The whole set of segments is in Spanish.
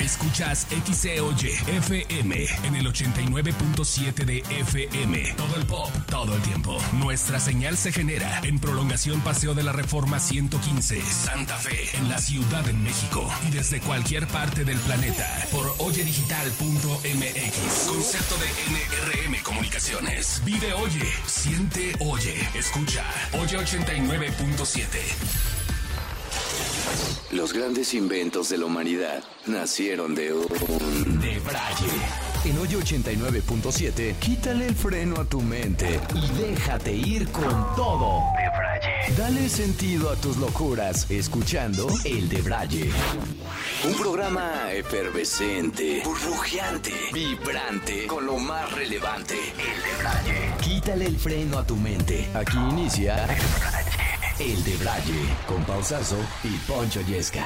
Escuchas XCOY FM en el 89.7 de FM. Todo el pop, todo el tiempo. Nuestra señal se genera en prolongación Paseo de la Reforma 115, Santa Fe, en la Ciudad de México. Y desde cualquier parte del planeta por oyedigital.mx. Concepto de NRM Comunicaciones. Vive Oye, siente Oye, escucha. Oye 89.7. Los grandes inventos de la humanidad nacieron de un De Braille. En hoy 89.7, quítale el freno a tu mente y déjate ir con todo. Dale sentido a tus locuras escuchando El de Braille. Un programa efervescente, burbujeante, vibrante, con lo más relevante. El de Braille. Quítale el freno a tu mente. Aquí inicia El de Braille con Pausazo y Poncho Yesca.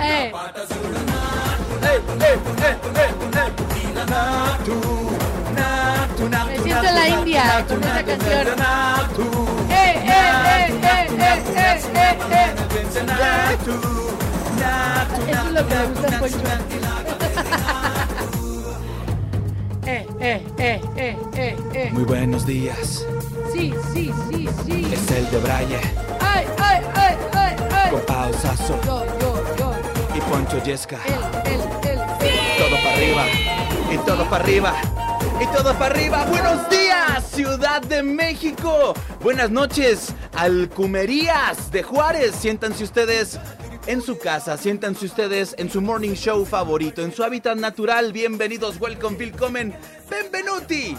Eh, Me siento en la India con esa canción. Eh, eh, eh, eh, eh, eh, eh, eh. Eso es lo que me gusta, Poncho. Eh, eh, eh, eh, eh, eh. Muy buenos días. Sí, sí, sí, sí. Es el de Braille Ay, ay, ay, ay, ay. con pausazo Yo, yo, yo, y Poncho Yesca. el, el, el, sí. Todo para arriba y todo para arriba y todo para arriba. Buenos días, Ciudad de México. Buenas noches, Alcumerías de Juárez. Siéntanse ustedes en su casa, siéntanse ustedes en su morning show favorito, en su hábitat natural. Bienvenidos, welcome, willkommen, benvenuti.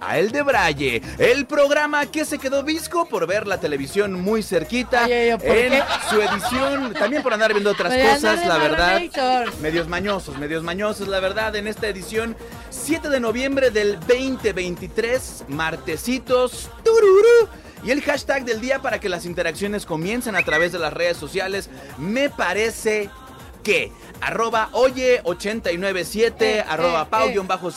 A El de Braille, el programa que se quedó visco por ver la televisión muy cerquita Ay, ay, ay, ¿por en qué? su edición, también por andar viendo otras cosas, la verdad. Medios mañosos, medios mañosos, la verdad, en esta edición 7 de noviembre del 2023, martesitos, tururú. Y el hashtag del día para que las interacciones comiencen a través de las redes sociales, me parece que arroba oye 897 Eh, arroba eh, pau eh. bajo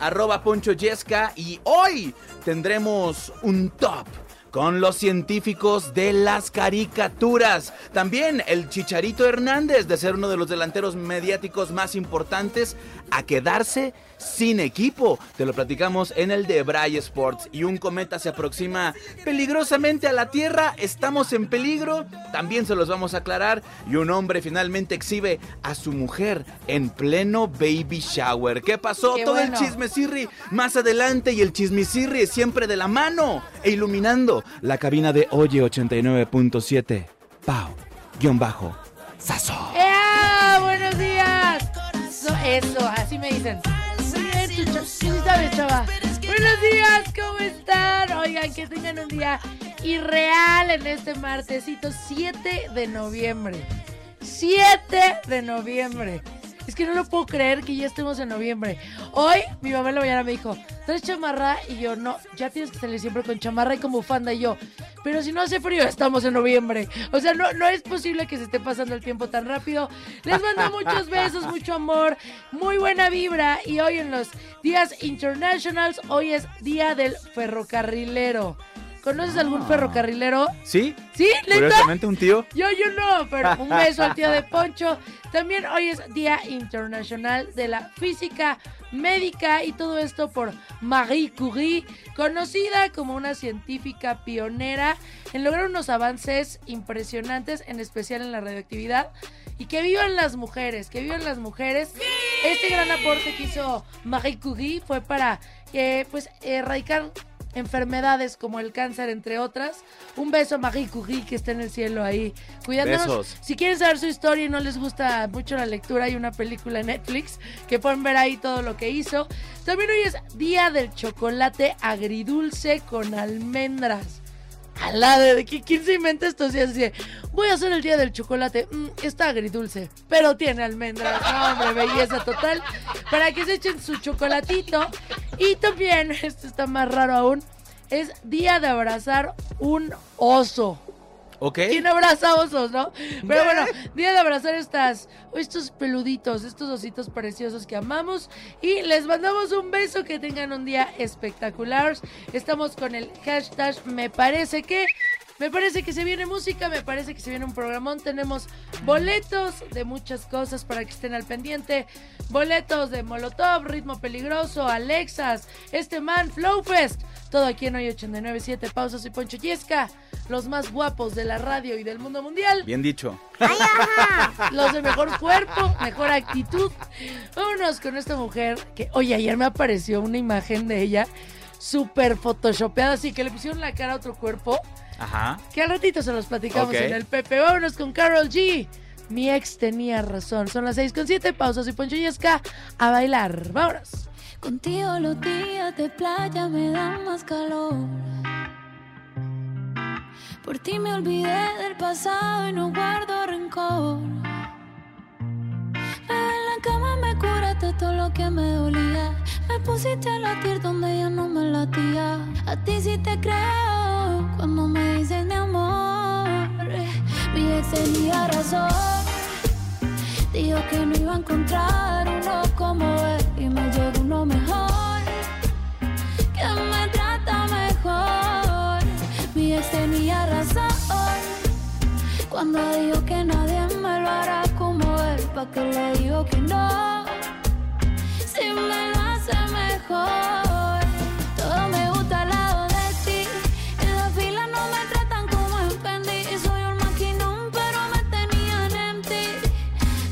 arroba poncho yesca y hoy tendremos un top con los científicos de las caricaturas. También el Chicharito Hernández, de ser uno de los delanteros mediáticos más importantes, a quedarse sin equipo. Te lo platicamos en el de Braille Sports. Y un cometa se aproxima peligrosamente a la Tierra. Estamos en peligro. También se los vamos a aclarar. Y un hombre finalmente exhibe a su mujer en pleno baby shower. ¿Qué pasó? Qué Todo el chismecirri más adelante y el chismecirri siempre de la mano e iluminando la cabina de Oye 89.7. Pau, guion bajo, Saso. ¡Ea! ¡Buenos días! Eso, eso, así me dicen. Sabes, chava. Buenos días, ¿cómo están? Oigan, que tengan un día irreal en este martesito 7 de noviembre. 7 de noviembre. Es que no lo puedo creer que ya estemos en noviembre. Hoy mi mamá en la mañana me dijo, ¿traes chamarra? Y yo, no, ya tienes que salir siempre con chamarra y con bufanda. Y yo, pero si no hace frío, estamos en noviembre. O sea, no, no es posible que se esté pasando el tiempo tan rápido. Les mando muchos besos, mucho amor, muy buena vibra. Y hoy en los días internationals, hoy es Día del Ferrocarrilero. ¿Conoces algún ferrocarrilero? ¿Sí? ¿Sí? ¿Neta? Curiosamente un tío. Yo, yo no, pero un beso al tío de Poncho. También hoy es Día Internacional de la Física Médica y todo esto por Marie Curie, conocida como una científica pionera en lograr unos avances impresionantes, en especial en la radioactividad. Y que vivan las mujeres, que vivan las mujeres. Este gran aporte que hizo Marie Curie fue para eh, pues erradicar enfermedades como el cáncer, entre otras. Un beso a Marie Curie que está en el cielo ahí cuidándonos. Besos. Si quieren saber su historia y no les gusta mucho la lectura, hay una película en Netflix que pueden ver ahí todo lo que hizo. También hoy es Día del Chocolate Agridulce con Almendras. Al lado de que quién se inventa esto así así voy a hacer el día del chocolate Mm, está agridulce pero tiene almendras. No hombre belleza total. Para que se echen su chocolatito. Y también esto está más raro aún es día de abrazar un oso ¿Ok? ¿Quién abraza osos, no? Pero bueno, día de abrazar estas, estos peluditos, estos ositos preciosos que amamos. Y les mandamos un beso, que tengan un día espectacular. Estamos con el hashtag me parece que. Me parece que se viene música, me parece que se viene un programón. Tenemos boletos de muchas cosas para que estén al pendiente. Boletos de Molotov, Ritmo Peligroso, Alexas, este man, Flowfest. Todo aquí en Hoy 897, Pausas y Poncho Yesca. Los más guapos de la radio y del mundo mundial. Bien dicho. Los de mejor cuerpo, mejor actitud. Vámonos con esta mujer que, oye, ayer me apareció una imagen de ella súper photoshopeada, así que le pusieron la cara a otro cuerpo. Ajá. Que al ratito se los platicamos en el Pepe. Vámonos con Carol G. Mi ex tenía razón. Son las 6 con 7, pausas y Poncho Yesca a bailar. Vámonos. Contigo los días de playa me dan más calor. Por ti me olvidé del pasado y no guardo rencor. Bebé, en la cama me curaste todo lo que me dolía. Me pusiste a latir donde ya no me latía. A ti sí te creo cuando me dices mi amor. Mi ex tenía razón. Dijo que no iba a encontrar uno como él y me llegó uno mejor, que me trata mejor. Cuando dijo que nadie me lo hará como él, pa' que le digo que no, si me lo hace mejor. Todo me gusta al lado de ti, en la fila no me tratan como en Fendi, soy un maquinón pero me tenían en ti.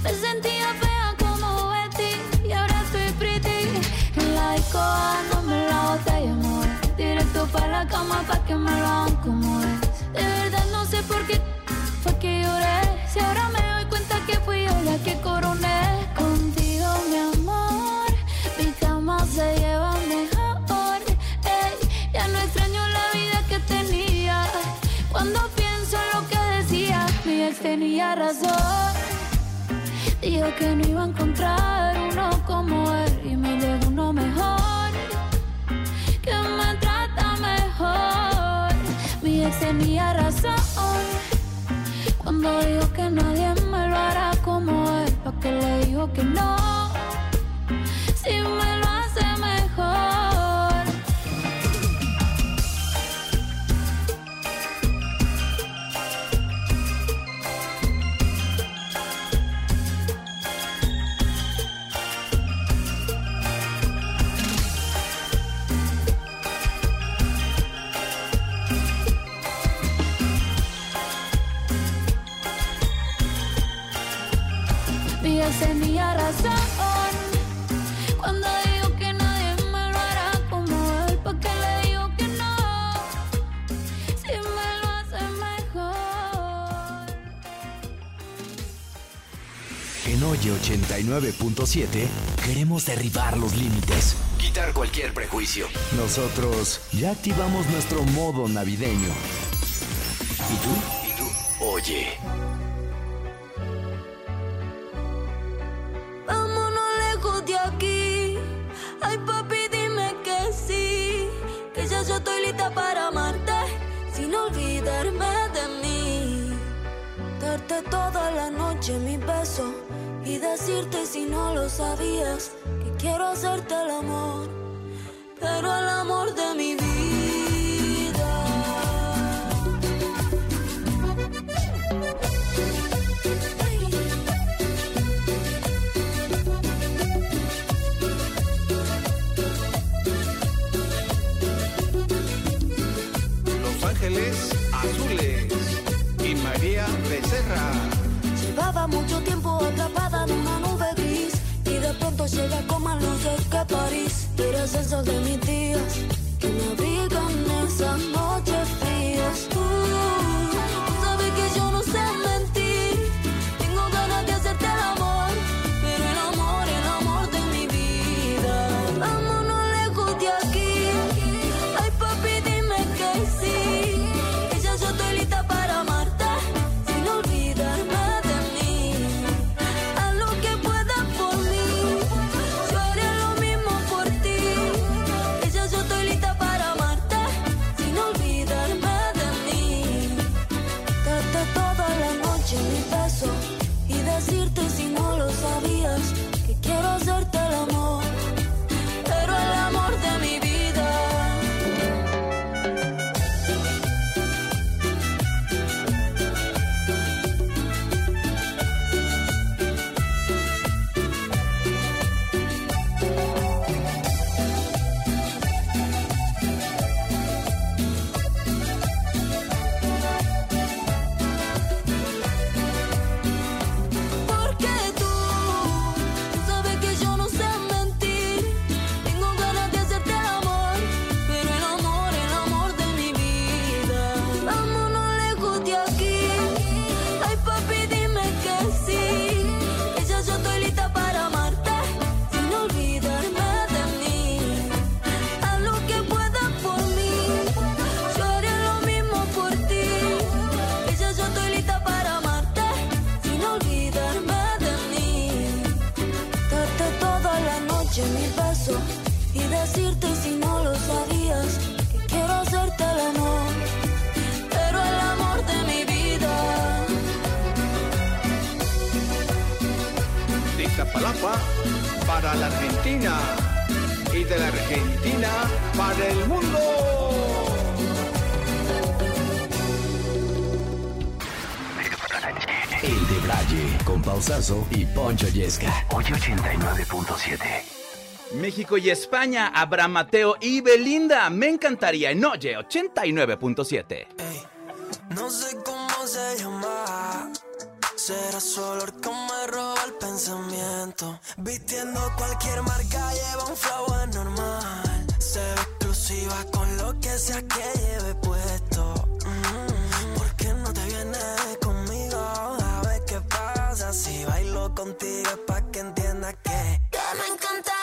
Me sentía fea como Betty y ahora estoy pretty. En la disco la. Directo para la cama pa' que me lo hagan por qué fue que lloré. Si ahora me doy cuenta que fui yo la que coroné. Contigo, mi amor, mi cama se lleva mejor. Ey, ya no extraño la vida que tenía. Cuando pienso en lo que decía, mi ex tenía razón. Dijo que no iba a encontrar uno como él y me Tenía razón cuando dijo que nadie me lo hará como él, pa' que le digo que no, si me lo hace mejor. 89.7 queremos derribar los límites. Quitar cualquier prejuicio. Nosotros ya activamos nuestro modo navideño. ¿Y tú? Oye. Vámonos lejos de aquí. Ay, papi, dime que sí. Que ya yo estoy lista para amarte. Sin olvidarme de mí. Darte toda la noche mi beso. Decirte si no lo sabías. Que quiero hacerte el amor. Pero el amor de mi vida. Mucho tiempo atrapada en una nube gris y de pronto llega con más luces que París. Eres el sol de mis días que me abrigan esas noches frías. México y España, Abraham Mateo y Belinda. Me encantaría en Oye 89.7. No sé cómo se llama. Será su olor que me roba el pensamiento. Vistiendo cualquier marca, lleva un flow anormal. Se ve exclusiva con lo que sea que lleve puesto. Mm, ¿Por qué no te vienes conmigo? A ver qué pasa si bailo contigo es pa' que entiendas que, que me encantaría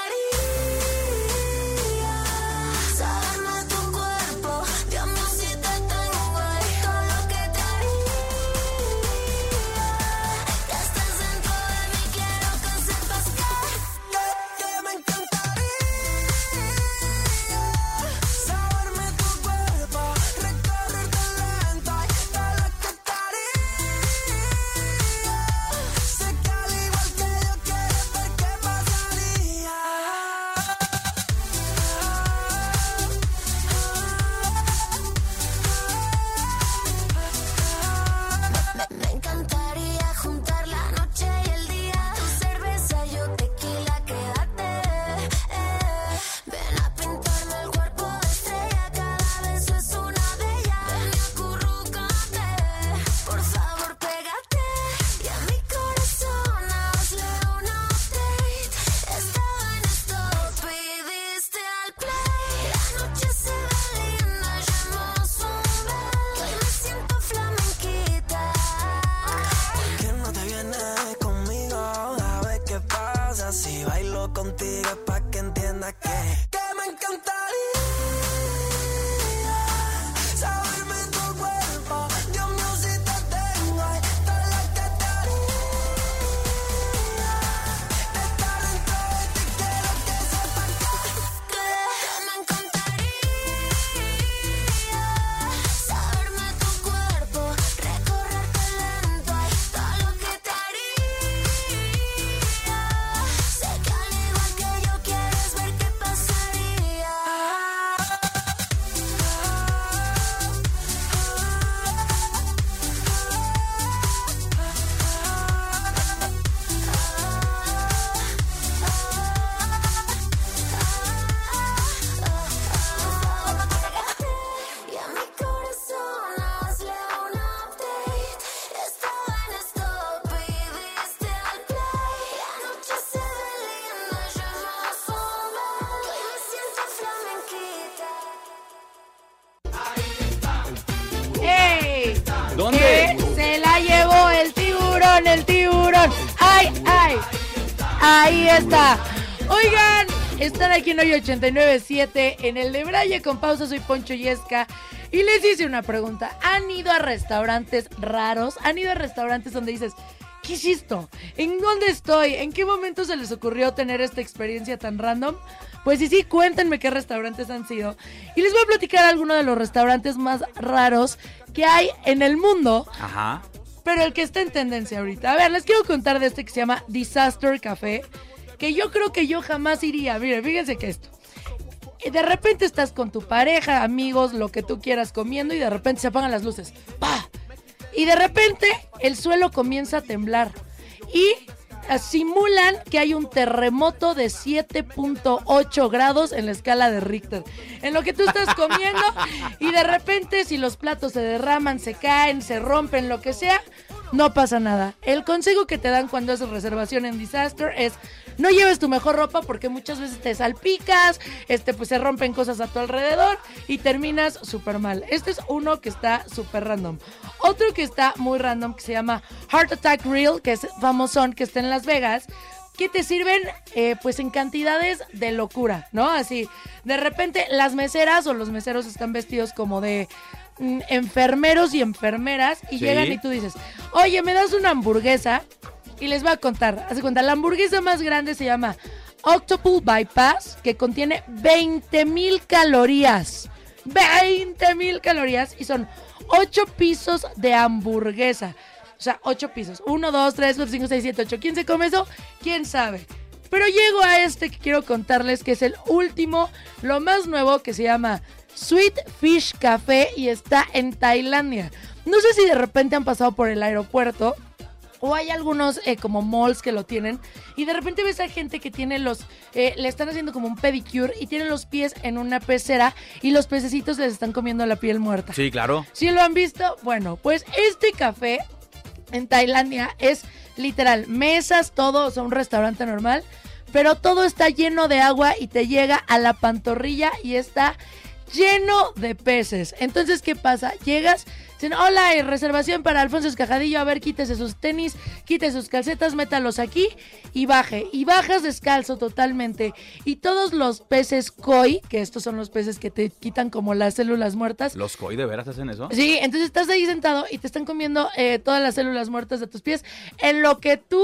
aquí en hoy 89.7 en el de Braille con pausa. Soy Poncho Yesca. Y les hice una pregunta. ¿Han ido a restaurantes raros? ¿Han ido a restaurantes donde dices, ¿qué es esto? ¿En dónde estoy? ¿En qué momento se les ocurrió tener esta experiencia tan random? Pues sí, sí, cuéntenme qué restaurantes han sido. Y les voy a platicar algunos de los restaurantes más raros que hay en el mundo, Ajá. pero el que está en tendencia ahorita. A ver, les quiero contar de este que se llama Disaster Café, que yo creo que yo jamás iría. Miren, fíjense que esto. Y de repente estás con tu pareja, amigos, lo que tú quieras comiendo y de repente se apagan las luces. ¡Pah! Y de repente el suelo comienza a temblar. Y eh, simulan que hay un terremoto de 7.8 grados en la escala de Richter. En lo que tú estás comiendo y de repente si los platos se derraman, se caen, se rompen, lo que sea, no pasa nada. El consejo que te dan cuando haces reservación en Disaster es no lleves tu mejor ropa porque muchas veces te salpicas, este, pues se rompen cosas a tu alrededor y terminas súper mal. Este es uno que está súper random. Otro que está muy random que se llama Heart Attack Real, que es famosón, que está en Las Vegas que te sirven eh, pues en cantidades de locura, ¿no? Así, de repente las meseras o los meseros están vestidos como de mm, enfermeros y enfermeras y Sí. llegan y tú dices, oye, ¿me das una hamburguesa? Y les voy a contar, hace cuenta, la hamburguesa más grande se llama Octopus Bypass, que contiene 20 mil calorías. 20 mil calorías y son 8 pisos de hamburguesa. sea, ocho pisos. Uno, dos, tres, cuatro, cinco, seis, siete, ocho. ¿Quién se come eso? ¿Quién sabe? Pero llego a este que quiero contarles, que es el último, lo más nuevo, que se llama Sweet Fish Café y está en Tailandia. No sé si de repente han pasado por el aeropuerto o hay algunos eh, como malls que lo tienen y de repente ves a gente que tiene los, eh, le están haciendo como un pedicure y tienen los pies en una pecera y los pececitos les están comiendo la piel muerta. Sí, claro. ¿Sí lo han visto? Bueno, pues este café en Tailandia es literal, mesas, todo, o sea, un restaurante normal, pero todo está lleno de agua y te llega a la pantorrilla y está lleno de peces. Entonces, ¿qué pasa? Llegas, dicen, hola, hay reservación para Alfonso Escajadillo, a ver, quítese sus tenis, quítese sus calcetas, métalos aquí y baje. Y bajas descalzo totalmente. Y todos los peces koi, que estos son los peces que te quitan como las células muertas, ¿Los koi de veras hacen eso? Sí, entonces estás ahí sentado y te están comiendo eh, todas las células muertas de tus pies en lo que tú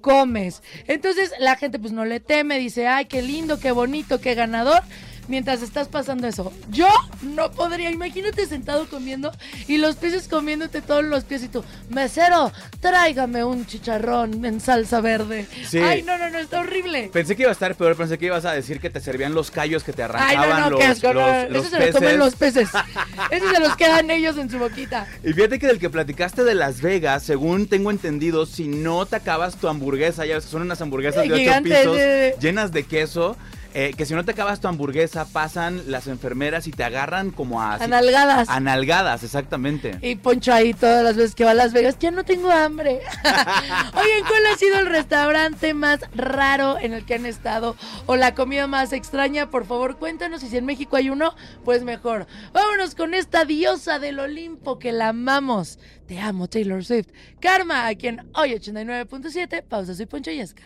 comes. Entonces la gente pues no le teme, dice, ay, qué lindo, qué bonito, qué ganador. Mientras estás pasando eso, yo no podría, imagínate sentado comiendo y los peces comiéndote todos los pies y tú, mesero, tráigame un chicharrón en salsa verde. Sí. Ay, no, no, no, está horrible. Pensé que iba a estar peor, pensé que ibas a decir que te servían los callos que te Ay, arrancaban no, no, los, qué asco, no, los- Eso se lo comen peces. los peces. Eso se los quedan ellos en su boquita. Y fíjate que del que platicaste de Las Vegas, según tengo entendido, si no te acabas tu hamburguesa, ya ves que son unas hamburguesas de ocho Gigantes, pisos sí, sí. llenas de queso, eh, que si no te acabas tu hamburguesa, pasan las enfermeras y te agarran como a... Analgadas. A nalgadas, exactamente. Y Poncho ahí todas las veces que va a Las Vegas, ya no tengo hambre. Oigan, ¿cuál ha sido el restaurante más raro en el que han estado? O la comida más extraña, por favor, cuéntanos. Y si en México hay uno, pues mejor. Vámonos con esta diosa del Olimpo que la amamos. Te amo, Taylor Swift. Karma, aquí en Hoy 89.7. Pausa, soy Poncho Yesca.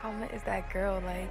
Karma is that girl, like.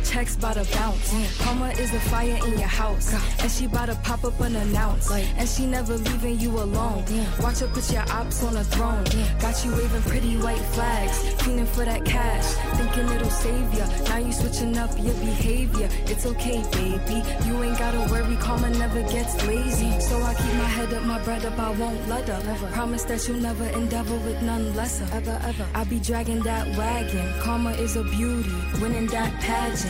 Your checks bout to bounce. Karma is a fire in your house. And she bout to pop up unannounced. And she never leaving you alone. Watch her put your ops on a throne. Got you waving pretty white flags. Feeling for that cash. Thinking it'll save ya. Now you switching up your behavior. It's okay, baby. You ain't gotta worry. Karma never gets lazy. So I keep my head up, my bread up. I won't let up. Ever. Promise that you'll never endeavor with none lesser. Ever, ever. I be dragging that wagon. Karma is a beauty. Winning that pageant.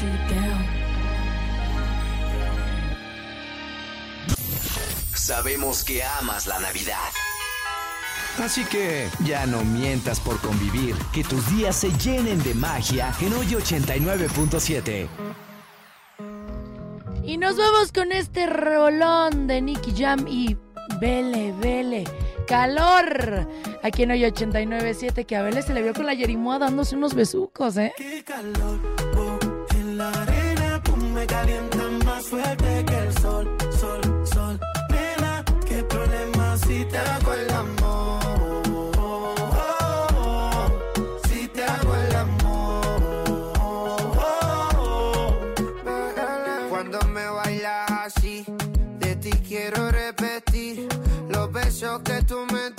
You down. Sabemos que amas la Navidad. Así que ya no mientas por convivir, que tus días se llenen de magia en hoy 89.7. Y nos vamos con este rolón de Nicky Jam y Vele, Vele. Calor. Aquí en hoy 89.7 que a Vele se le vio con la Yerimoa dándose unos besucos, ¿eh? Qué calor, fuerte que el sol, sol, sol. Nena, qué problema si te hago el amor. Si te hago el amor. Cuando me bailas así, de ti quiero repetir los besos que tú me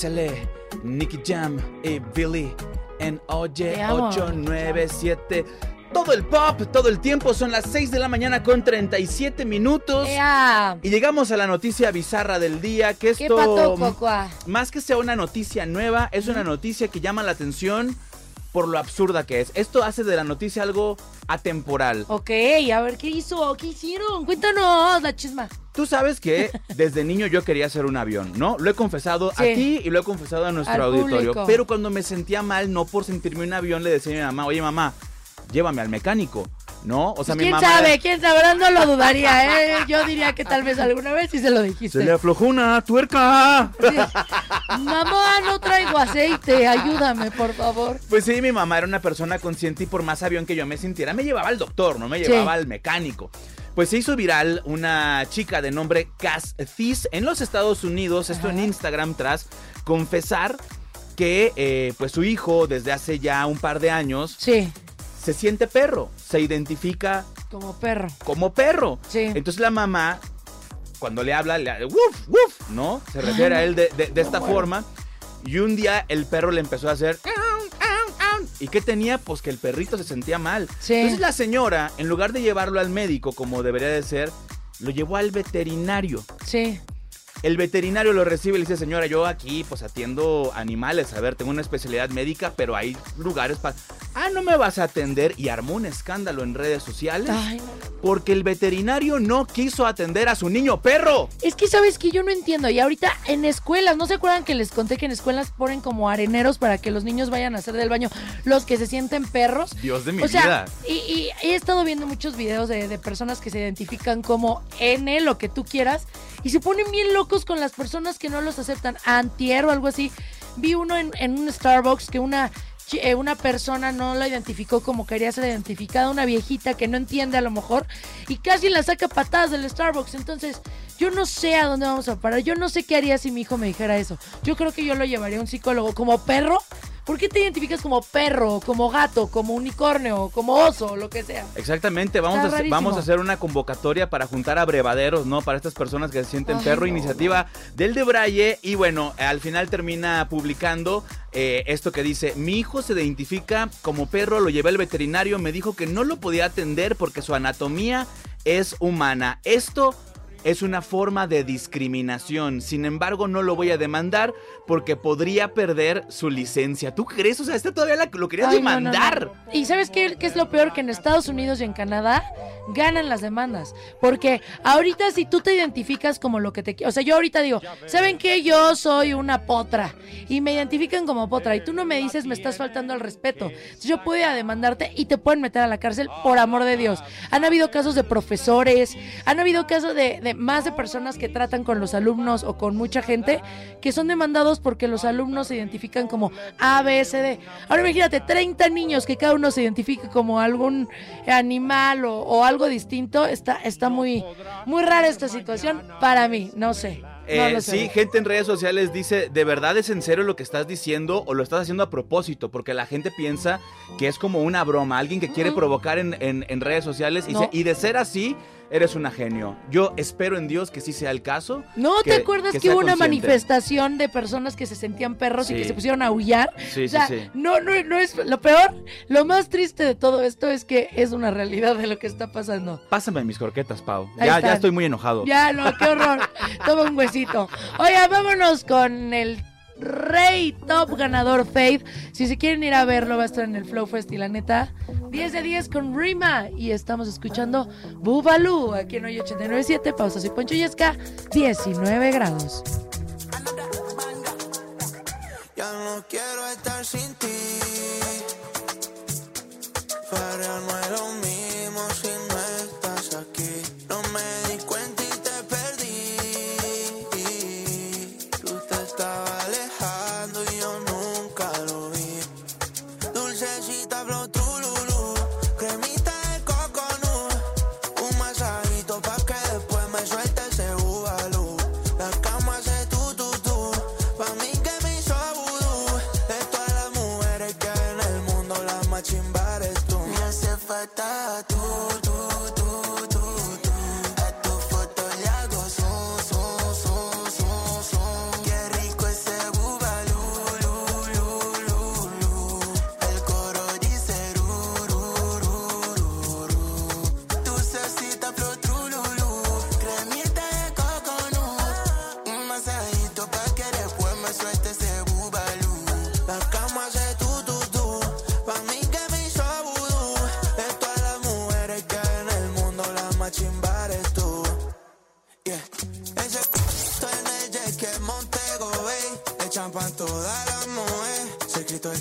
Échale Nicky Jam y Billy en Oye Te amo. 897. Todo el pop, todo el tiempo, son las 6 de la mañana con 37 minutos. ¡Ea! Y llegamos a la noticia bizarra del día, que ¿Qué esto, pato, más que sea una noticia nueva, es una noticia que llama la atención por lo absurda que es. Esto hace de la noticia algo atemporal. Ok, a ver, ¿qué hizo? ¿Qué hicieron? Cuéntanos la chisma. Tú sabes que desde niño yo quería hacer un avión, ¿no? Lo he confesado Sí. aquí y lo he confesado a nuestro Al auditorio. público. Pero cuando me sentía mal, no por sentirme un avión, le decía a mi mamá, oye mamá, llévame al mecánico, ¿no? O sea, mi ¿Quién mamá... sabe? ¿Quién sabe? No lo dudaría, ¿eh? Yo diría que tal vez alguna vez sí se lo dijiste. Se le aflojó una tuerca. Sí. Mamá, no traigo aceite, ayúdame, por favor. Pues sí, mi mamá era una persona consciente y por más avión que yo me sintiera, me llevaba al doctor, no me Sí. llevaba al mecánico. Pues se hizo viral una chica de nombre Cass Thies en los Estados Unidos, esto en Instagram, tras confesar que eh, pues su hijo desde hace ya un par de años Sí, se siente perro, se identifica como perro. como perro. Sí. Entonces la mamá, cuando le habla, le woof, woof, ¿no? Se refiere a él de, de- de esta muero. forma. Y un día el perro le empezó a hacer... ¿Y qué tenía? Pues que el perrito se sentía mal. Sí. Entonces la señora, en lugar de llevarlo al médico como debería de ser, lo llevó al veterinario. Sí. El veterinario lo recibe y le dice, señora, yo aquí pues atiendo animales. A ver, tengo una especialidad médica, pero hay lugares para... ah, no me vas a atender y armó un escándalo en redes sociales Ay, no. porque el veterinario no quiso atender a su niño perro. Es que sabes que yo no entiendo. Y ahorita en escuelas, ¿no se acuerdan que les conté que en escuelas ponen como areneros para que los niños vayan a hacer del baño los que se sienten perros? Dios de mi o sea, vida. Y, y he estado viendo muchos videos de, de personas que se identifican como N, lo que tú quieras, y se ponen bien locos con las personas que no los aceptan. Antier o algo así. Vi uno en, en un Starbucks que una, eh, una persona no la identificó como quería ser identificada, una viejita que no entiende a lo mejor, y casi la saca patadas del Starbucks. Entonces, yo no sé a dónde vamos a parar. Yo no sé qué haría si mi hijo me dijera eso. Yo creo que yo lo llevaría a un psicólogo como perro. ¿Por qué te identificas como perro, como gato, como unicornio, como oso, lo que sea? Exactamente, vamos Está a, rarísimo. vamos a hacer una convocatoria para juntar abrevaderos, ¿no? Para estas personas que se sienten Ay, perro, no. iniciativa del de Braille. Y bueno, al final termina publicando eh, esto que dice: Mi hijo se identifica como perro, lo llevé al veterinario, me dijo que no lo podía atender porque su anatomía es humana. Esto. Es una forma de discriminación. Sin embargo, no lo voy a demandar porque podría perder su licencia. ¿Tú crees? O sea, este todavía la- lo querías Ay, no, no, no. demandar. Y sabes qué, qué es lo peor? Que en Estados Unidos y en Canadá ganan las demandas. Porque ahorita si tú te identificas como lo que te... O sea, yo ahorita digo, ¿saben qué? Yo soy una potra. Y me identifican como potra. Y tú no me dices, me estás faltando al respeto. Entonces, yo puedo ir a demandarte y te pueden meter a la cárcel por amor de Dios. Han habido casos de profesores, han habido casos de, de más de personas que tratan con los alumnos o con mucha gente que son demandados porque los alumnos se identifican como A, B, C, D. Ahora imagínate, 30 niños que cada uno se identifique como algún animal o, o algo distinto. Está, está muy, muy rara esta situación para mí, no sé. Eh, sé. sí, gente en redes sociales dice, ¿de verdad es en serio lo que estás diciendo o lo estás haciendo a propósito? Porque la gente piensa que es como una broma, alguien que quiere provocar en, en- en redes sociales y, No. se- y de ser así, eres una genio. Yo espero en Dios que sí sea el caso. ¿No te acuerdas que, hubo una manifestación de personas que se sentían perros y que se pusieron a aullar? Sí, o sea, sí, sí. No, no, no es lo peor. Lo más triste de todo esto es que es una realidad de lo que está pasando. Pásame mis croquetas, Pau. Ahí Ya, están. ya estoy muy enojado. Ya, no, qué horror. Toma un huesito. Oiga, vámonos con el rey top ganador Faith. Si se quieren ir a verlo, va a estar en el Flow Fest y la neta. 10 de 10 con Rima. Y estamos escuchando Bubalú aquí en hoy 897. Pausa y Poncho Yesca, 19 grados. Ya no quiero estar sin ti. Para no es lo mismo si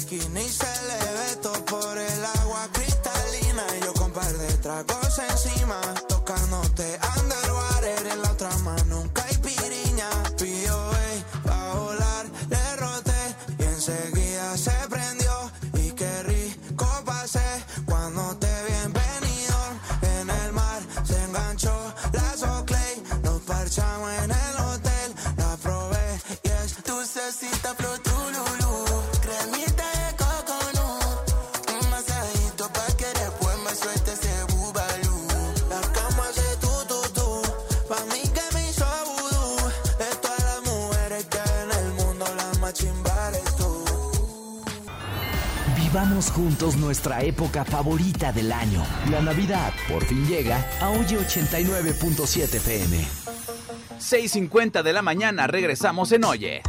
Skinny y se le ve por el agua cristalina. Y yo con par de tragos encima. Tocándote underwater en la otra mano. Nunca hay piriña. Pidió, ey, pa' volar. Le roté y enseguida se prendió. Y qué rico pasé cuando te vi en el mar se enganchó la Soclay. Nos parchamos en el hotel. La probé y es dulcecita flor trululú. Cremita de Vivamos juntos nuestra época favorita del año. La Navidad por fin llega a Oye 89.7 FM. 6.50 de la mañana, regresamos en Oye.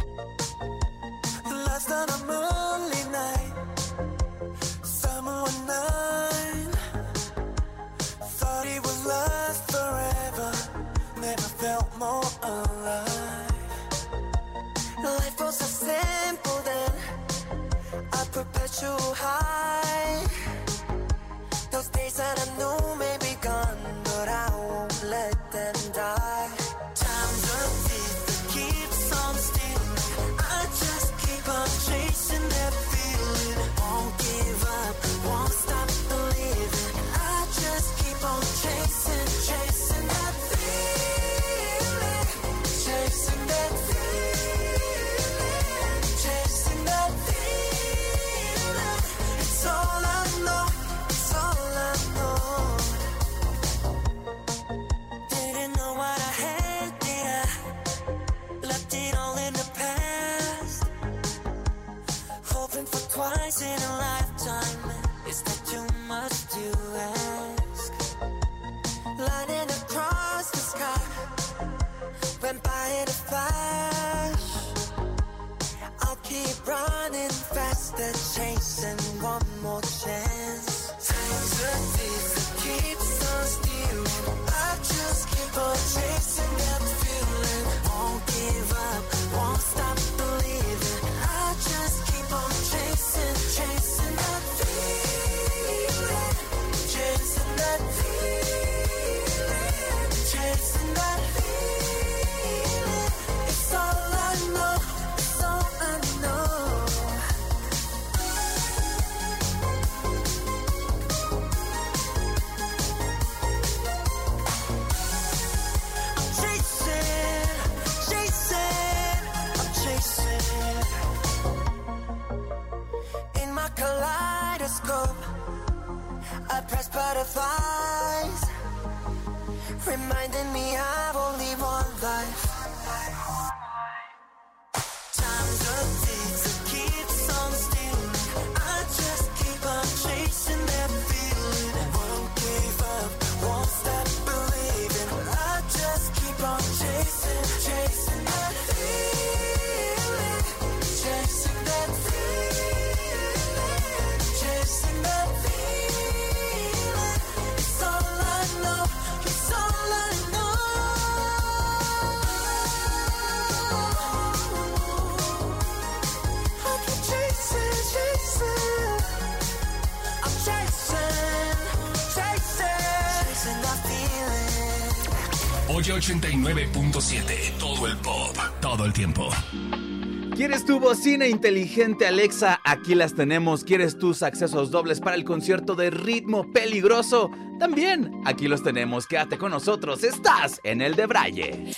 E inteligente Alexa, aquí las tenemos. ¿Quieres tus accesos dobles para el concierto de ritmo peligroso? También, aquí los tenemos. Quédate con nosotros. Estás en el de Braille.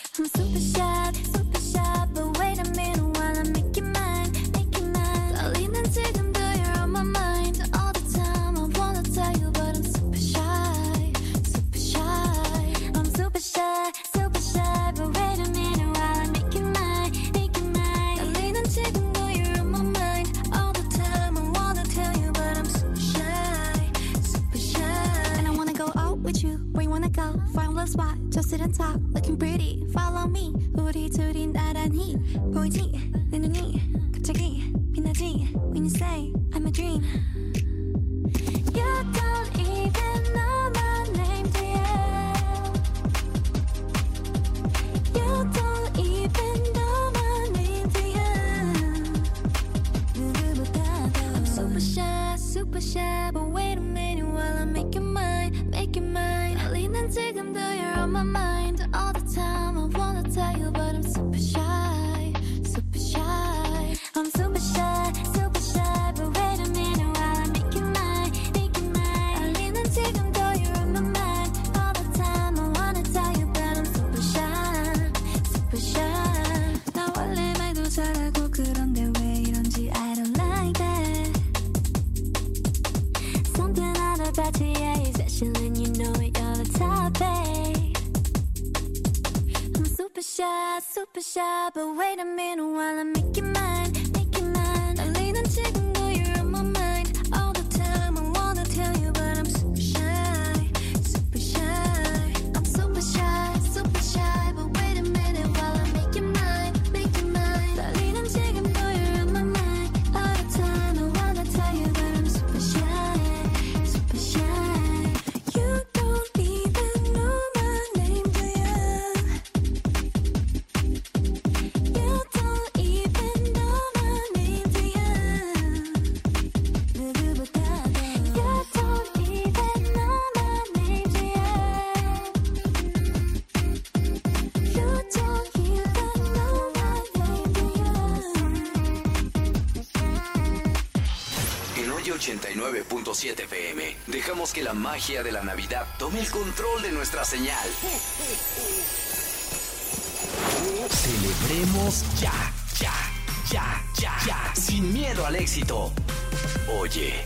shy, super shy, but wait a minute while I make you mine, make you mine. 달리는 지금 magia de la Navidad tome el control de nuestra señal. Celebremos ya, ya, ya, ya, ya, sin miedo al éxito. Oye.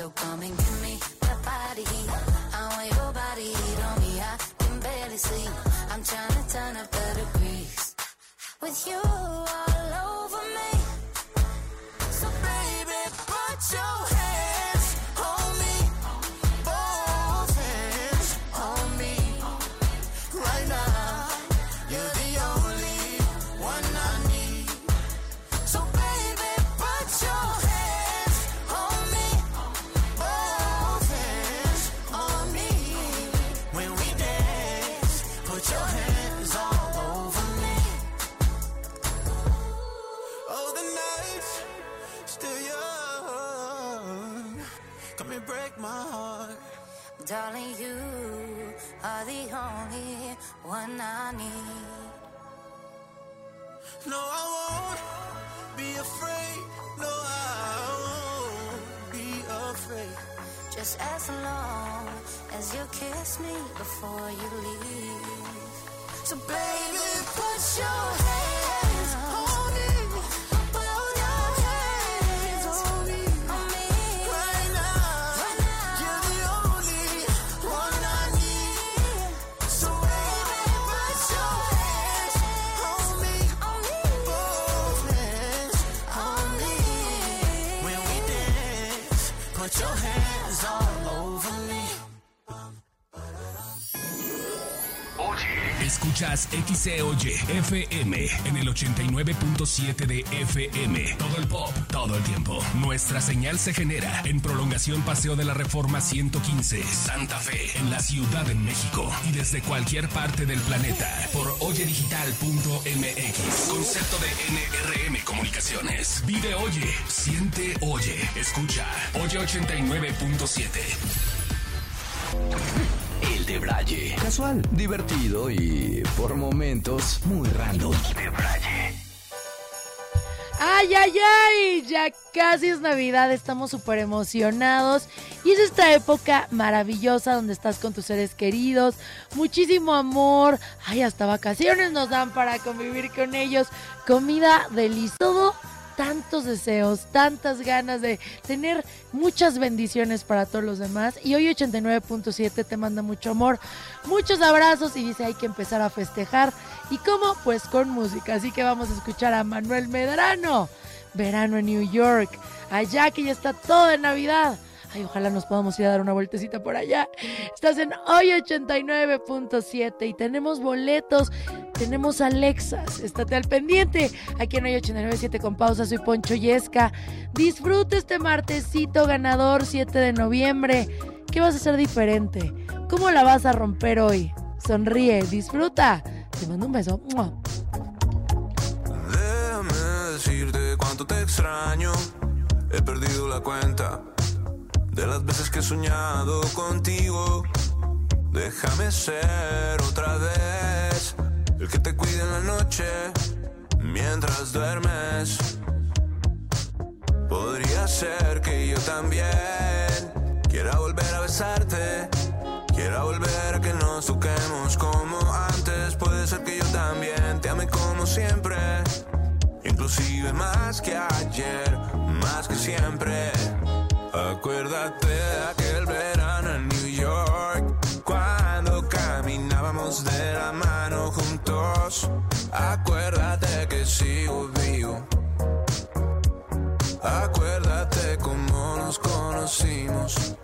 So come and give me that body heat. I want your body heat on me. I can barely sleep. I'm trying to turn up the degrees. With you one I need. No, I won't be afraid. No, I won't be afraid. Just as long as you kiss me before you leave. So baby, put your hands Escuchas XCOY FM en el 89.7 de FM. Todo el pop, todo el tiempo. Nuestra señal se genera en prolongación Paseo de la Reforma 115, Santa Fe, en la Ciudad de México. Y desde cualquier parte del planeta por oyedigital.mx. Concepto de NRM Comunicaciones. Vive Oye, siente Oye, escucha. Oye 89.7. El de Braille. Casual, divertido y por momentos muy random. De Braille. Ay, ay, ay, ya casi es Navidad, estamos súper emocionados y es esta época maravillosa donde estás con tus seres queridos, muchísimo amor, ay, hasta vacaciones nos dan para convivir con ellos, comida deliciosa, todo, tantos deseos, tantas ganas de tener muchas bendiciones para todos los demás. Y hoy 89.7 te manda mucho amor, muchos abrazos y dice hay que empezar a festejar. Y cómo, pues con música, así que vamos a escuchar a Manuel Medrano, verano en New York, allá que ya está todo de Navidad. Ay, ojalá nos podamos ir a dar una vueltecita por allá. Estás en hoy 89.7 y tenemos boletos, tenemos Alexas. Estate al pendiente. Aquí en hoy 89.7 con pausa, soy Poncho Yesca. Disfruta este martesito ganador 7 de noviembre. ¿Qué vas a hacer diferente? ¿Cómo la vas a romper hoy? Sonríe, disfruta. Te mando un beso. Déjame decirte cuánto te extraño. He perdido la cuenta de las veces que he soñado contigo. Déjame ser otra vez el que te cuide en la noche mientras duermes. Podría ser que yo también quiera volver a besarte. Quiera volver a que nos toquemos como antes. Puede ser que yo también te ame como siempre. Inclusive más que ayer, más que siempre. Acuérdate de aquel verano en New York. Cuando caminábamos de la mano juntos. Acuérdate que sigo vivo. Acuérdate cómo nos conocimos.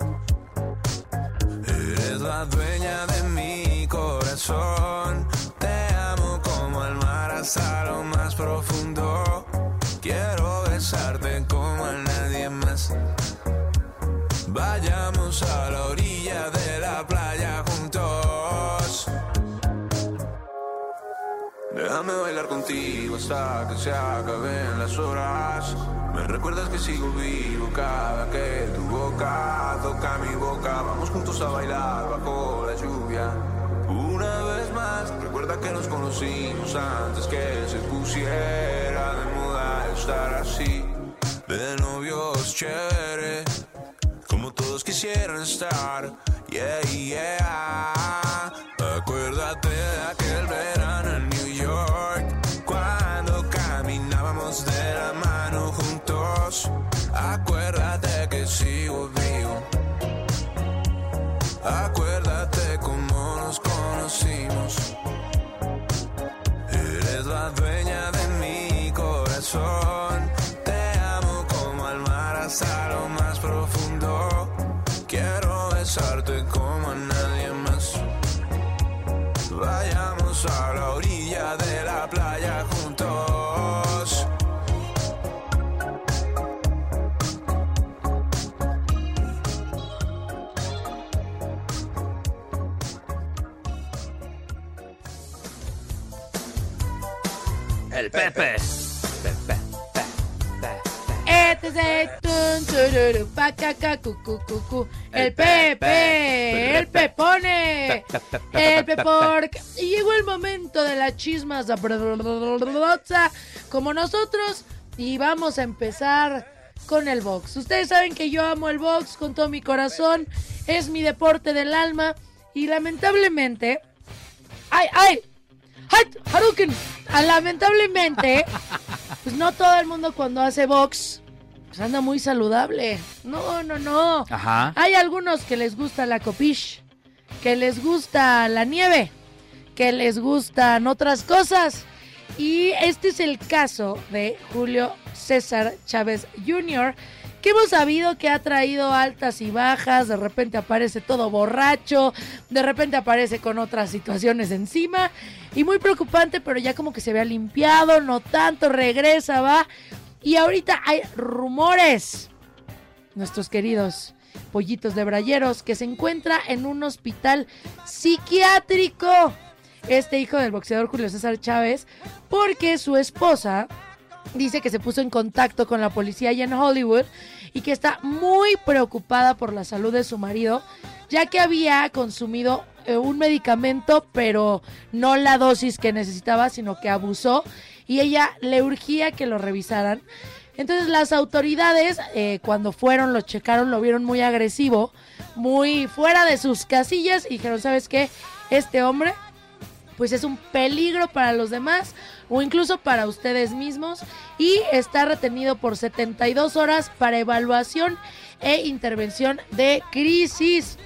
Eres la dueña de mi corazón. Te amo como el mar hasta lo más profundo. Quiero besarte como a nadie más. Vayamos a la orilla de la playa juntos. Déjame bailar contigo hasta que se acaben las horas. Me recuerdas que sigo vivo cada que tu boca toca mi boca. Vamos juntos a bailar bajo la lluvia. Una vez más, recuerda que nos conocimos antes que se pusiera de moda estar así. De novios chévere, como todos quisieran estar. Yeah, yeah. Acuérdate de aquel verano en New York, cuando caminábamos de la mano juntos. Acuérdate que sigo vivo. Acuérdate cómo nos conocimos. Eres la dueña de mi corazón. A la orilla de la playa juntos. El Pepe. El Pepe, el Pepone, el Pepor. Y llegó el momento de la chisma sabrosa como nosotros. Y vamos a empezar con el box. Ustedes saben que yo amo el box con todo mi corazón. Es mi deporte del alma. Y lamentablemente. ¡Ay, ay! ¡Ay! ¡Haruken! Ah, Lamentablemente, pues no todo el mundo cuando hace box pues anda muy saludable. No, no, no. Ajá. Hay algunos que les gusta la copish, que les gusta la nieve, que les gustan otras cosas. Y este es el caso de Julio César Chávez Jr., que hemos sabido que ha traído altas y bajas, de repente aparece todo borracho, de repente aparece con otras situaciones encima, y muy preocupante, pero ya como que se había limpiado, no tanto, regresa, va. Y ahorita hay rumores, nuestros queridos pollitos de brayeros, que se encuentra en un hospital psiquiátrico. Este hijo del boxeador Julio César Chávez, porque su esposa dice que se puso en contacto con la policía allá en Hollywood y que está muy preocupada por la salud de su marido, ya que había consumido eh, un medicamento, pero no la dosis que necesitaba, sino que abusó y ella le urgía que lo revisaran. Entonces las autoridades, eh, cuando fueron, lo checaron, lo vieron muy agresivo, muy fuera de sus casillas y dijeron, ¿sabes qué? Este hombre pues es un peligro para los demás o incluso para ustedes mismos y está retenido por 72 horas para evaluación e intervención de crisis.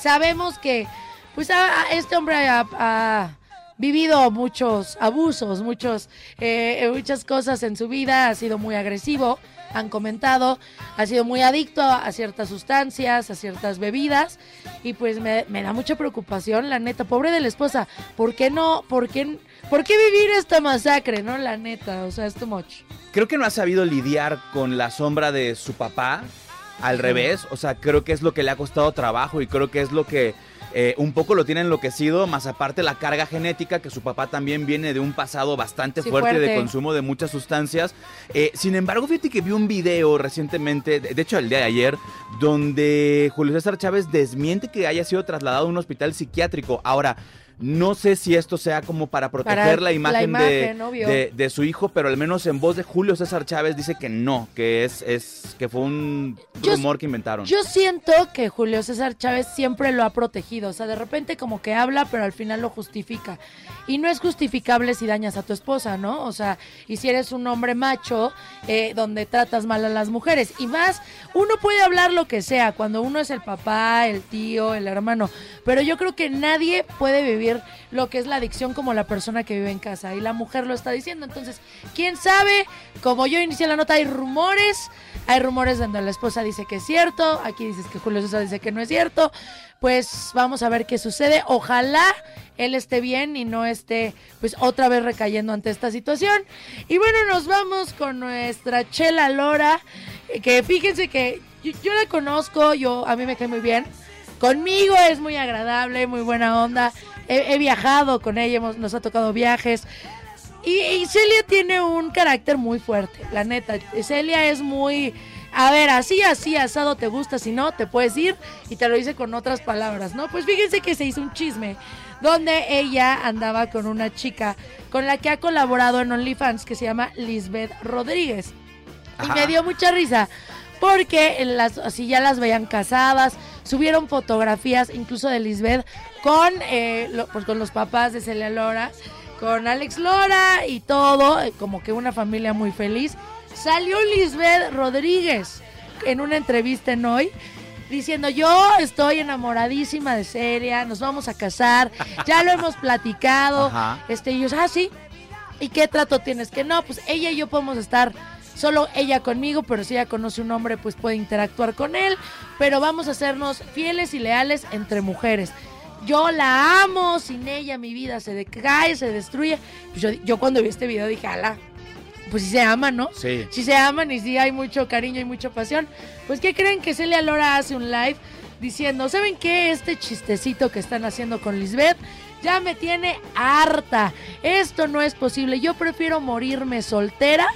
Sabemos que pues a- este hombre ha vivido muchos abusos, muchos, eh, muchas cosas en su vida, ha sido muy agresivo, han comentado, ha sido muy adicto a, ciertas sustancias, a ciertas bebidas, y pues me, me da mucha preocupación, la neta, pobre de la esposa, ¿por qué no, por qué, por qué vivir esta masacre, no? La neta, o sea, es too much. Creo que no ha sabido lidiar con la sombra de su papá. Al revés, o sea, creo que es lo que le ha costado trabajo y creo que es lo que eh, un poco lo tiene enloquecido, más aparte la carga genética, que su papá también viene de un pasado bastante Sí, fuerte, de fuerte. consumo de muchas sustancias. Eh, sin embargo, fíjate que vi un video recientemente, de hecho el día de ayer, donde Julio César Chávez desmiente que haya sido trasladado a un hospital psiquiátrico. Ahora, no sé si esto sea como para proteger Para la la imagen, de, de- de su hijo, pero al menos en voz de Julio César Chávez dice que no, que es, es que fue un Yo- rumor que inventaron. Yo siento que Julio César Chávez siempre lo ha protegido. O sea, de repente como que habla, pero al final lo justifica. Y no es justificable si dañas a tu esposa, ¿no? O sea, y si eres un hombre macho eh, donde tratas mal a las mujeres. Y más, uno puede hablar lo que sea cuando uno es el papá, el tío, el hermano. Pero yo creo que nadie puede vivir lo que es la adicción como la persona que vive en casa. Y la mujer lo está diciendo. Entonces, ¿quién sabe? Como yo inicié la nota, hay rumores. Hay rumores donde la esposa dice que es cierto. Aquí dices que Julio César dice que no es cierto. Pues vamos a ver qué sucede. Ojalá él esté bien y no esté pues otra vez recayendo ante esta situación. Y bueno, nos vamos con nuestra Chela Lora, que fíjense que yo, yo la conozco, yo a mí me cae muy bien. Conmigo es muy agradable, muy buena onda. He, he viajado con ella, hemos- nos ha tocado viajes. Y, y Celia tiene un carácter muy fuerte, la neta. Celia es muy... A ver, así, así, asado te gusta, si no, te puedes ir y te lo dice con otras palabras, ¿no? Pues fíjense que se hizo un chisme donde ella andaba con una chica con la que ha colaborado en OnlyFans que se llama Lisbeth Rodríguez. Y me dio mucha risa porque en las, así ya las veían casadas, subieron fotografías incluso de Lisbeth con, eh, lo- pues con los papás de Celia Lora, con Alex Lora y todo, eh, como que una familia muy feliz. Salió Lisbeth Rodríguez en una entrevista en hoy diciendo yo estoy enamoradísima de Celia, nos vamos a casar, ya lo hemos platicado, Ajá. este y yo, ah sí, ¿y qué trato tienes? Que no, pues ella y yo podemos estar solo ella conmigo, pero si ella conoce un hombre, pues puede interactuar con él, pero vamos a hacernos fieles y leales entre mujeres. Yo la amo, sin ella mi vida se decae, se destruye. Pues yo, yo cuando vi este video dije, ala, pues si se aman, ¿no? Sí. Si se aman y si hay mucho cariño y mucha pasión. Pues ¿qué creen que Celia Lora hace un live diciendo, ¿saben qué? Este chistecito que están haciendo con Lisbeth ya me tiene harta. Esto no es posible. Yo prefiero morirme soltera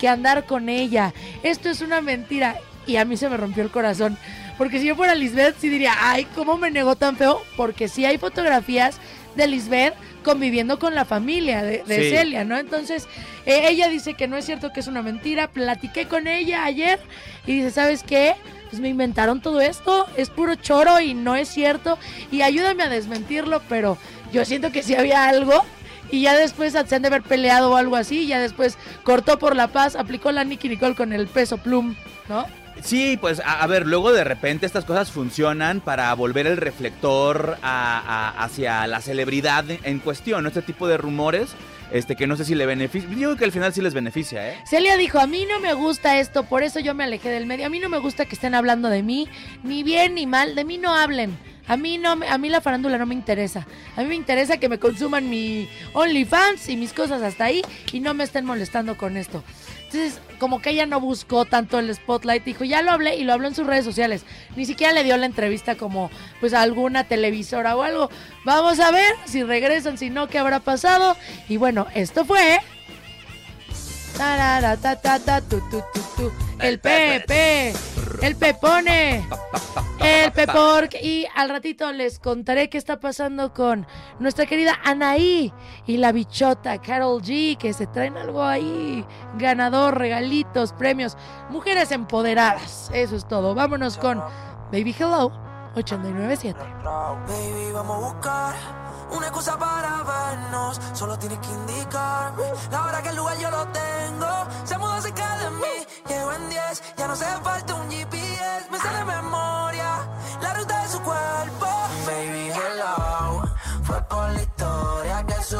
que andar con ella. Esto es una mentira. Y a mí se me rompió el corazón. Porque si yo fuera Lisbeth, sí diría, ay, ¿cómo me negó tan feo? Porque sí hay fotografías de Lisbeth conviviendo con la familia de, de Sí. Celia, ¿no? Entonces, eh, ella dice que no es cierto que es una mentira. Platiqué con ella ayer y dice, ¿sabes qué? Pues me inventaron todo esto, es puro choro y no es cierto. Y ayúdame a desmentirlo, pero yo siento que sí había algo. Y ya después se han de haber peleado o algo así. Ya después cortó por la paz, aplicó la Nicky Nicole con el peso plum, ¿no? Sí, pues a, ver, luego de repente estas cosas funcionan para volver el reflector a- hacia la celebridad en cuestión, ¿no? Este tipo de rumores, este que no sé si le beneficia. Yo digo que al final sí les beneficia, ¿eh? Celia dijo, a mí no me gusta esto, por eso yo me alejé del medio. A mí no me gusta que estén hablando de mí, ni bien ni mal, de mí no hablen. A mí no, a mí la farándula no me interesa. A mí me interesa que me consuman mi OnlyFans y mis cosas hasta ahí y no me estén molestando con esto. Entonces, como que ella no buscó tanto el spotlight, dijo, ya lo hablé y lo habló en sus redes sociales. Ni siquiera le dio la entrevista como pues a alguna televisora o algo. Vamos a ver si regresan, si no, qué habrá pasado. Y bueno, esto fue Tarara, ta, ta, ta, tu, tu, tu, tu. El Pepe, el Pepone, el Pepork. Y al ratito les contaré qué está pasando con nuestra querida Anaí y la bichota Carol G, que se traen algo ahí. Ganador, regalitos, premios. Mujeres empoderadas. Eso es todo. Vámonos con Baby Hello 897. Baby, vamos a buscar una excusa para vernos. Solo tienes que indicarme la hora que el lugar yo lo tengo. Se mudó cerca de mí, llego en 10. Ya no hace falta un GPS, me sale memoria la ruta de su cuerpo. Baby, hello. Fue por la historia que subiste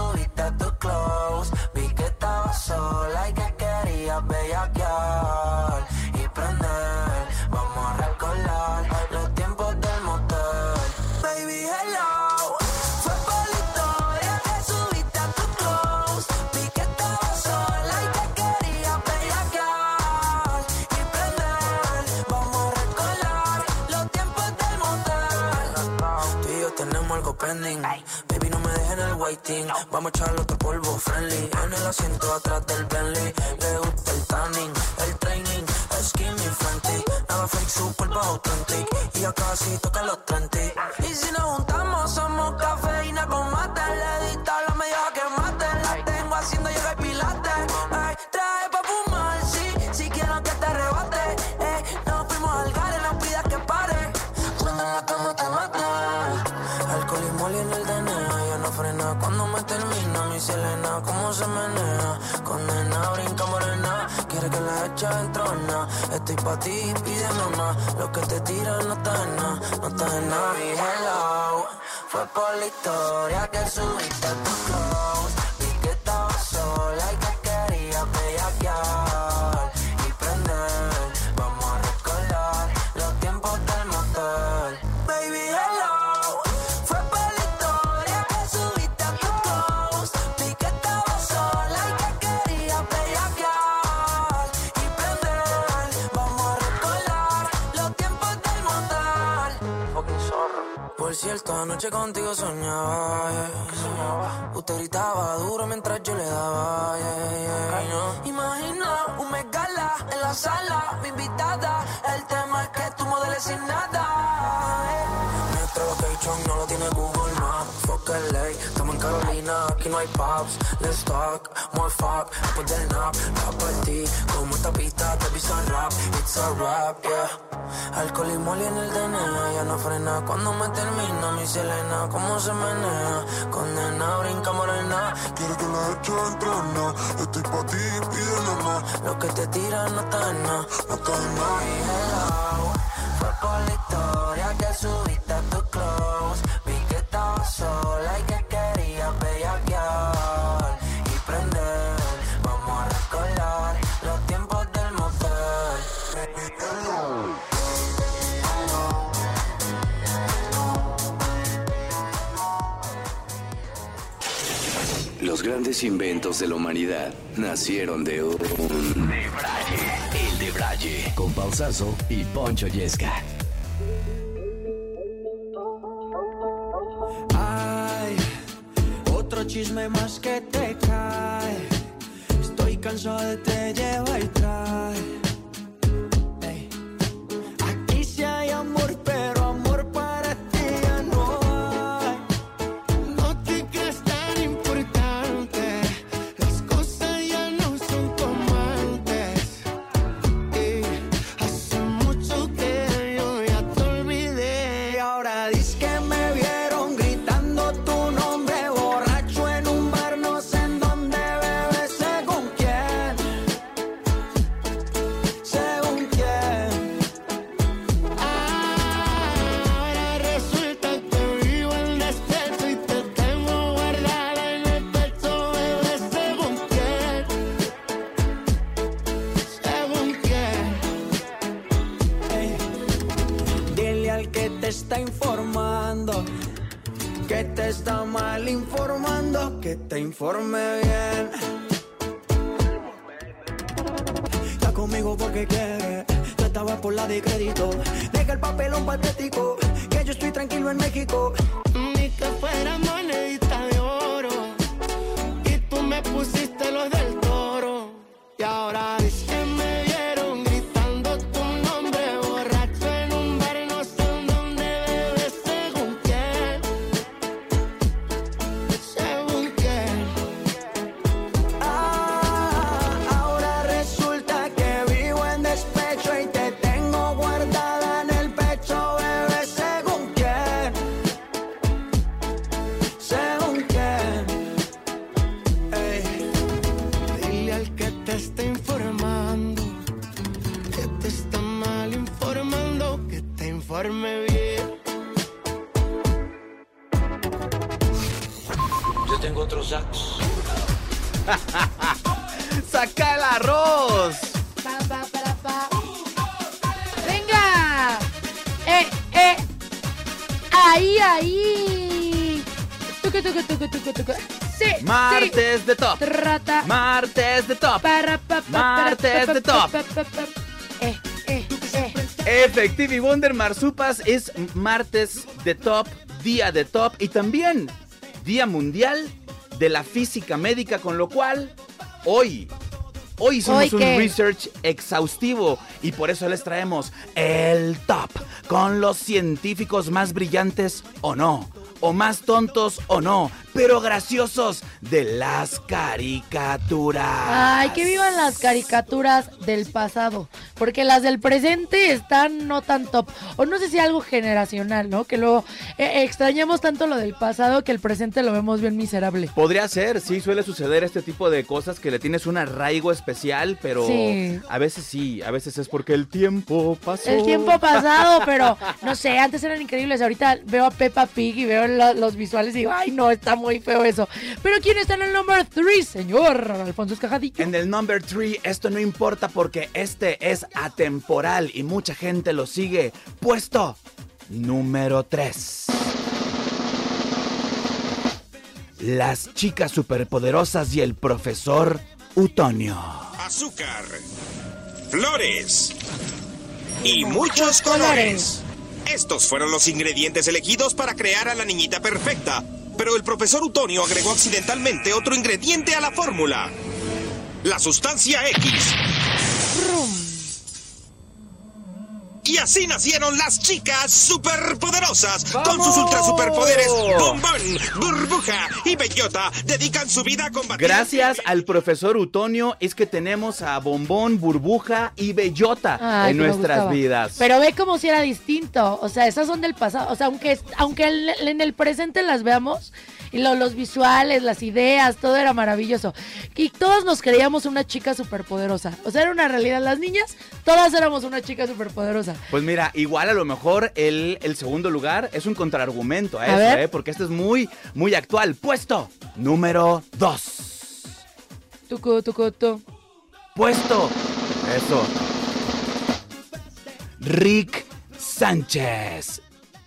Baby, no me dejes en el waiting. Vamos a echarle otro polvo friendly. En el asiento atrás del Bentley. Le gusta el tanning, el training. Skinny frantic. Nada fake, su cuerpo authentic. Y ya casi toca los 30. Y si nos juntamos, somos cafeína con mate. Le dista la media que mate. La tengo haciendo yoga Mi Selena, cómo se menea. Condena, brinca morena. Quiere que la eche en trona. Estoy pa' ti, pídeme más. Lo que te tiran no está en nada. No está en nada. Mi hello. Fue por la historia que subiste a tu close. Cierto, anoche contigo soñaba, yeah. Usted gritaba duro mientras yo le daba, yeah, yeah. Imagina un megala en la sala, mi invitada. El tema es que tú modeles sin nada. eh. Nuestro location no lo tiene Google Maps. Fuck LA, estamos en Carolina, aquí no hay pubs. Let's talk, more fuck, después del nap. Pa' partir, como esta pista te pisa rap. It's a rap, yeah. Alcohol y moli en el DNA, ya no frena. Cuando me termina mi Selena, cómo se menea. Condena, brinca morena. Quiero que la eche entrena. Estoy pa' ti, pídele más. Lo que te tiran no está en nada, no está en nada. Fue por la historia que subiste a tu close. Vi que estaba sola y que Los grandes inventos de la humanidad nacieron de un debraye. El debraye. Con Pausazo y Poncho Yesca. Ay, otro chisme más que te cae. Estoy cansado de te lleva y trae. Está mal informando, que te informe bien. Está conmigo porque quiere, tú estabas por la de crédito. Deja el papelón patético, que yo estoy tranquilo en México. Ni que fuera monedita de oro, y tú me pusiste los del toro. Y ahora dices ¡Ahí, ahí! Tucu, tucu, tucu. Sí, Martes sí. de top. Trata. Martes de top. Para, pa, pa, Martes para, de top. Eh, eh, eh. Efectivi Wonder Marsupas es martes de top, día de top y también día mundial de la física médica, con lo cual hoy, hoy hicimos ¿Hoy un qué? research exhaustivo y por eso les traemos el top con los científicos más brillantes o no, o más tontos o no, pero graciosos de las caricaturas. Ay, que vivan las caricaturas del pasado, porque las del presente están no tan top. O no sé si algo generacional, ¿no? Que luego eh, extrañamos tanto lo del pasado que el presente lo vemos bien miserable. Podría ser, sí, suele suceder este tipo de cosas que le tienes un arraigo especial, pero Sí. a veces sí, a veces es porque el tiempo pasó. El tiempo pasado, pero no sé, antes eran increíbles. Ahorita veo a Peppa Pig y veo lo- los visuales y digo, ay, no, está muy feo eso. Pero ¿quién está en el number 3, señor Alfonso Escajadillo? En el number 3, esto no importa porque este es atemporal y mucha gente lo sigue. Puesto número 3. Las chicas superpoderosas y el profesor Utonio. azúcar, flores y muchos colores. Estos fueron los ingredientes elegidos para crear a la niñita perfecta, pero el profesor Utonio agregó accidentalmente otro ingrediente a la fórmula. La sustancia X. Y así nacieron las chicas superpoderosas. Con sus ultra superpoderes, Bombón, Burbuja y Bellota dedican su vida a combatir. Gracias al profesor Utonio es que tenemos a Bombón, Burbuja y Bellota Ay, en nuestras vidas. Pero ve como si era distinto. O sea, esas son del pasado. O sea, aunque, aunque en el presente las veamos, y lo- los visuales, las ideas, todo era maravilloso. Y todos nos creíamos una chica superpoderosa. O sea, era una realidad. Las niñas, todas éramos una chica superpoderosa. Pues mira, igual a lo mejor el, el segundo lugar es un contraargumento a, A eso, ver. ¿eh? Porque este es muy, muy actual. Puesto número 2. Tucu, tucu, tu. Puesto. Eso. Rick Sánchez.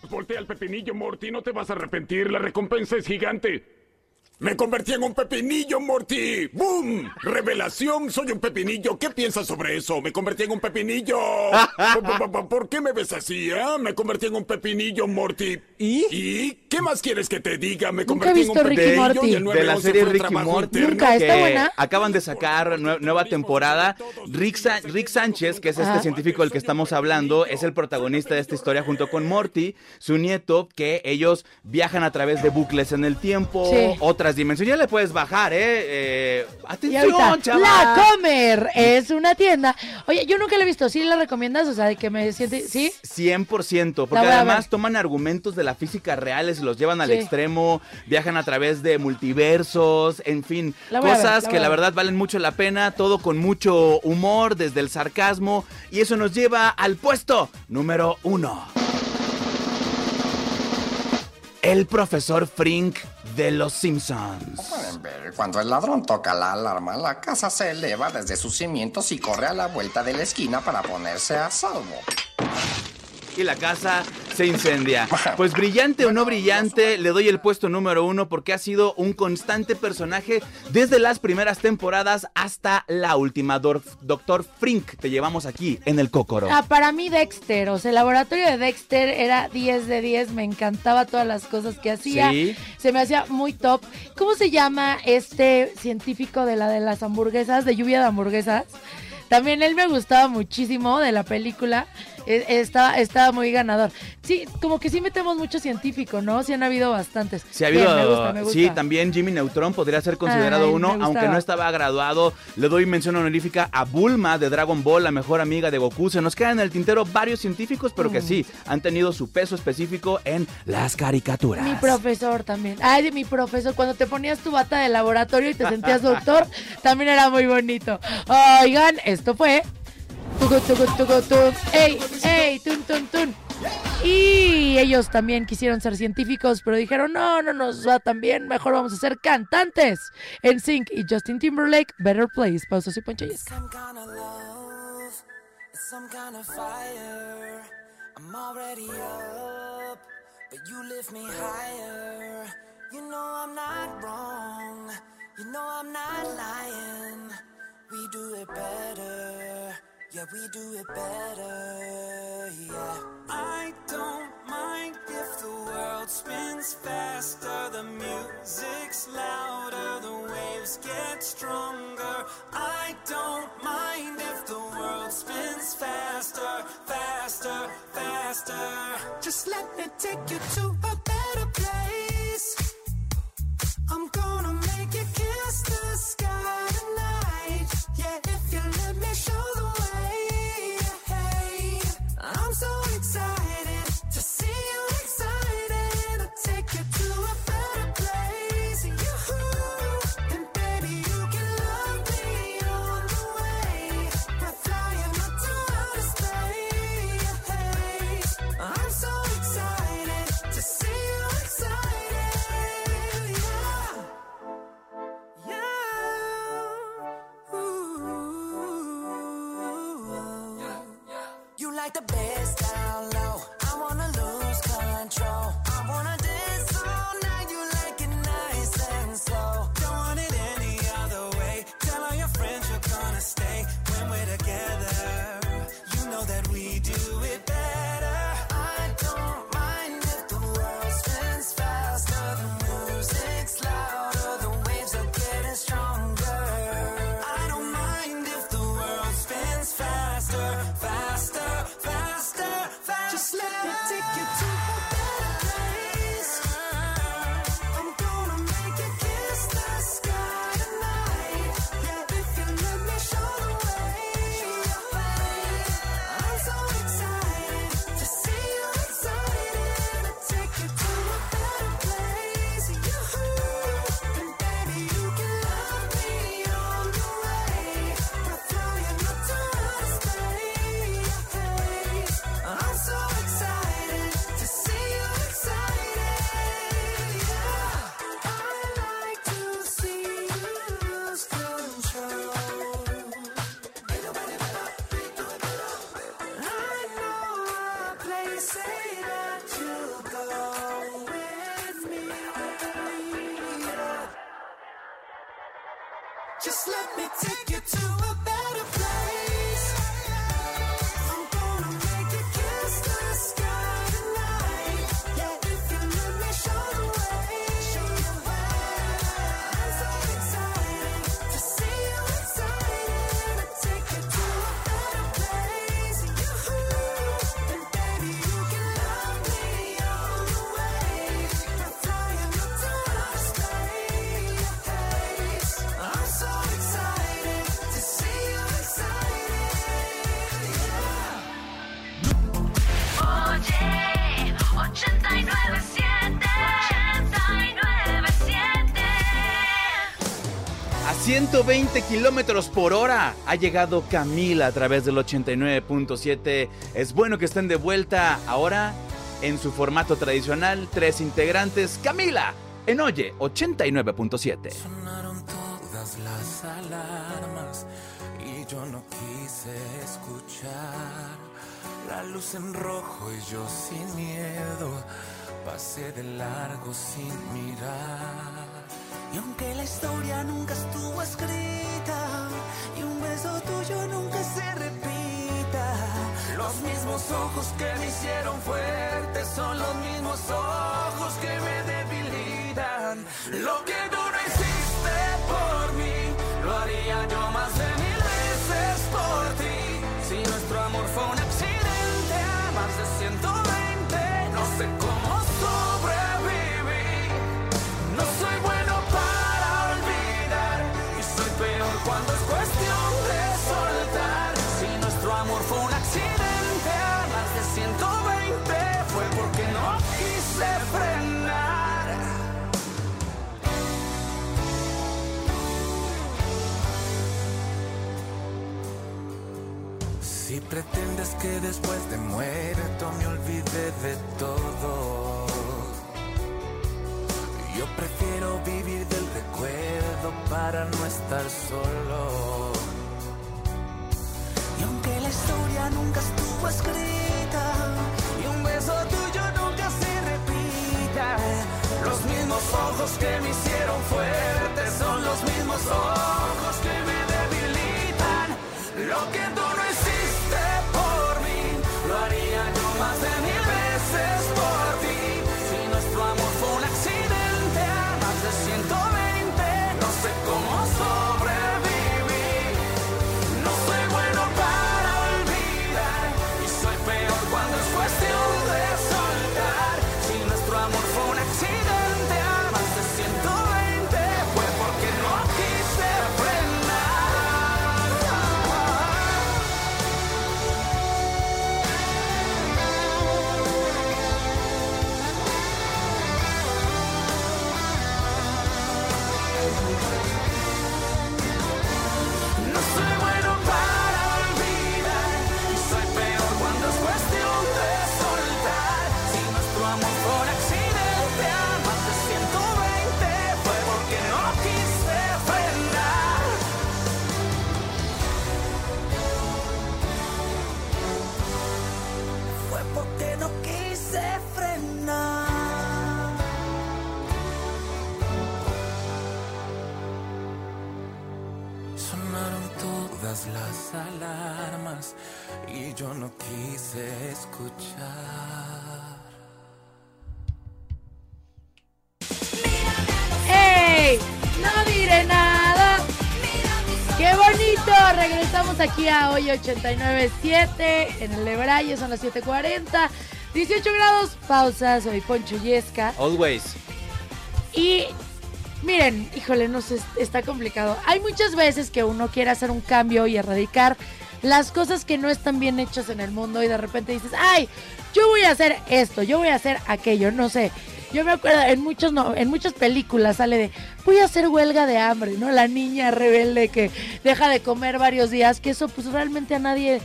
Voltea al pepinillo, Morty, no te vas a arrepentir, la recompensa es gigante. Me convertí en un pepinillo, Morty. ¡Boom! Revelación, soy un pepinillo. ¿Qué piensas sobre eso? Me convertí en un pepinillo. ¿Por, qué me ves así, eh? Me convertí en un pepinillo, Morty. ¿Y? ¿Y? ¿Qué más quieres que te diga? Me Nunca he convertí en un pepinillo Morty. y el de la 911 serie Ricky Morty. Nunca, ¿está buena? acaban de sacar nue- nueva temporada. Rick, Sa- Rick Sánchez, que es este Ajá. científico del que estamos hablando, es el protagonista de esta historia junto con Morty, su nieto, que ellos viajan a través de bucles en el tiempo, Sí. Otras dimensiones. Ya le puedes bajar, ¿eh? Eh, atención, ahorita. La Comer es una tienda. Oye, yo nunca la he visto. ¿Sí la recomiendas? O sea, de que me siente. ¿Sí? 100%, porque además toman argumentos de la física reales los llevan al Sí. extremo, viajan a través de multiversos, en fin, ver, cosas la que la ver. verdad valen mucho la pena, todo con mucho humor, desde el sarcasmo, y eso nos lleva al puesto número uno. El profesor Frink de los Simpsons. Pueden ver, cuando el ladrón toca la alarma, la casa se eleva desde sus cimientos y corre a la vuelta de la esquina para ponerse a salvo. Y la casa se incendia. Pues brillante o no brillante, le doy el puesto número uno porque ha sido un constante personaje desde las primeras temporadas hasta la última. Doctor Frink, te llevamos aquí en el Cócoro. Ah, para mí Dexter, o sea, el laboratorio de Dexter era 10 de 10, me encantaba todas las cosas que hacía, Sí. se me hacía muy top. ¿Cómo se llama este científico de la de las hamburguesas, de lluvia de hamburguesas? También él me gustaba muchísimo de la película, estaba, estaba muy ganador. Sí, como que sí metemos mucho científico, ¿no? Sí han habido bastantes. Sí, ha Bien, habido. me gusta, me gusta. Sí, también Jimmy Neutron podría ser considerado Ay, uno, aunque no estaba graduado. Le doy mención honorífica a Bulma de Dragon Ball, la mejor amiga de Goku. Se nos quedan en el tintero varios científicos, pero que Mm. sí han tenido su peso específico en las caricaturas. Mi profesor también. Ay, mi profesor, cuando te ponías tu bata de laboratorio y te sentías doctor, también era muy bonito. Oigan, esto fue. ¡Ey, ey! ¡Tun, tun, tun! Y ellos también quisieron ser científicos, pero dijeron, no, no nos va tan bien, mejor vamos a ser cantantes. En Sync y Justin Timberlake, Better Place. Pausas y ponchillas. We do it better, yeah, we do it better, yeah. I don't mind if the world spins faster, the music's louder, the waves get stronger. I don't mind if the world spins faster, faster, faster. Just let me take you to 120 kilómetros por hora ha llegado Camila a través del 89.7. Es bueno que estén de vuelta ahora en su formato tradicional. Tres integrantes. Camila en Oye 89.7. Sonaron todas las alarmas y yo no quise escuchar la luz en rojo y yo sin miedo pasé de largo sin mirar. Y aunque la historia nunca estuvo escrita y un beso tuyo nunca se repita, los mismos ojos que me hicieron fuerte son los mismos ojos que me debilitan. Lo que tú no hiciste por mí, lo haría yo más de mil veces por ti. Si nuestro amor fue un accidente más de 120, pretendes que después de muerto me olvide de todo, yo prefiero vivir del recuerdo para no estar solo. Y aunque la historia nunca estuvo escrita y un beso tuyo nunca se repita, los mismos ojos que me hicieron fuerte son los mismos ojos quise escuchar. ¡Ey! No diré nada. ¡Qué bonito! Regresamos aquí a hoy 897 en el Lebralle, son las 7:40. 18 grados, pausa, soy Poncho Yesca. Always. Y miren, híjole, no sé, está complicado. Hay muchas veces que uno quiere hacer un cambio y erradicar las cosas que no están bien hechas en el mundo y de repente dices, ay, yo voy a hacer esto, yo voy a hacer aquello, no sé. Yo me acuerdo, en, muchos no, en muchas películas sale de, voy a hacer huelga de hambre, ¿no? La niña rebelde que deja de comer varios días, que eso pues realmente a nadie,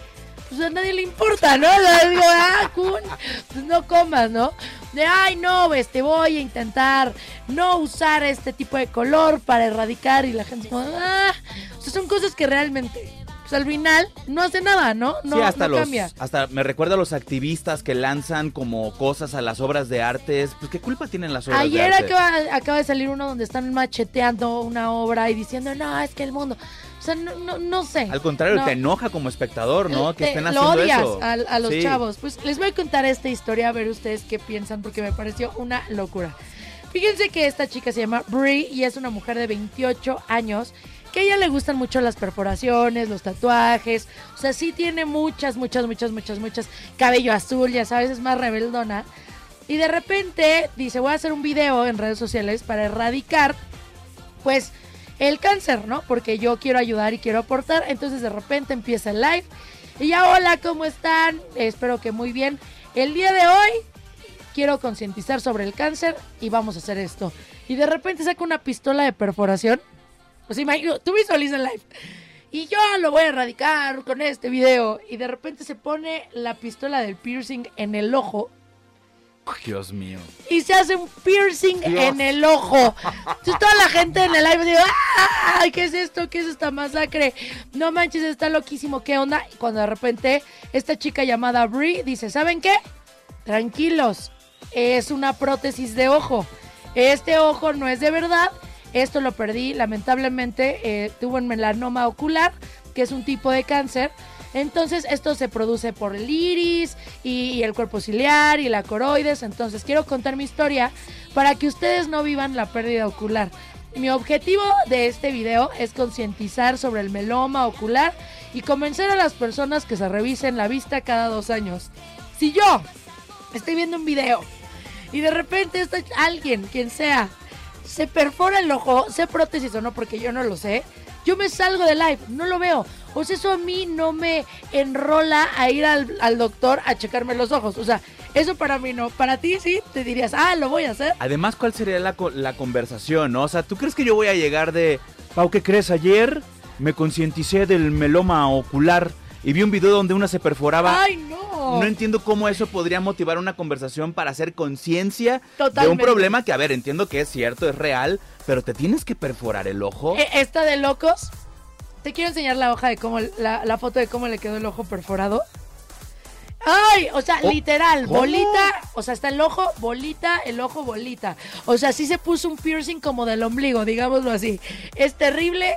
pues a nadie le importa, ¿no? Ah, pues no comas, ¿no? De, ay, no, este, voy a intentar no usar este tipo de color para erradicar y la gente ah, o sea, son cosas que realmente, pues al final no hace nada, ¿no? No, sí, hasta no los, cambia. hasta me recuerda a los activistas que lanzan como cosas a las obras de arte. Pues qué culpa tienen las obras Ayer de arte. acaba, acaba de salir uno donde están macheteando una obra y diciendo, no, es que el mundo. O sea, no, no, no sé. Al contrario, No. te enoja como espectador, ¿no? Que estén lo haciendo odias eso. A, a los Sí. chavos. Pues les voy a contar esta historia a ver ustedes qué piensan porque me pareció una locura. Fíjense que esta chica se llama Brie y es una mujer de 28 años a ella le gustan mucho las perforaciones, los tatuajes. O sea, sí tiene muchas, muchas, muchas, muchas, muchas. Cabello azul, ya sabes, es más rebeldona. Y de repente dice, voy a hacer un video en redes sociales para erradicar, pues, el cáncer, ¿no? Porque yo quiero ayudar y quiero aportar. Entonces de repente empieza el live. Y ya, hola, ¿cómo están? Espero que muy bien. El día de hoy quiero concientizar sobre el cáncer y vamos a hacer esto. Y de repente saca una pistola de perforación. O sea, imagino, tú visualiza el live. Y yo lo voy a erradicar con este video. Y de repente se pone la pistola del piercing en el ojo Dios mío. y se hace un piercing Dios. en el ojo. Entonces toda la gente en el live dice, ¡ay, qué es esto! ¿Qué es esta masacre? No manches, está loquísimo, ¿qué onda? Y cuando de repente esta chica llamada Brie dice, ¿saben qué? Tranquilos, es una prótesis de ojo. Este ojo no es de verdad. Esto lo perdí, lamentablemente, eh, tuvo un melanoma ocular, que es un tipo de cáncer. Entonces, esto se produce por el iris y, y el cuerpo ciliar y la coroides. Entonces, quiero contar mi historia para que ustedes no vivan la pérdida ocular. Mi objetivo de este video es concientizar sobre el meloma ocular y convencer a las personas que se revisen la vista cada dos años. Si yo estoy viendo un video y de repente está alguien, quien sea, se perfora el ojo, sé prótesis o no, porque yo no lo sé, yo me salgo de live, no lo veo. O sea, eso a mí no me enrola a ir al, al doctor a checarme los ojos. O sea, eso para mí no. Para ti sí, te dirías, ah, lo voy a hacer. Además, ¿cuál sería la, la conversación? O sea, ¿tú crees que yo voy a llegar de... Pau, ¿qué crees? Ayer me concienticé del meloma ocular y vi un video donde una se perforaba. Ay, no. No entiendo cómo eso podría motivar una conversación para hacer conciencia de un problema que, a ver, entiendo que es cierto, es real, pero te tienes que perforar el ojo. Eh, Esta de locos. Te quiero enseñar la hoja de cómo, la, la foto de cómo le quedó el ojo perforado. Ay, o sea, Oh, literal, ¿cómo? bolita, o sea, está el ojo, bolita, el ojo, bolita. O sea, sí se puso un piercing como del ombligo, digámoslo así. Es terrible.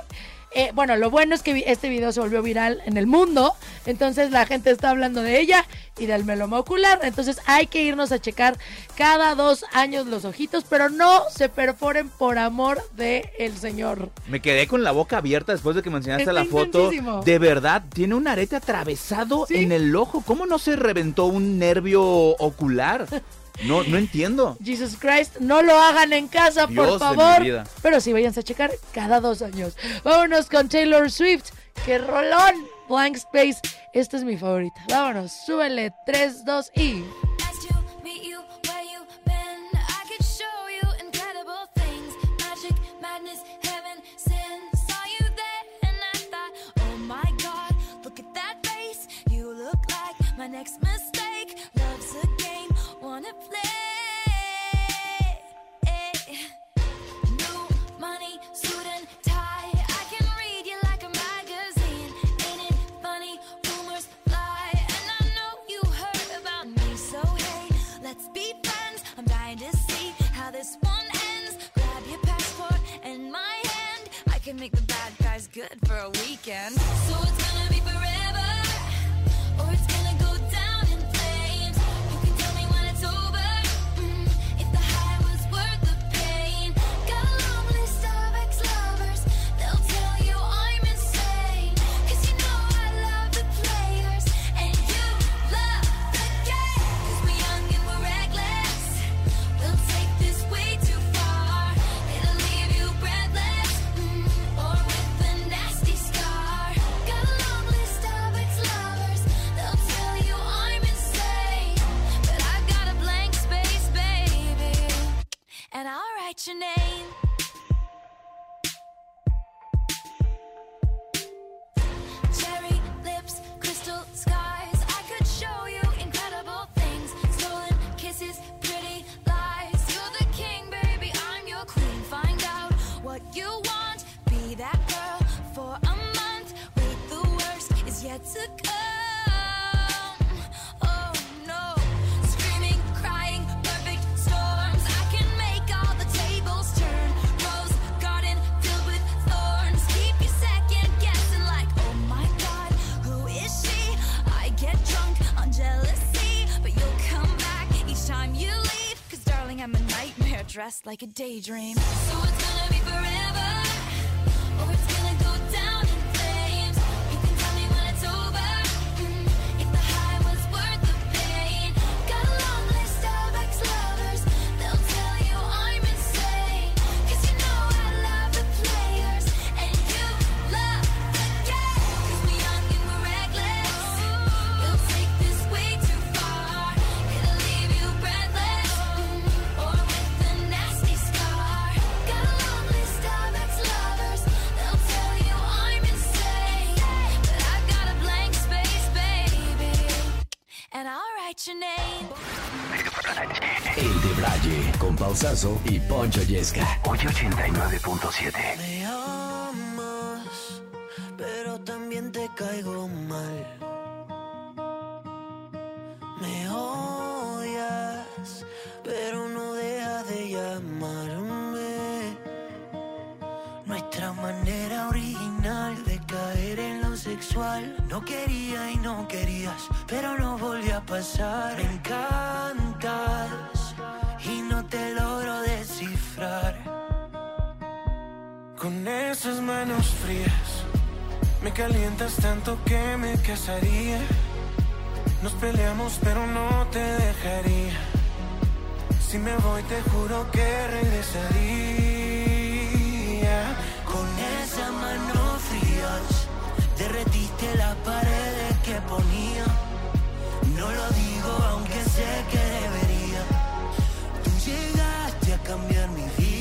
Eh, bueno, lo bueno es que este video se volvió viral en el mundo, entonces la gente está hablando de ella y del meloma ocular, entonces hay que irnos a checar cada dos años los ojitos, pero no se perforen por amor del el Señor. Me quedé con la boca abierta después de que me enseñaste Está la foto. De verdad, tiene un arete atravesado en el ojo. ¿Cómo no se reventó un nervio ocular? No, no entiendo. Jesus Christ, no lo hagan en casa, Dios por de favor. mi vida. Pero sí, váyanse a checar cada dos años. Vámonos con Taylor Swift. ¡Qué rolón! Blank Space. Esta es mi favorita. Vámonos, súbele. 3, 2 y. meet you good for a weekend. Dressed like a daydream. So it's gonna be forever, or it's gonna go down El de Braille, con Pausazo y Poncho Yesca. Hoy 89.7. Me amas, pero también te caigo mal. Me odias, pero no dejas de llamarme. No quería y no querías, pero no volvió a pasar. Me encantas y no te logro descifrar. Con esas manos frías Me calientas tanto que me casaría Nos peleamos pero no te dejaría Si me voy te juro que regresaría Con esa mano frías derretiste las paredes que ponía. No lo digo aunque sé que debería. Tú llegaste a cambiar mi vida.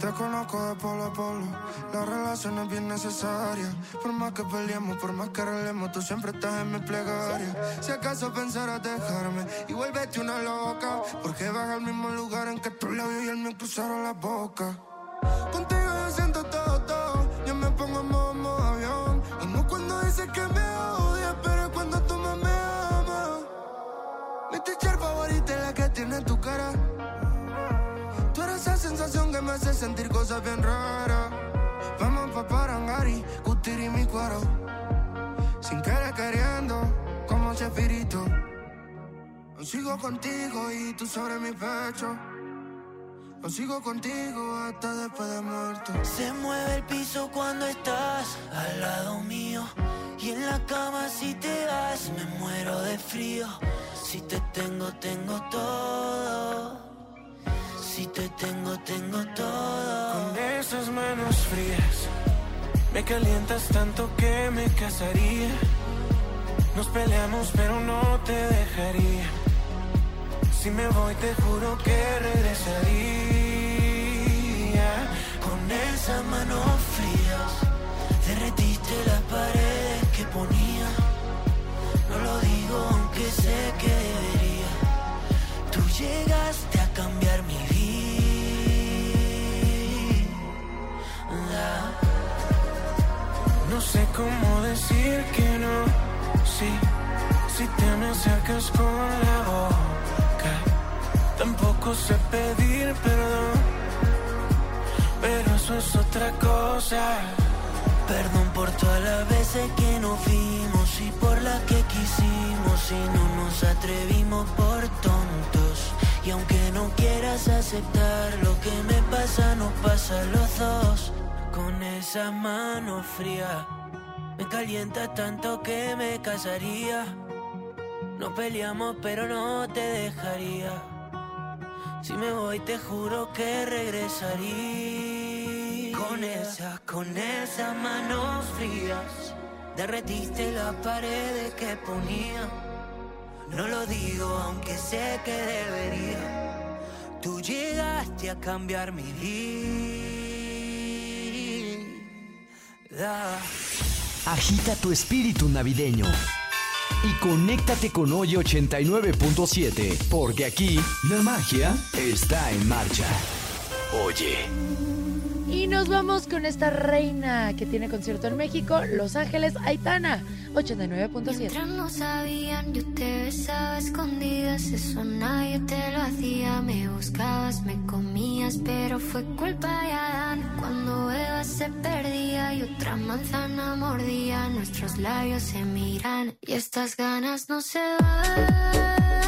Te conozco de polo a polo La relación es bien necesaria Por más que peleemos, por más que arreglemos Tú siempre estás en mi plegaria Si acaso pensaras dejarme Y vuélvete una loca Porque vas al mismo lugar en que tus labios y el mío cruzaron la boca Contigo yo siento todo, todo Yo me pongo en modo, avión Amo cuando dices que me odias Pero cuando tú más me amas Mi teacher favorita es la que tiene tu cara Tú eres esa sensación que me hace sentir cosas bien raras. Vamos pa' Parangari, Cutiri mi cuero. Sin querer queriendo, como Chespirito. Aún sigo contigo y tú sobre mi pecho. Aún sigo contigo hasta después de muerto. Se mueve el piso cuando estás al lado mío. Y en la cama si te vas me muero de frío. Si te tengo, tengo todo. Si te tengo, tengo todo. Con esas manos frías, me calientas tanto que me casaría. Nos peleamos, pero no te dejaría. Si me voy, te juro que regresaría. Con esas manos frías, derretiste las paredes que ponía. No lo digo aunque sé que debería. Tú llegaste a cambiar mi vida. No sé cómo decir que no. Sí, si te me acercas con la boca. Sé pedir perdón. Pero eso es otra cosa. Perdón por todas las veces que nos vimos y por las que quisimos y no nos atrevimos por tontos. Y aunque no quieras aceptar lo que me pasa, nos pasa a los dos. Con esa mano fría, me calienta tanto que me casaría. No peleamos, pero no te dejaría. Si me voy, te juro que regresaría. Con esas, con esas manos frías, derretiste las paredes que ponía. No lo digo aunque sé que debería. Tú llegaste a cambiar mi vida. Agita tu espíritu navideño y conéctate con hoy 89.7, porque aquí la magia está en marcha. Oye, Y nos vamos con esta reina que tiene concierto en México, Los Ángeles, Aitana, 89.7. Mientras no sabían, yo te besaba escondidas, eso nadie te lo hacía. Me buscabas, me comías, pero fue culpa de Adán. Cuando Eva se perdía y otra manzana mordía, nuestros labios se miran y estas ganas no se van.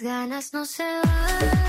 ganas no se van.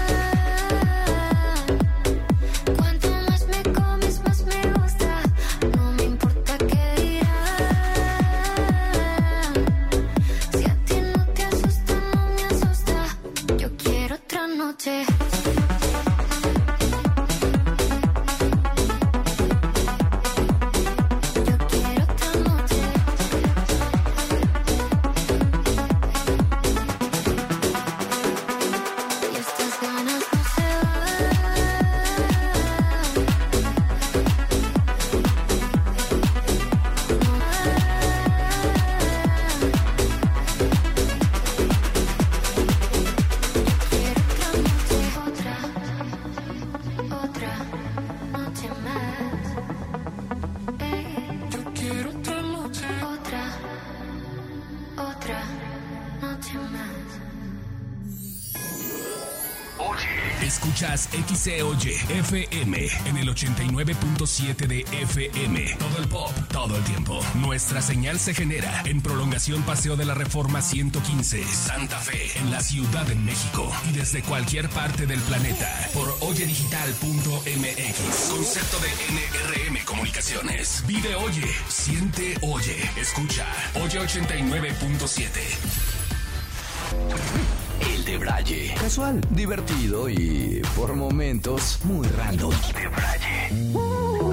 FM en el 89.7 de FM. Todo el pop, todo el tiempo. Nuestra señal se genera en prolongación Paseo de la Reforma 115, Santa Fe, en la Ciudad de México. Y desde cualquier parte del planeta por oyedigital.mx. Concepto de NRM Comunicaciones. Vive Oye, siente Oye, escucha. Oye 89.7. El de Braille. Casual, divertido y por momentos muy random.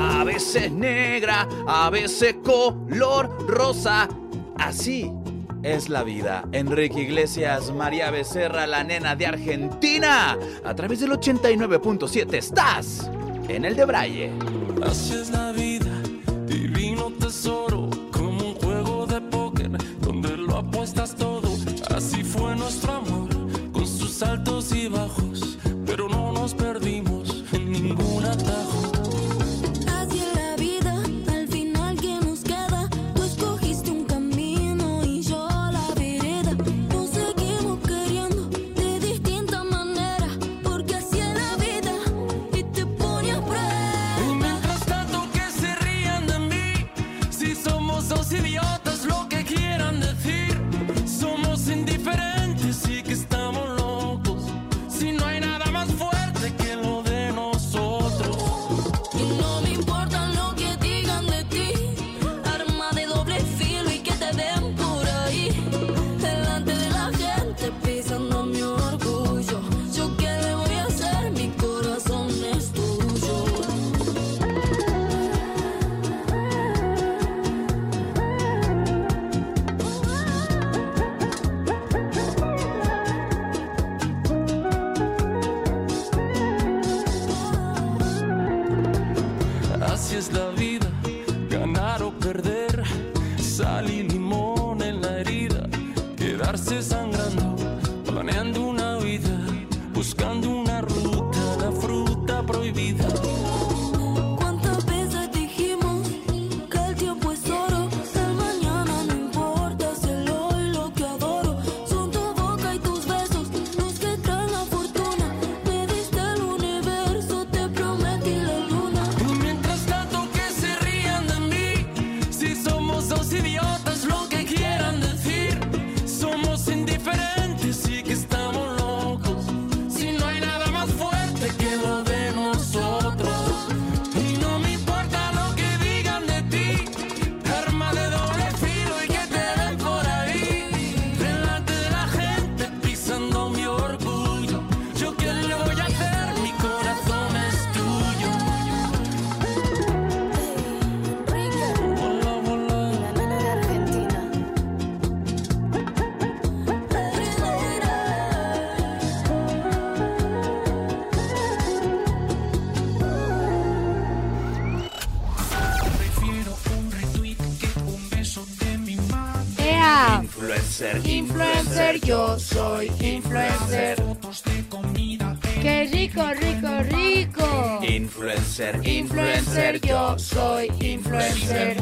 A veces negra, a veces color rosa. Así es la vida. Enrique Iglesias, María Becerra, la nena de Argentina. A través del 89.7 estás en el de Braille. Así es la soy influencer. Qué rico, rico, rico. Influencer, Influencer, yo soy influencer.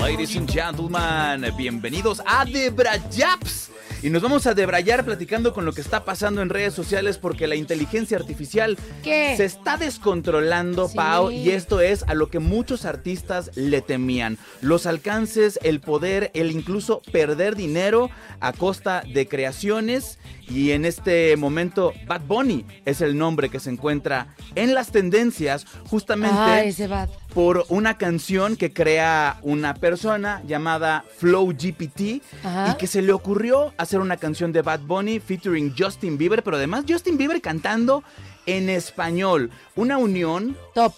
Ladies and gentlemen, bienvenidos a Debrayaps. Y nos vamos a debrayar platicando con lo que está pasando en redes sociales porque la inteligencia artificial ¿Qué? se está descontrolando, Sí. Pau, y esto es a lo que muchos artistas le temían. Los alcances, el poder, el incluso perder dinero a costa de creaciones. Y en este momento, Bad Bunny es el nombre que se encuentra en las tendencias justamente Ay, ese Bad. por una canción que crea una persona llamada Flow GPT Ajá. y que se le ocurrió hacer una canción de Bad Bunny featuring Justin Bieber, pero además Justin Bieber cantando en español. Una unión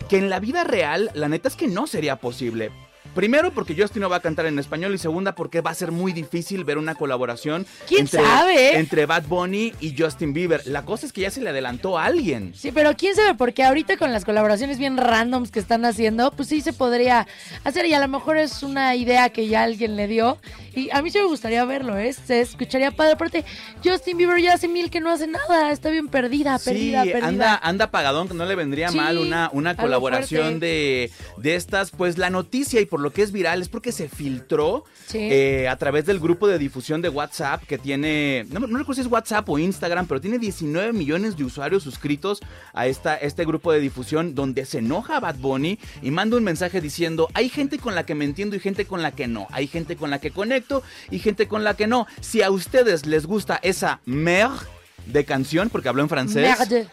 que en la vida real, la neta es que no sería posible. Primero porque Justin no va a cantar en español y segunda porque va a ser muy difícil ver una colaboración ¿Quién entre, sabe? entre Bad Bunny y Justin Bieber. La cosa es que ya se le adelantó a alguien. Sí, pero quién sabe, porque ahorita con las colaboraciones bien randoms que están haciendo, pues sí se podría hacer y a lo mejor es una idea que ya alguien le dio. Y a mí sí me gustaría verlo, ¿eh? Se escucharía padre. Aparte, Justin Bieber ya hace mil que no hace nada, está bien perdida, perdida, sí, perdida. anda, anda pagadón, que no le vendría Sí, mal una, una colaboración de, de estas. Pues la noticia y por lo que es viral es porque se filtró Sí. eh, a través del grupo de difusión de WhatsApp que tiene, no, no recuerdo si es WhatsApp o Instagram, pero tiene 19 millones de usuarios suscritos a esta, este grupo de difusión donde se enoja Bad Bunny y manda un mensaje diciendo, hay gente con la que me entiendo y gente con la que no, hay gente con la que conecto y gente con la que no. Si a ustedes les gusta esa merde de canción, porque habló en francés Merde.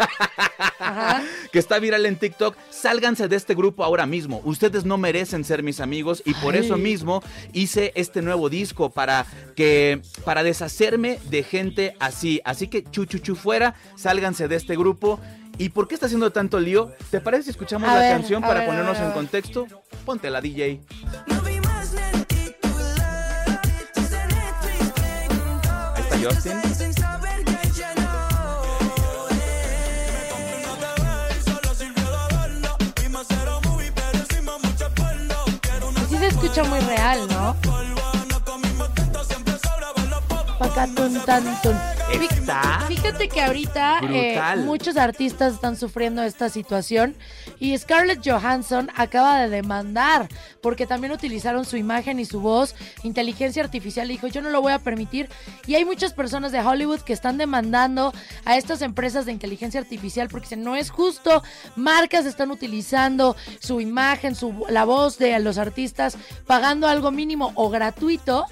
Ajá. que está viral en TikTok, sálganse de este grupo ahora mismo. Ustedes no merecen ser mis amigos y por Ay. eso mismo hice este nuevo disco para que para deshacerme de gente así. Así que chu chu chu fuera, sálganse de este grupo. ¿Y por qué está haciendo tanto lío? ¿Te parece si escuchamos A la ver, canción para ver, ponernos en contexto? Ponte la DJ. Ahí está Justin. Escucha muy real, ¿no? Pacatun, tan, tun. Fí- Está Fíjate que ahorita eh, muchos artistas están sufriendo esta situación y Scarlett Johansson acaba de demandar porque también utilizaron su imagen y su voz, inteligencia artificial, dijo yo no lo voy a permitir y hay muchas personas de Hollywood que están demandando a estas empresas de inteligencia artificial porque dicen no es justo, marcas están utilizando su imagen, su, la voz de los artistas pagando algo mínimo o gratuito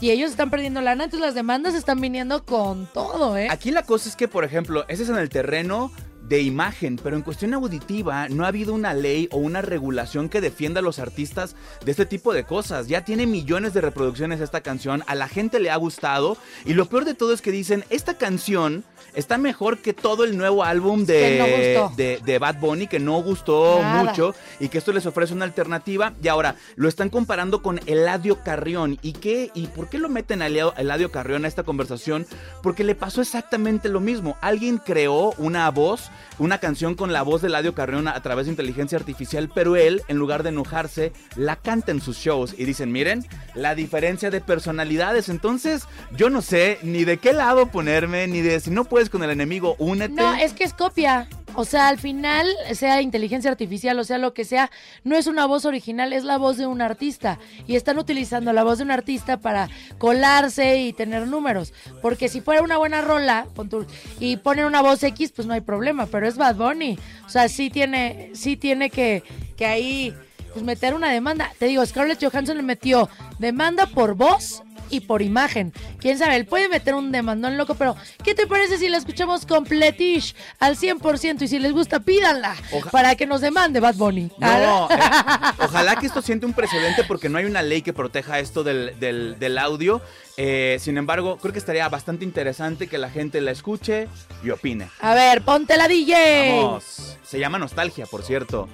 y ellos están perdiendo lana, entonces las demandas están viniendo con todo, ¿eh? Aquí la cosa es que, por ejemplo, ese es en el terreno de imagen, pero en cuestión auditiva no ha habido una ley o una regulación que defienda a los artistas de este tipo de cosas. Ya tiene millones de reproducciones esta canción, a la gente le ha gustado y lo peor de todo es que dicen, esta canción está mejor que todo el nuevo álbum de, no de, de Bad Bunny, que no gustó Nada. mucho y que esto les ofrece una alternativa. Y ahora lo están comparando con Eladio Carrión. ¿Y qué? ¿Y por qué lo meten a Eladio, Carrión a esta conversación? Porque le pasó exactamente lo mismo. Alguien creó una voz, una canción con la voz de Eladio Carrión a, través de inteligencia artificial, pero él, en lugar de enojarse, la canta en sus shows. Y dicen, miren, la diferencia de personalidades. Entonces, yo no sé ni de qué lado ponerme, ni de si no con el enemigo, únete. No, es que es copia. O sea, al final, sea inteligencia artificial o sea lo que sea, no es una voz original, es la voz de un artista. Y están utilizando la voz de un artista para colarse y tener números. Porque si fuera una buena rola y ponen una voz X, pues no hay problema. Pero es Bad Bunny. O sea, sí tiene, sí tiene que, que ahí pues, meter una demanda. Te digo, Scarlett Johansson le metió demanda por voz y por imagen. Quién sabe, él puede meter un demandón loco, pero ¿qué te parece si la escuchamos completish al 100% y si les gusta, pídanla Oja- para que nos demande Bad Bunny? No, eh, ojalá que esto siente un precedente porque no hay una ley que proteja esto del, del- del audio. Eh, sin embargo, creo que estaría bastante interesante que la gente la escuche y opine. A ver, ponte la DJ. Vamos. Se llama Nostalgia, por cierto.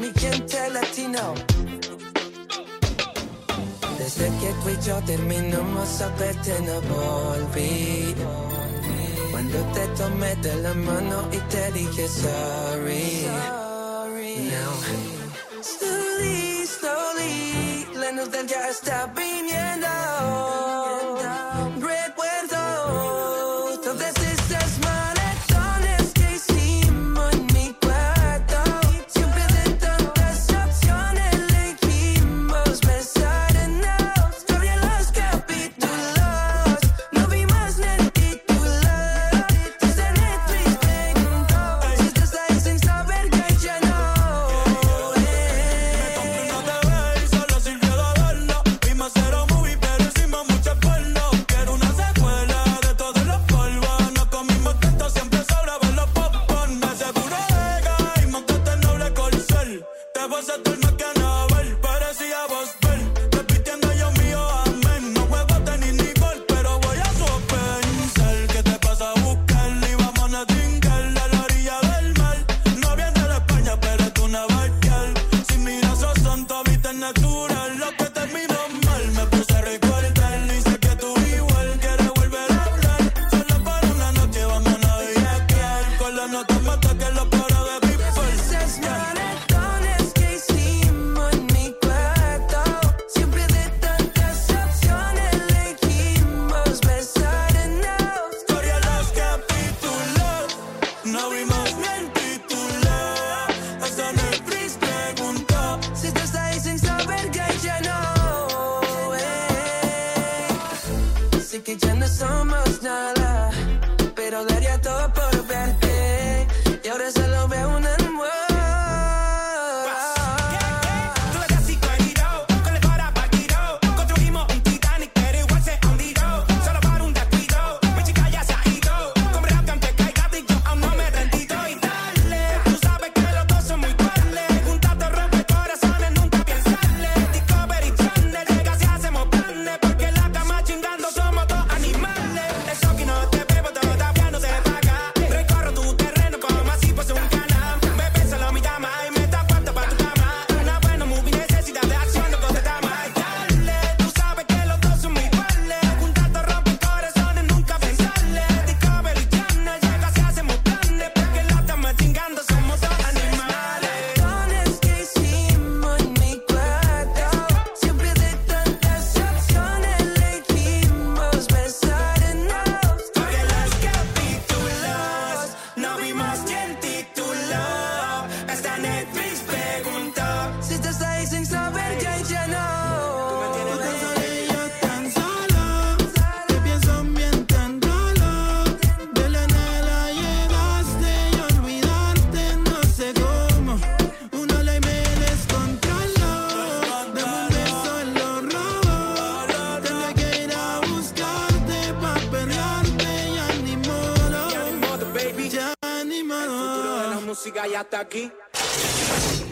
mi gente latino. Desde que tú y yo terminamos a verte no volví. Cuando te tomé de la mano y te dije sorry. Now. Slowly, slowly, la nostalgia está viniendo. Red,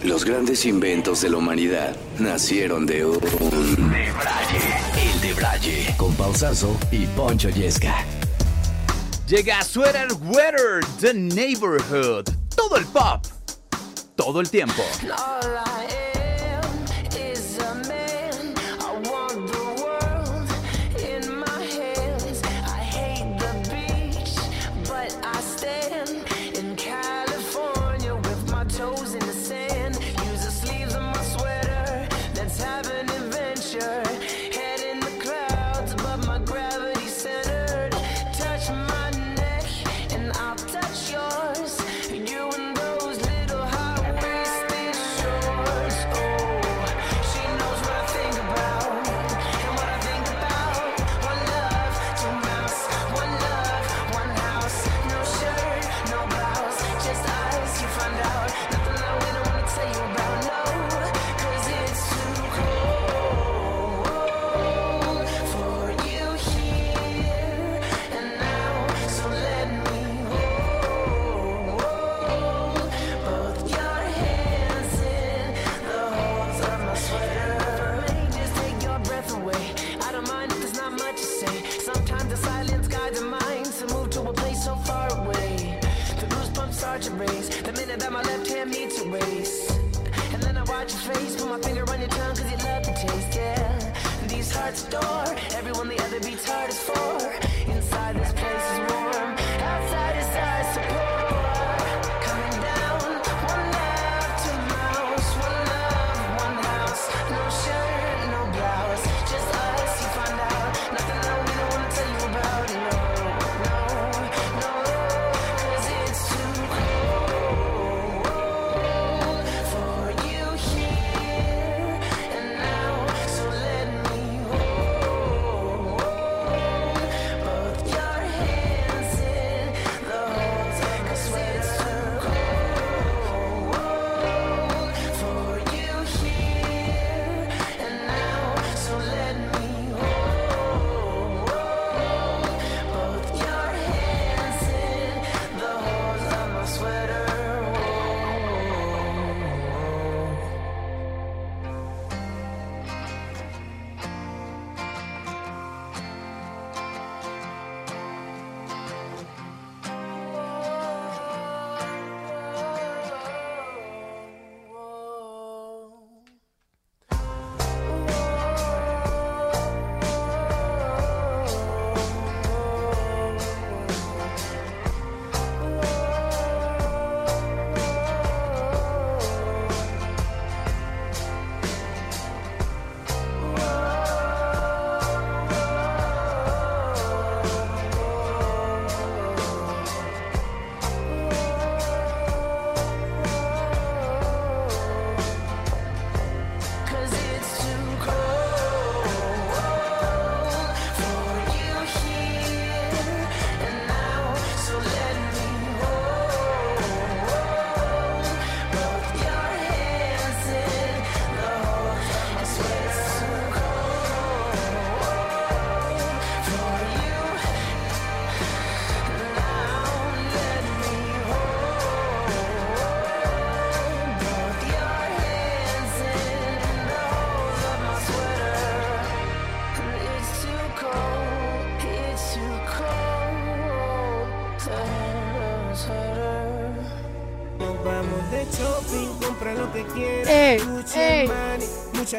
Los grandes inventos de la humanidad nacieron de un debraye. El debraye con Pausazo y Poncho Yesca. Llega Sweater Weather, The Neighborhood. Todo el pop, todo el tiempo.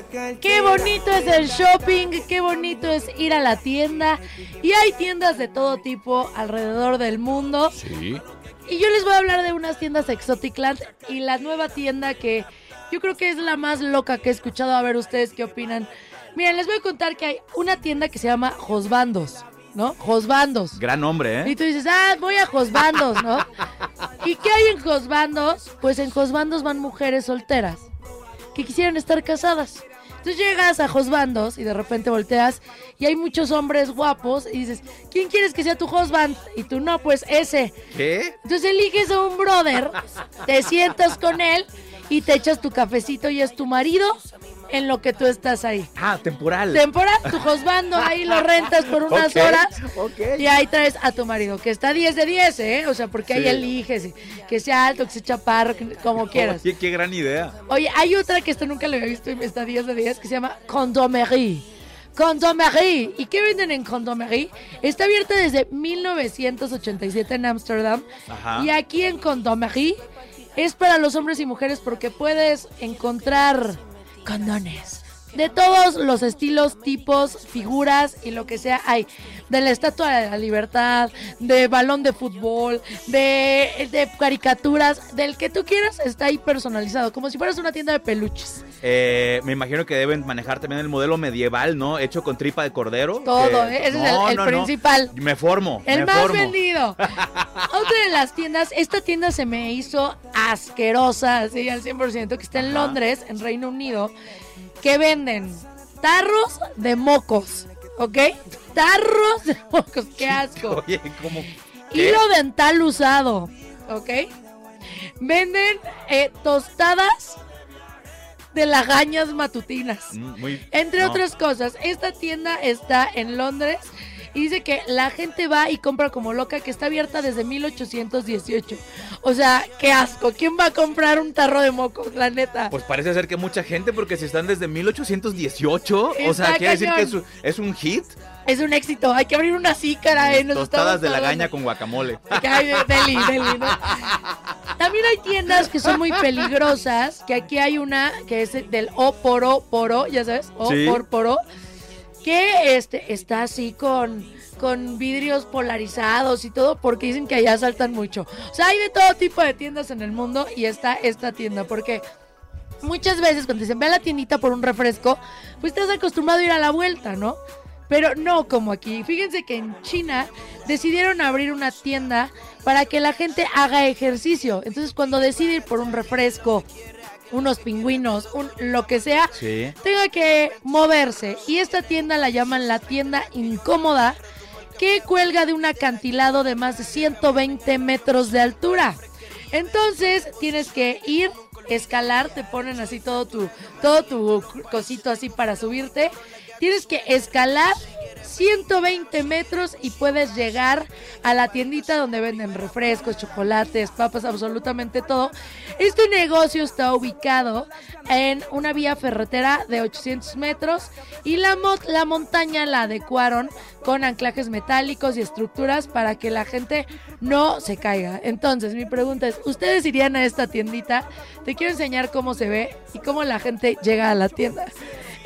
Qué bonito es el shopping, qué bonito es ir a la tienda. Y hay tiendas de todo tipo alrededor del mundo. Sí. Y yo les voy a hablar de unas tiendas Exoticland y la nueva tienda que yo creo que es la más loca que he escuchado. A ver ustedes qué opinan. Miren, les voy a contar que hay una tienda que se llama Josbandos, ¿no? Josbandos. Gran hombre, Y ¿eh? tú dices, ah, voy a Josbandos, ¿no? ¿Y qué hay en Josbandos? Pues en Josbandos van mujeres solteras que quisieran estar casadas. Entonces llegas a Josbandos y de repente volteas y hay muchos hombres guapos y dices, ¿quién quieres que sea tu husband? Y tú no, pues ese. ¿Qué? Entonces eliges a un brother, te sientas con él y te echas tu cafecito y es tu marido en lo que tú estás ahí. Ah, temporal. Temporada, tu hosbando ahí lo rentas por unas horas ok. y ahí traes a tu marido, que está 10 de 10, ¿eh? O sea, porque ahí eliges, que sea alto, que sea chaparro, como quieras. Oye, qué gran idea. Oye, hay otra que esto nunca lo había visto y me está 10 de 10 que se llama Condomerie. Condomerie. ¿Y qué venden en Condomerie? Está abierta desde 1987 en Ámsterdam. Y aquí en Condomerie es para los hombres y mujeres porque puedes encontrar condones. De todos los estilos, tipos, figuras y lo que sea hay. De la Estatua de la Libertad, de balón de fútbol, de, de caricaturas, del que tú quieras, está ahí personalizado, como si fueras una tienda de peluches. Eh, me imagino que deben manejar también el modelo medieval, ¿no? Hecho con tripa de cordero. Todo, que- ¿eh? ese es el- No, el no, no. principal. Me formo. El me más formo. vendido. Otra de las tiendas, esta tienda se me hizo asquerosa, así al 100%, que está en Ajá. Londres, en Reino Unido, que venden tarros de mocos, ¿ok? Tarros de mocos, qué asco. Oye, ¿cómo? ¿Qué? Hilo dental usado, ¿ok? Venden eh, tostadas de lagañas matutinas. Mm, Muy, Entre no. otras cosas, esta tienda está en Londres y dice que la gente va y compra como loca, que está abierta desde 1818. O sea, qué asco. ¿Quién va a comprar un tarro de mocos, la neta? Pues parece ser que mucha gente, porque si están desde 1818, o sea, Está quiere decir que es, es un hit. Es un éxito. Hay que abrir una así, caray. Nos Tostadas de tardando. lagaña con guacamole. De- deli, deli, ¿no? También hay tiendas que son muy peligrosas, que aquí hay una que es del O poro poro, ya sabes, O Sí. por poro, que este está así con con vidrios polarizados y todo porque dicen que allá saltan mucho. O sea, hay de todo tipo de tiendas en el mundo y está esta tienda porque muchas veces cuando dicen ve a la tiendita por un refresco, pues estás acostumbrado a ir a la vuelta, ¿no? Pero no como aquí. Fíjense que en China decidieron abrir una tienda para que la gente haga ejercicio. Entonces cuando decide ir por un refresco, unos pingüinos, un, lo que sea, Sí. tenga que moverse. Y esta tienda la llaman la tienda incómoda, que cuelga de un acantilado de más de 120 metros de altura. Entonces tienes que ir, escalar, te ponen así todo tu, todo tu cosito así para subirte. Tienes que escalar 120 metros y puedes llegar a la tiendita donde venden refrescos, chocolates, papas, absolutamente todo. Este negocio está ubicado en una vía ferretera de 800 metros y la, la montaña la adecuaron con anclajes metálicos y estructuras para que la gente no se caiga. Entonces, mi pregunta es, ¿ustedes irían a esta tiendita? Te quiero enseñar cómo se ve y cómo la gente llega a la tienda.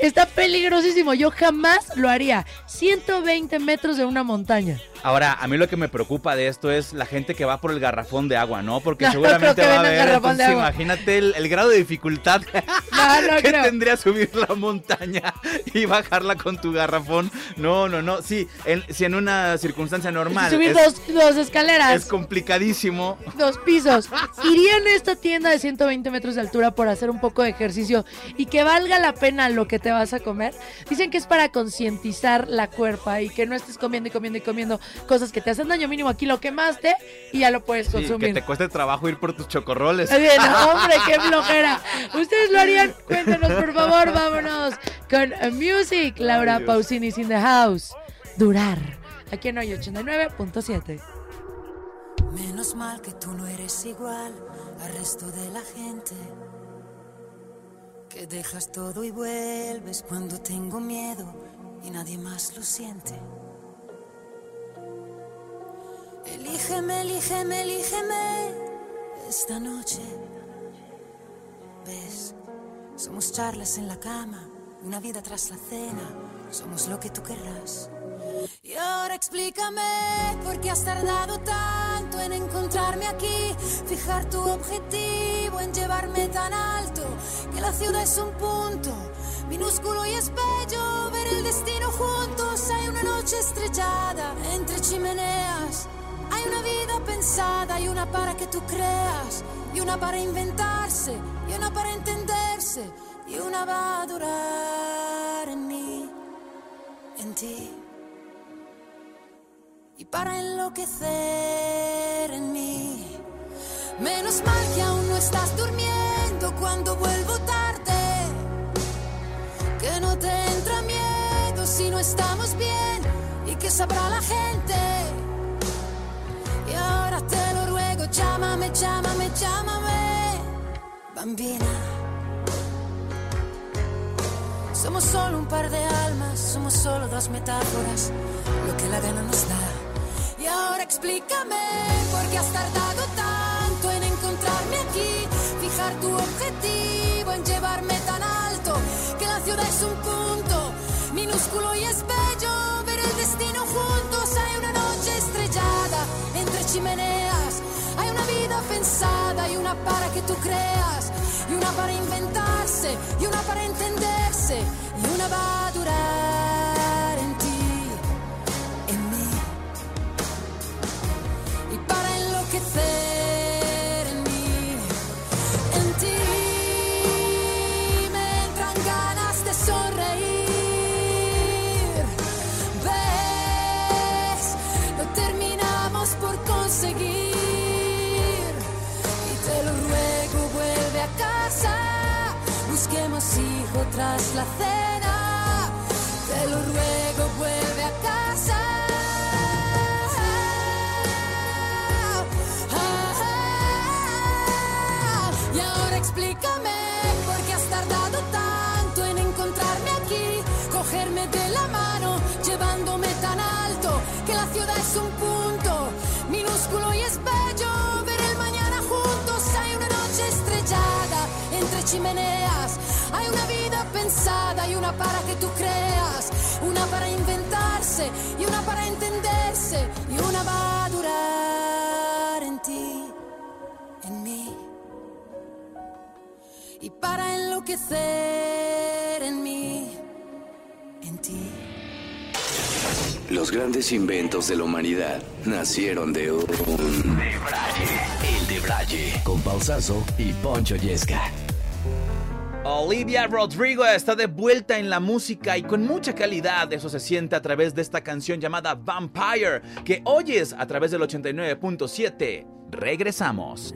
Está peligrosísimo, yo jamás lo haría. 120 metros de una montaña. Ahora, a mí lo que me preocupa de esto es la gente que va por el garrafón de agua, ¿no? Porque No, seguramente va a haber. entonces, imagínate el, el grado de dificultad No, que creo. tendría subir la montaña y bajarla con tu garrafón. No, no, no. Sí, en- si en una circunstancia normal. Subir es, dos, dos escaleras. es complicadísimo. dos pisos. Irían a esta tienda de 120 metros de altura por hacer un poco de ejercicio y que valga la pena lo que te vas a comer. Dicen que es para concientizar la cuerpa y que no estés comiendo y comiendo y comiendo cosas que te hacen daño mínimo. Aquí lo quemaste y ya lo puedes Sí, que consumir. te cueste trabajo ir por tus chocorroles. Bien, hombre, qué flojera. ¿Ustedes lo harían? Cuéntanos, por favor, vámonos con Music. Laura Ay, Dios. Pausini in the house. Durar. Aquí en hoy 89.7. Menos mal que tú no eres igual al resto de la gente. Que dejas todo y vuelves cuando tengo miedo y nadie más lo siente. Elígeme, elígeme, elígeme esta noche. ¿Ves? Somos charlas en la cama, una vida tras la cena. Somos lo que tú querrás. Y ahora explícame por qué has tardado tanto en encontrarme aquí, fijar tu objetivo en llevarme tan alto, que la ciudad es un punto minúsculo y es ver el destino juntos. Hay una noche estrellada entre chimeneas, hay una vida pensada y una para que tú creas, y una para inventarse, y una para entenderse, y una va a durar en mí, en ti y para enloquecer en mí. Menos mal que aún no estás durmiendo cuando vuelvo tarde. Que no te entra miedo si no estamos bien y que sabrá la gente. Y ahora te lo ruego, llámame, llámame, llámame, bambina. Somos solo un par de almas, somos solo dos metáforas, lo que la gana nos da. Y ahora explícame por qué has tardado tanto en encontrarme aquí, fijar tu objetivo en llevarme tan alto, que la ciudad es un punto minúsculo y es bello ver el destino juntos. Hay hay una vida pensada y una para que tú creas, y una para inventarse, y una para entenderse, y una va a durar tras la cena. Te lo ruego vuelve a casa. Y ahora explícame por qué has tardado tanto en encontrarme aquí, cogerme de la mano, llevándome tan alto, que la ciudad es un punto minúsculo y es bello ver el mañana juntos. Hay una noche estrellada entre chimeneas, hay una vida pensada y una para que tú creas, una para inventarse y una para entenderse, y una va a durar en ti, en mí y para enloquecer en mí, en ti. Los grandes inventos de la humanidad nacieron de un... Debraye. El Debraye. Con Pausazo y Poncho Yesca. Olivia Rodrigo está de vuelta en la música y con mucha calidad. Eso se siente a través de esta canción llamada Vampire, que oyes a través del 89.7. Regresamos.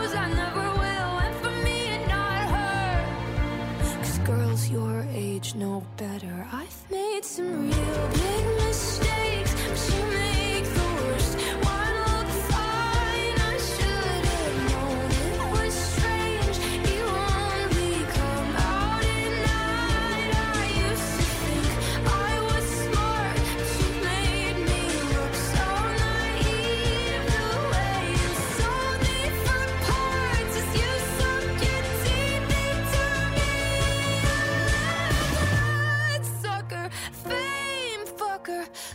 girls your age know better. I've made some real big mistakes, but you make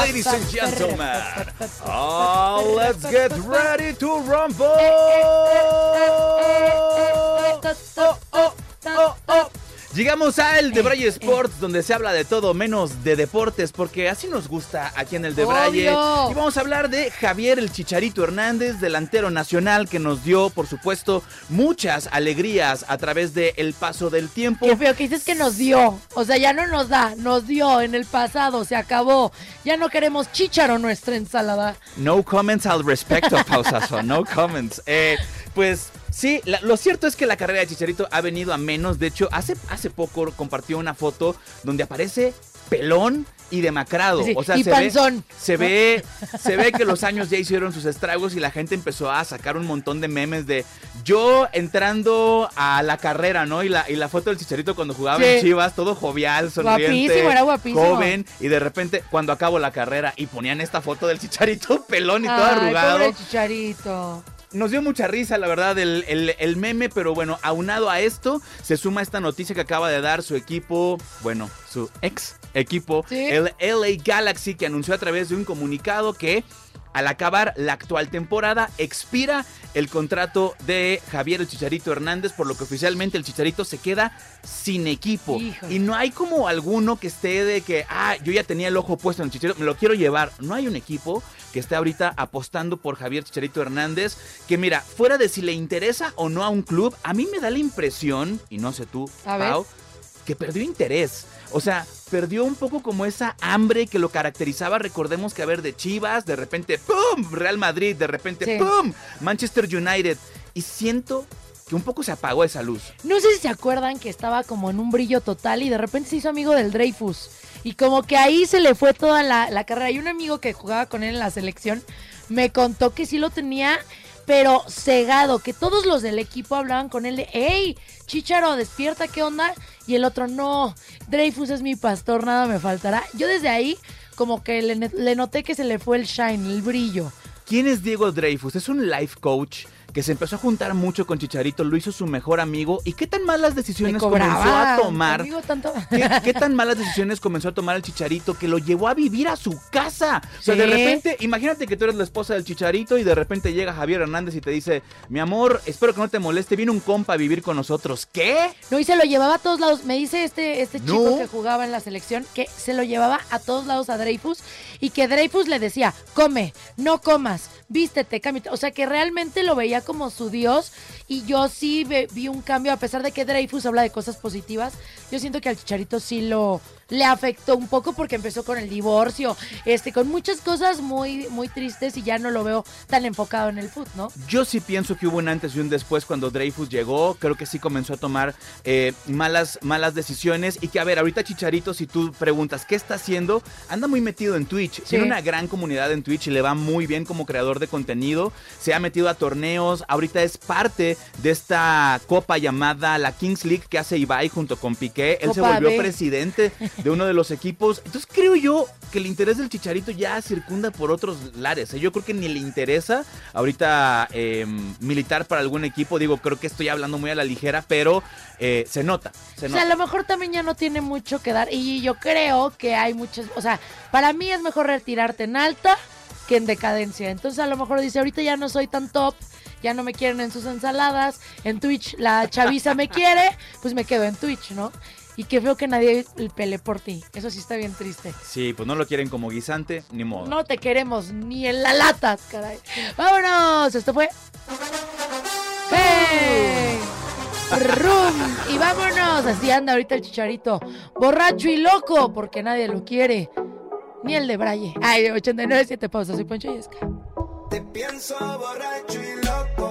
Ladies and gentlemen, oh, let's get ready to rumble. Llegamos a el de Braille Sports, donde se habla de todo menos de deportes, porque así nos gusta aquí en el de Braille. Obvio. Y vamos a hablar de Javier el Chicharito Hernández, delantero nacional, que nos dio, por supuesto, muchas alegrías a través del paso del tiempo. Qué feo que dices que nos dio. O sea, ya no nos da, nos dio en el pasado, se acabó. Ya no queremos chícharo en nuestra ensalada. No comments al respecto, pausazo. No comments. Eh, pues sí, la- lo cierto es que la carrera de Chicharito ha venido a menos. De hecho, hace, hace poco compartió una foto donde aparece pelón y demacrado. Sí, o sea, y se panzón. ve, se ve, se ve que los años ya hicieron sus estragos y la gente empezó a sacar un montón de memes de yo entrando a la carrera, ¿no? Y la, y la foto del Chicharito cuando jugaba Sí. en Chivas, todo jovial, sonriente, Guapísimo, era guapísimo. joven, y de repente cuando acabo la carrera y ponían esta foto del Chicharito pelón y todo arrugado. pobre chicharito. Nos dio mucha risa, la verdad, el, el- el meme, pero bueno, aunado a esto, se suma esta noticia que acaba de dar su equipo, bueno, su ex equipo, Sí. el LA Galaxy, que anunció a través de un comunicado que al acabar la actual temporada expira el contrato de Javier el Chicharito Hernández, por lo que oficialmente el Chicharito se queda sin equipo. Híjole. Y no hay como alguno que esté de que, ah, yo ya tenía el ojo puesto en el Chicharito, me lo quiero llevar. No hay un equipo que esté ahorita apostando por Javier Chicharito Hernández, que mira, fuera de si le interesa o no a un club, a mí me da la impresión, y no sé tú. Pau, que perdió interés. O sea, perdió un poco como esa hambre que lo caracterizaba. Recordemos que a ver de Chivas, de repente, ¡pum! Real Madrid, de repente, Sí. ¡pum! Manchester United. Y siento que un poco se apagó esa luz. No sé si se acuerdan que estaba como en un brillo total y de repente se hizo amigo del Dreyfus. Y como que ahí se le fue toda la, la carrera. Y un amigo que jugaba con él en la selección me contó que sí lo tenía, pero cegado, que todos los del equipo hablaban con él de, hey, Chicharo, despierta, ¿qué onda? Y el otro, no, Dreyfus es mi pastor, nada me faltará. Yo desde ahí como que le, noté que se le fue el shine, el brillo. ¿Quién es Diego Dreyfus? Es un life coach que se empezó a juntar mucho con Chicharito, lo hizo su mejor amigo. ¿Y qué tan malas decisiones comenzó a tomar? tanto. ¿Qué, qué tan malas decisiones comenzó a tomar el Chicharito que lo llevó a vivir a su casa? O sea, de repente, imagínate que tú eres la esposa del Chicharito y de repente llega Javier Hernández y te dice, mi amor, espero que no te moleste, viene un compa a vivir con nosotros. ¿Qué? No, y se lo llevaba a todos lados. Me dice este, este chico No. que jugaba en la selección que se lo llevaba a todos lados a Dreyfus y que Dreyfus le decía, come, no comas, vístete, cámbiate. O sea, que realmente lo veía como su dios y yo sí ve- vi un cambio, a pesar de que Dreyfus habla de cosas positivas, yo siento que al Chicharito sí lo le afectó un poco porque empezó con el divorcio, este, con muchas cosas muy, muy tristes y ya no lo veo tan enfocado en el fútbol, ¿no? Yo sí pienso que hubo un antes y un después cuando Dreyfus llegó. Creo que sí comenzó a tomar eh, malas, malas decisiones. Y que, a ver, ahorita Chicharito, si tú preguntas qué está haciendo, anda muy metido en Twitch. Tiene una gran comunidad en Twitch y le va muy bien como creador de contenido. Se ha metido a torneos. Ahorita es parte de esta copa llamada la Kings League que hace Ibai junto con Piqué. Él se volvió B. presidente de uno de los equipos. Entonces creo yo que el interés del Chicharito ya circunda por otros lares. ¿eh? Yo creo que ni le interesa ahorita eh, militar para algún equipo. Digo, creo que estoy hablando muy a la ligera, pero eh, se nota. Se O sea, a nota. lo mejor también ya no tiene mucho que dar. Y yo creo que hay muchas. O sea, para mí es mejor retirarte en alta que en decadencia. Entonces, a lo mejor dice: Ahorita ya no soy tan top. Ya no me quieren en sus ensaladas. En Twitch la chaviza me quiere. Pues me quedo en Twitch, ¿no? Y qué feo que nadie pele por ti. Eso sí está bien triste. Sí, pues no lo quieren como guisante, ni modo. No te queremos ni en la lata, caray. ¡Vámonos! Esto fue. ¡Hey! ¡Rum! Y vámonos. Así anda ahorita el chicharito. Borracho y loco, porque nadie lo quiere. Ni el de Braille. Ay, 89.7 pausa. Soy Poncho Yesca. Te pienso borracho y loco,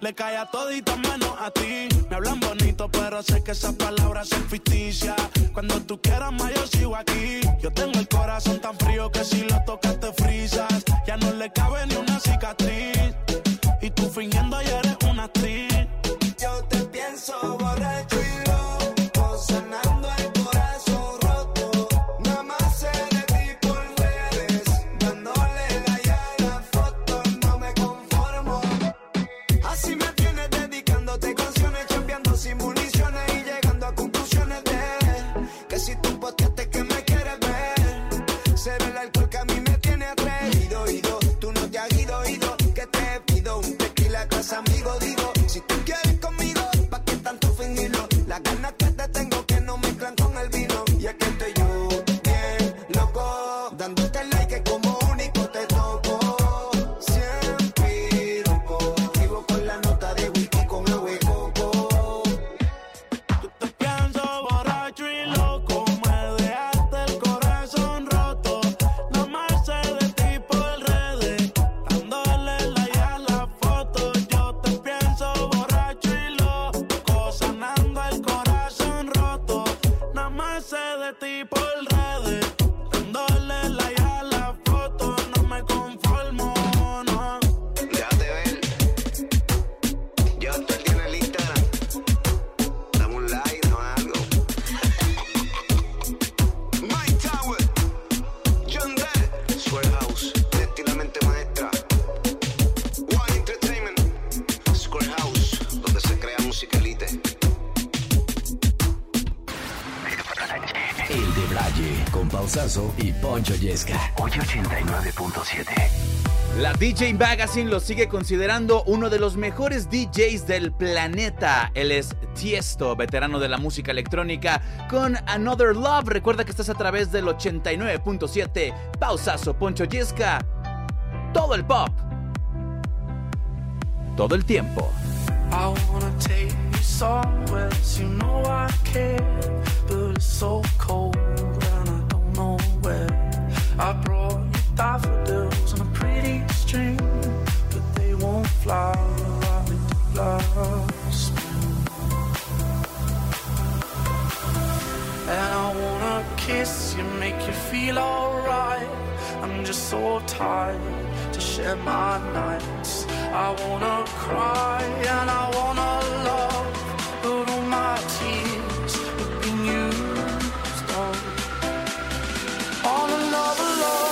Le cae a todita menos a ti. Me hablan bonito, pero sé que esas palabras son ficticias. Cuando tú quieras más, yo sigo aquí. Yo tengo el corazón tan frío que si lo tocas te frisas. Ya no le cabe ni una cicatriz. Y tú fingiendo DJ Magazine lo sigue considerando uno de los mejores DJs del planeta. Él es Tiesto, veterano de la música electrónica, con Another Love. Recuerda que estás a través del 89.7. Pausazo, Poncho Yesca. Todo el pop. Todo el tiempo. All my tears have been used. On. On another love, another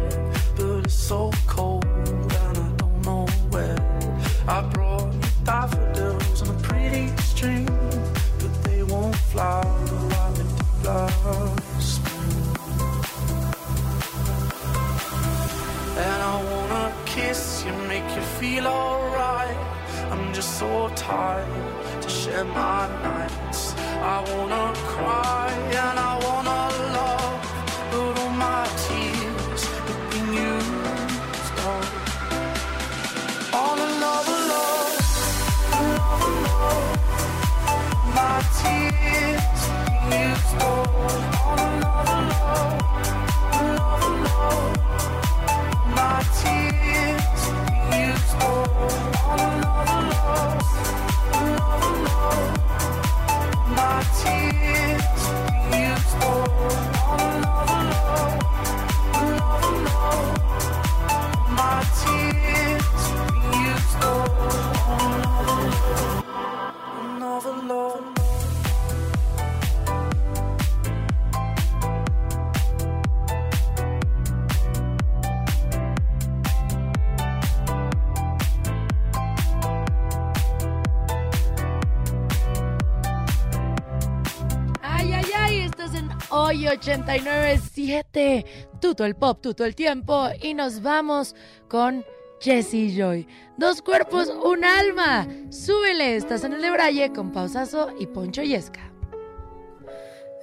897. Tuto el pop, tuto el tiempo. Y nos vamos con Jessie Joy. Dos cuerpos, un alma. Súbele, estás en el de Braille con Pausazo y Poncho Yesca.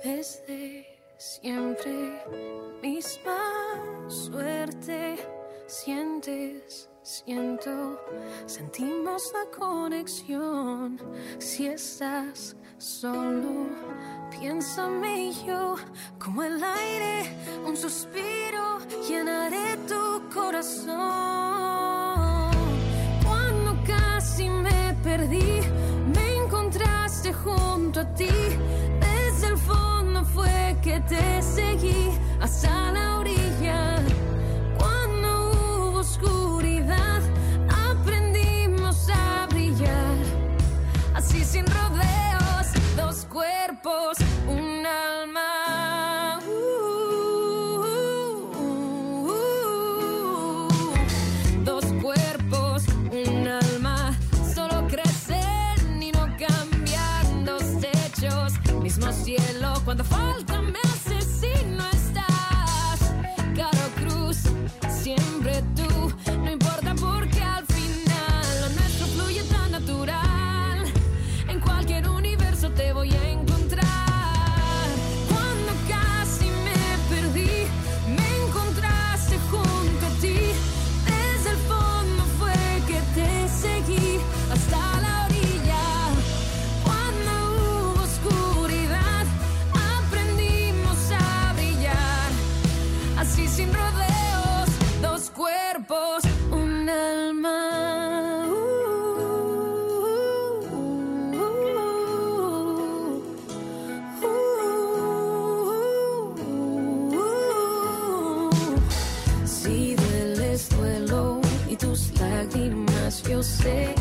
Desde siempre misma suerte sientes, siento, sentimos la conexión. Si estás solo, piénsame yo como el aire, un suspiro, llenaré tu corazón. Cuando casi me perdí, me encontraste junto a ti. Desde el fondo fue que te seguí hasta la orilla. Cuando hubo oscuridad, aprendimos a brillar. Así sin rodeos, cuerpos, un lágrimas yo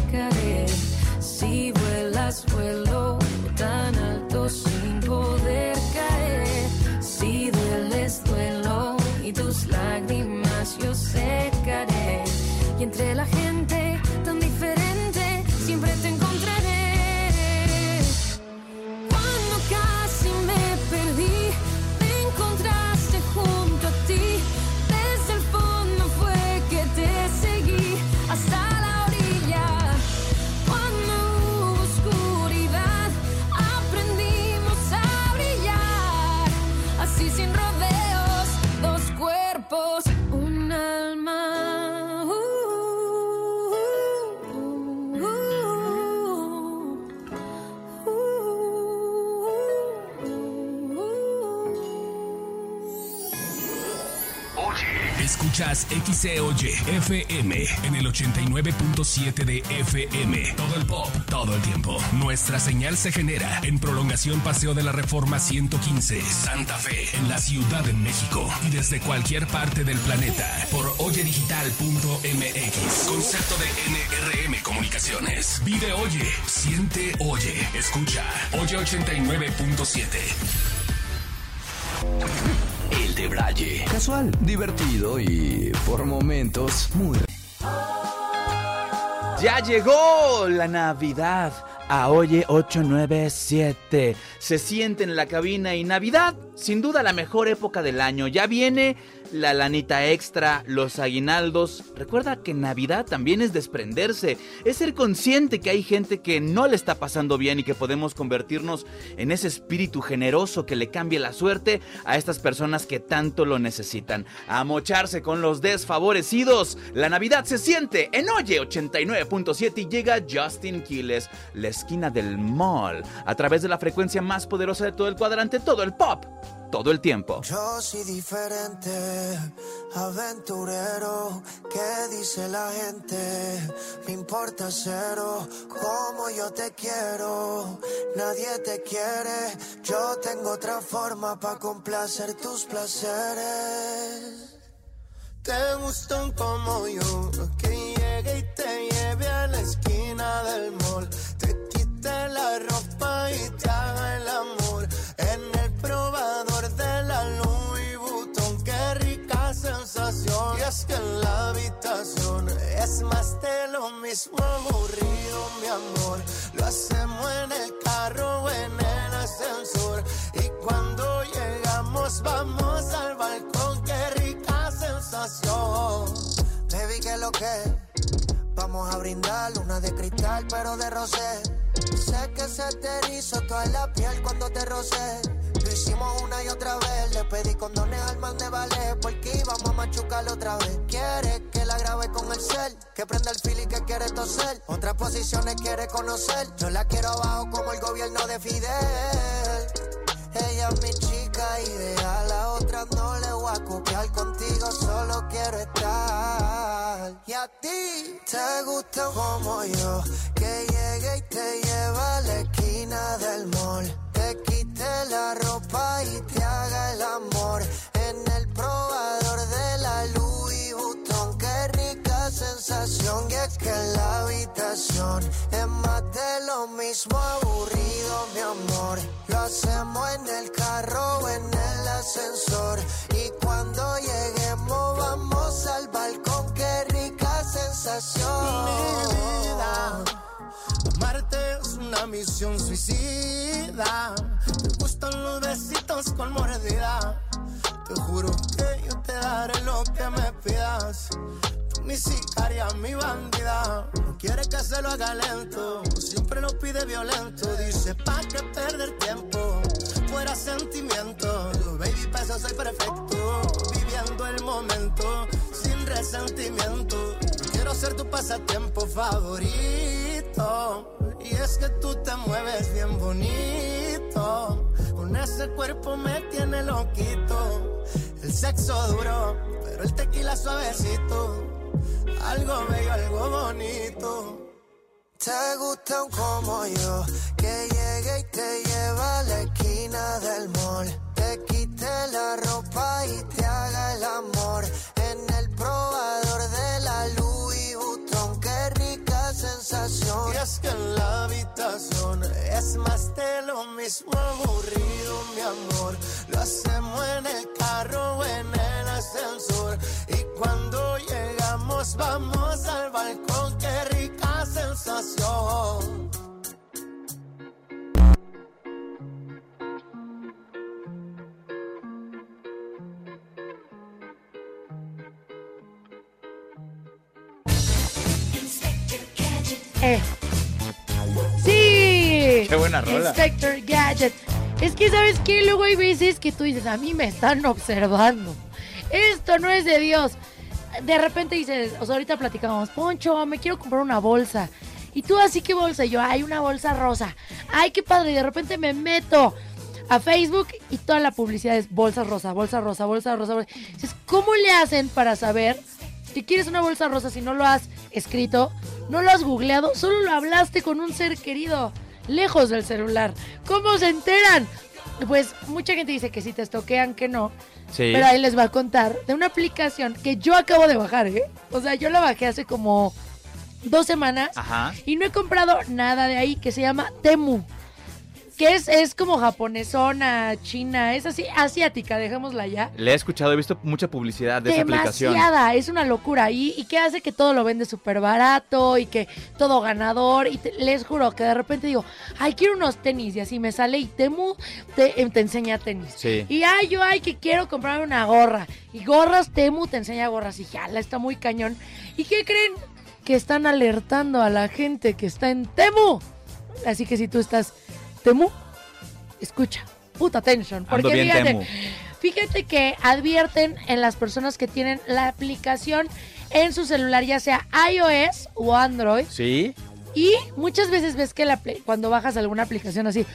Escuchas XEOY FM en el 89.7 de FM. Todo el pop, todo el tiempo. Nuestra señal se genera en prolongación Paseo de la Reforma 115, Santa Fe, en la Ciudad de México. Y desde cualquier parte del planeta por oyedigital.mx. Concepto de NRM Comunicaciones. Vive Oye, siente Oye, escucha. Oye 89.7. El de Braille. Casual, divertido y por momentos muy... Ya llegó la Navidad a Oye 897. Se siente en la cabina y Navidad, sin duda la mejor época del año. Ya viene la lanita extra, los aguinaldos. Recuerda que Navidad también es desprenderse, es ser consciente que hay gente que no le está pasando bien y que podemos convertirnos en ese espíritu generoso que le cambie la suerte a estas personas que tanto lo necesitan. A mocharse con los desfavorecidos. La Navidad se siente en Oye 89.7 y llega Justin Quiles, la esquina del mall, a través de la frecuencia más poderosa de todo el cuadrante, todo el pop, todo el tiempo. Yo soy diferente, aventurero, ¿qué dice la gente? Me importa cero, como yo te quiero, nadie te quiere, yo tengo otra forma para complacer tus placeres. Te gustan como yo, que llegue y te lleve a la esquina del mall, te quite la ropa y te haga el amor en probador de la Louis Vuitton. Qué rica sensación. Y es que en la habitación es más de lo mismo aburrido, mi amor. Lo hacemos en el carro o en el ascensor. Y cuando llegamos, vamos al balcón. Qué rica sensación. Baby, que lo que Vamos a brindar una de cristal, pero de rosé. Sé que se te erizó toda la piel cuando te rocé. Lo hicimos una y otra vez. Le pedí condones al man de ballet porque íbamos a machucarlo otra vez. Quiere que la grabe con el cel, que prenda el fil y que quiere toser. Otras posiciones quiere conocer. Yo la quiero abajo como el gobierno de Fidel. Ella es mi chica ideal, la otra no le voy a copiar contigo, solo quiero estar. Y a ti te gusta como yo, que llegue y te lleva a la esquina del mall. Te quite la ropa y te haga el amor en el probador de la Louis Vuitton. Qué rica sensación y es que en la habitación es más de lo mismo aburrido, mi amor. Lo hacemos en el carro o en el ascensor y cuando lleguemos vamos al balcón. Qué rica sensación. Mi vida, amarte es una misión suicida. Me gustan los besitos con mordida. Te juro que yo te daré lo que me pidas. Tú mi sicaria, mi bandida. No quiere que se lo haga lento. Siempre lo pide violento. Dice, ¿pa' qué perder tiempo? Fuera sentimiento. Baby, pa' eso soy perfecto. Viviendo el momento sin resentimiento. Quiero ser tu pasatiempo favorito. Y es que tú te mueves bien bonito. Con ese cuerpo me tiene loquito. El sexo duro, pero el tequila suavecito. Algo bello, algo bonito. Te gustan como yo, que llegue y te lleva a la esquina del mall. Te quite la ropa y te haga el amor en el probador de la rica sensación. Y es que en la habitación es más de lo mismo aburrido, mi amor. Lo hacemos en el carro o en el ascensor. Y cuando llegamos, vamos al balcón. Qué rica sensación. Eh. Sí. Qué buena rola. Inspector Gadget. Es que, ¿sabes qué? Luego hay veces que tú dices, a mí me están observando. Esto no es de Dios. De repente dices, o sea, ahorita platicamos, Poncho, me quiero comprar una bolsa. Y tú así, ¿qué bolsa? Y yo, hay una bolsa rosa. Ay, qué padre. Y de repente me meto a Facebook y toda la publicidad es bolsa rosa, bolsa rosa, bolsa rosa. bolsa- Dices, ¿cómo le hacen para saber que quieres una bolsa rosa si no lo has escrito, no lo has googleado, solo lo hablaste con un ser querido, lejos del celular? ¿Cómo se enteran? Pues mucha gente dice que si te estoquean, que no. Sí. Pero ahí les va a contar de una aplicación que yo acabo de bajar, ¿eh? O sea, yo la bajé hace como dos semanas Ajá. y no he comprado nada de ahí que se llama Temu. Que es, es como japonesona, china, es así, asiática, dejémosla ya. Le he escuchado, he visto mucha publicidad de esa aplicación. Demasiada, es una locura. Y, y que hace que todo lo vende súper barato y que todo ganador. Y te- les juro que de repente digo, ay, quiero unos tenis. Y así me sale y Temu te, eh, te enseña tenis. Sí. Y ay, yo, ay, que quiero comprarme una gorra. Y gorras, Temu te enseña gorras. Y jala, está muy cañón. ¿Y qué creen? Que están alertando a la gente que está en Temu. Así que si tú estás Temu, escucha, puta atención. Porque bien fíjate, Temu. Fíjate que advierten en las personas que tienen la aplicación en su celular, ya sea iOS o Android. ¿Sí? Y muchas veces ves que la cuando bajas alguna aplicación así,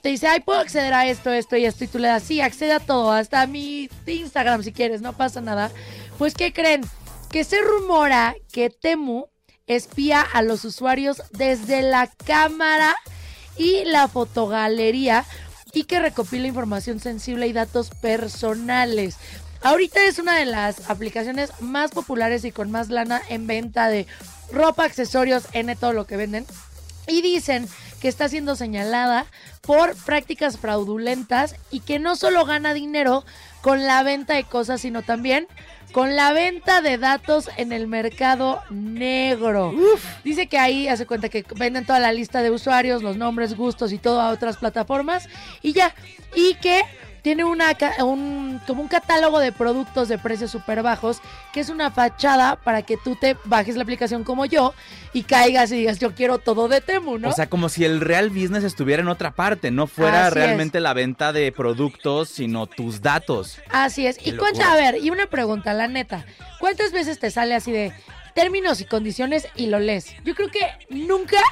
te dice, ay, puedo acceder a esto, esto y esto. Y tú le das, sí, accede a todo, hasta a mi Instagram si quieres, no pasa nada. Pues, ¿qué creen? Que se rumora que Temu espía a los usuarios desde la cámara y la fotogalería y que recopila información sensible y datos personales. Ahorita es una de las aplicaciones más populares y con más lana en venta de ropa, accesorios, N, todo lo que venden. Y dicen que está siendo señalada por prácticas fraudulentas y que no solo gana dinero con la venta de cosas, sino también con la venta de datos en el mercado negro. Dice que ahí hace cuenta que venden toda la lista de usuarios, los nombres, gustos y todo a otras plataformas y ya. Y que tiene una, un, como un catálogo de productos de precios súper bajos, que es una fachada para que tú te bajes la aplicación como yo y caigas y digas, yo quiero todo de Temu, ¿no? O sea, como si el real business estuviera en otra parte, no fuera Así realmente la venta de productos, sino tus datos. Así es. Qué Y cuenta, a ver, y una pregunta, la neta. ¿Cuántas veces te sale así de términos y condiciones y lo lees? Yo creo que nunca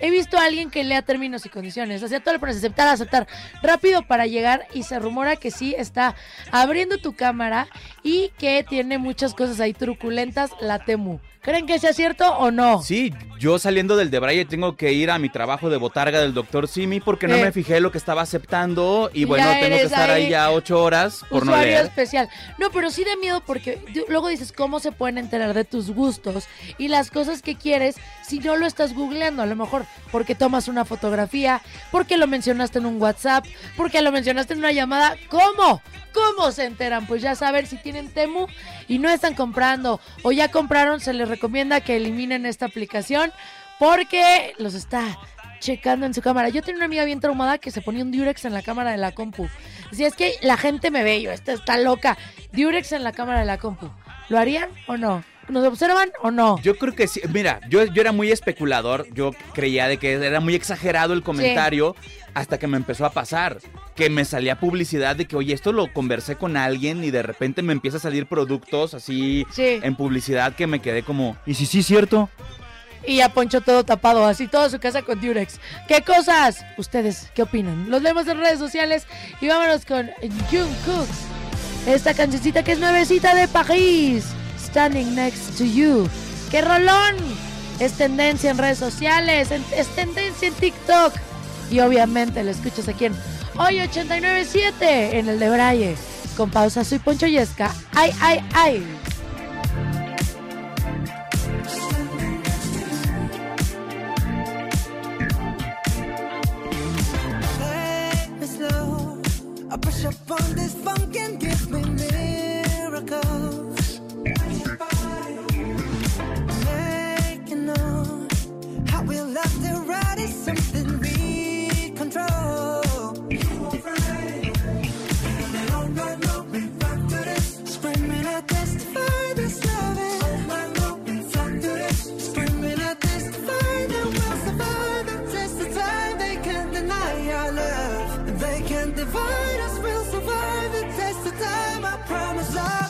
he visto a alguien que lea términos y condiciones. Sea, todo lo pones aceptar, aceptar rápido para llegar y se rumora que sí está abriendo tu cámara y que tiene muchas cosas ahí truculentas la Temu. ¿Creen que sea cierto o no? Sí, yo saliendo del Debraye tengo que ir a mi trabajo de botarga del doctor Simi porque no Eh. me fijé lo que estaba aceptando y bueno, ya tengo que estar ahí ahí ya ocho horas por no leer. especial. No, pero sí da miedo porque luego dices cómo se pueden enterar de tus gustos y las cosas que quieres si no lo estás googleando. A lo mejor porque tomas una fotografía, porque lo mencionaste en un WhatsApp, porque lo mencionaste en una llamada. ¿Cómo? ¿Cómo se enteran? Pues ya saber si tienen Temu y no están comprando o ya compraron, se les recomienda que eliminen esta aplicación porque los está checando en su cámara. Yo tenía una amiga bien traumada que se ponía un Durex en la cámara de la compu. Si es que la gente me ve, yo, esta está loca. Durex en la cámara de la compu. ¿Lo harían o no? ¿Nos observan o no? Yo creo que sí. Mira, yo, yo era muy especulador. Yo creía de que era muy exagerado el comentario hasta que me empezó a pasar. Que me salía publicidad de que, oye, esto lo conversé con alguien y de repente me empieza a salir productos así Sí. en publicidad que me quedé como, ¿y si sí es cierto? Y ya Poncho todo tapado, así toda su casa con Durex. ¿Qué cosas? ¿Ustedes qué opinan? Los leemos en redes sociales y vámonos con Jungkook. Esta cancioncita que es nuevecita de París. Standing Next to You. ¡Qué rolón! Es tendencia en redes sociales, es tendencia en TikTok. Y obviamente lo escuchas aquí en Hoy 897 en el de Braille. Con pausa, soy Poncho Yesca. ¡Ay, ay, ay! Up divide us. We'll survive the test of time. I promise I'll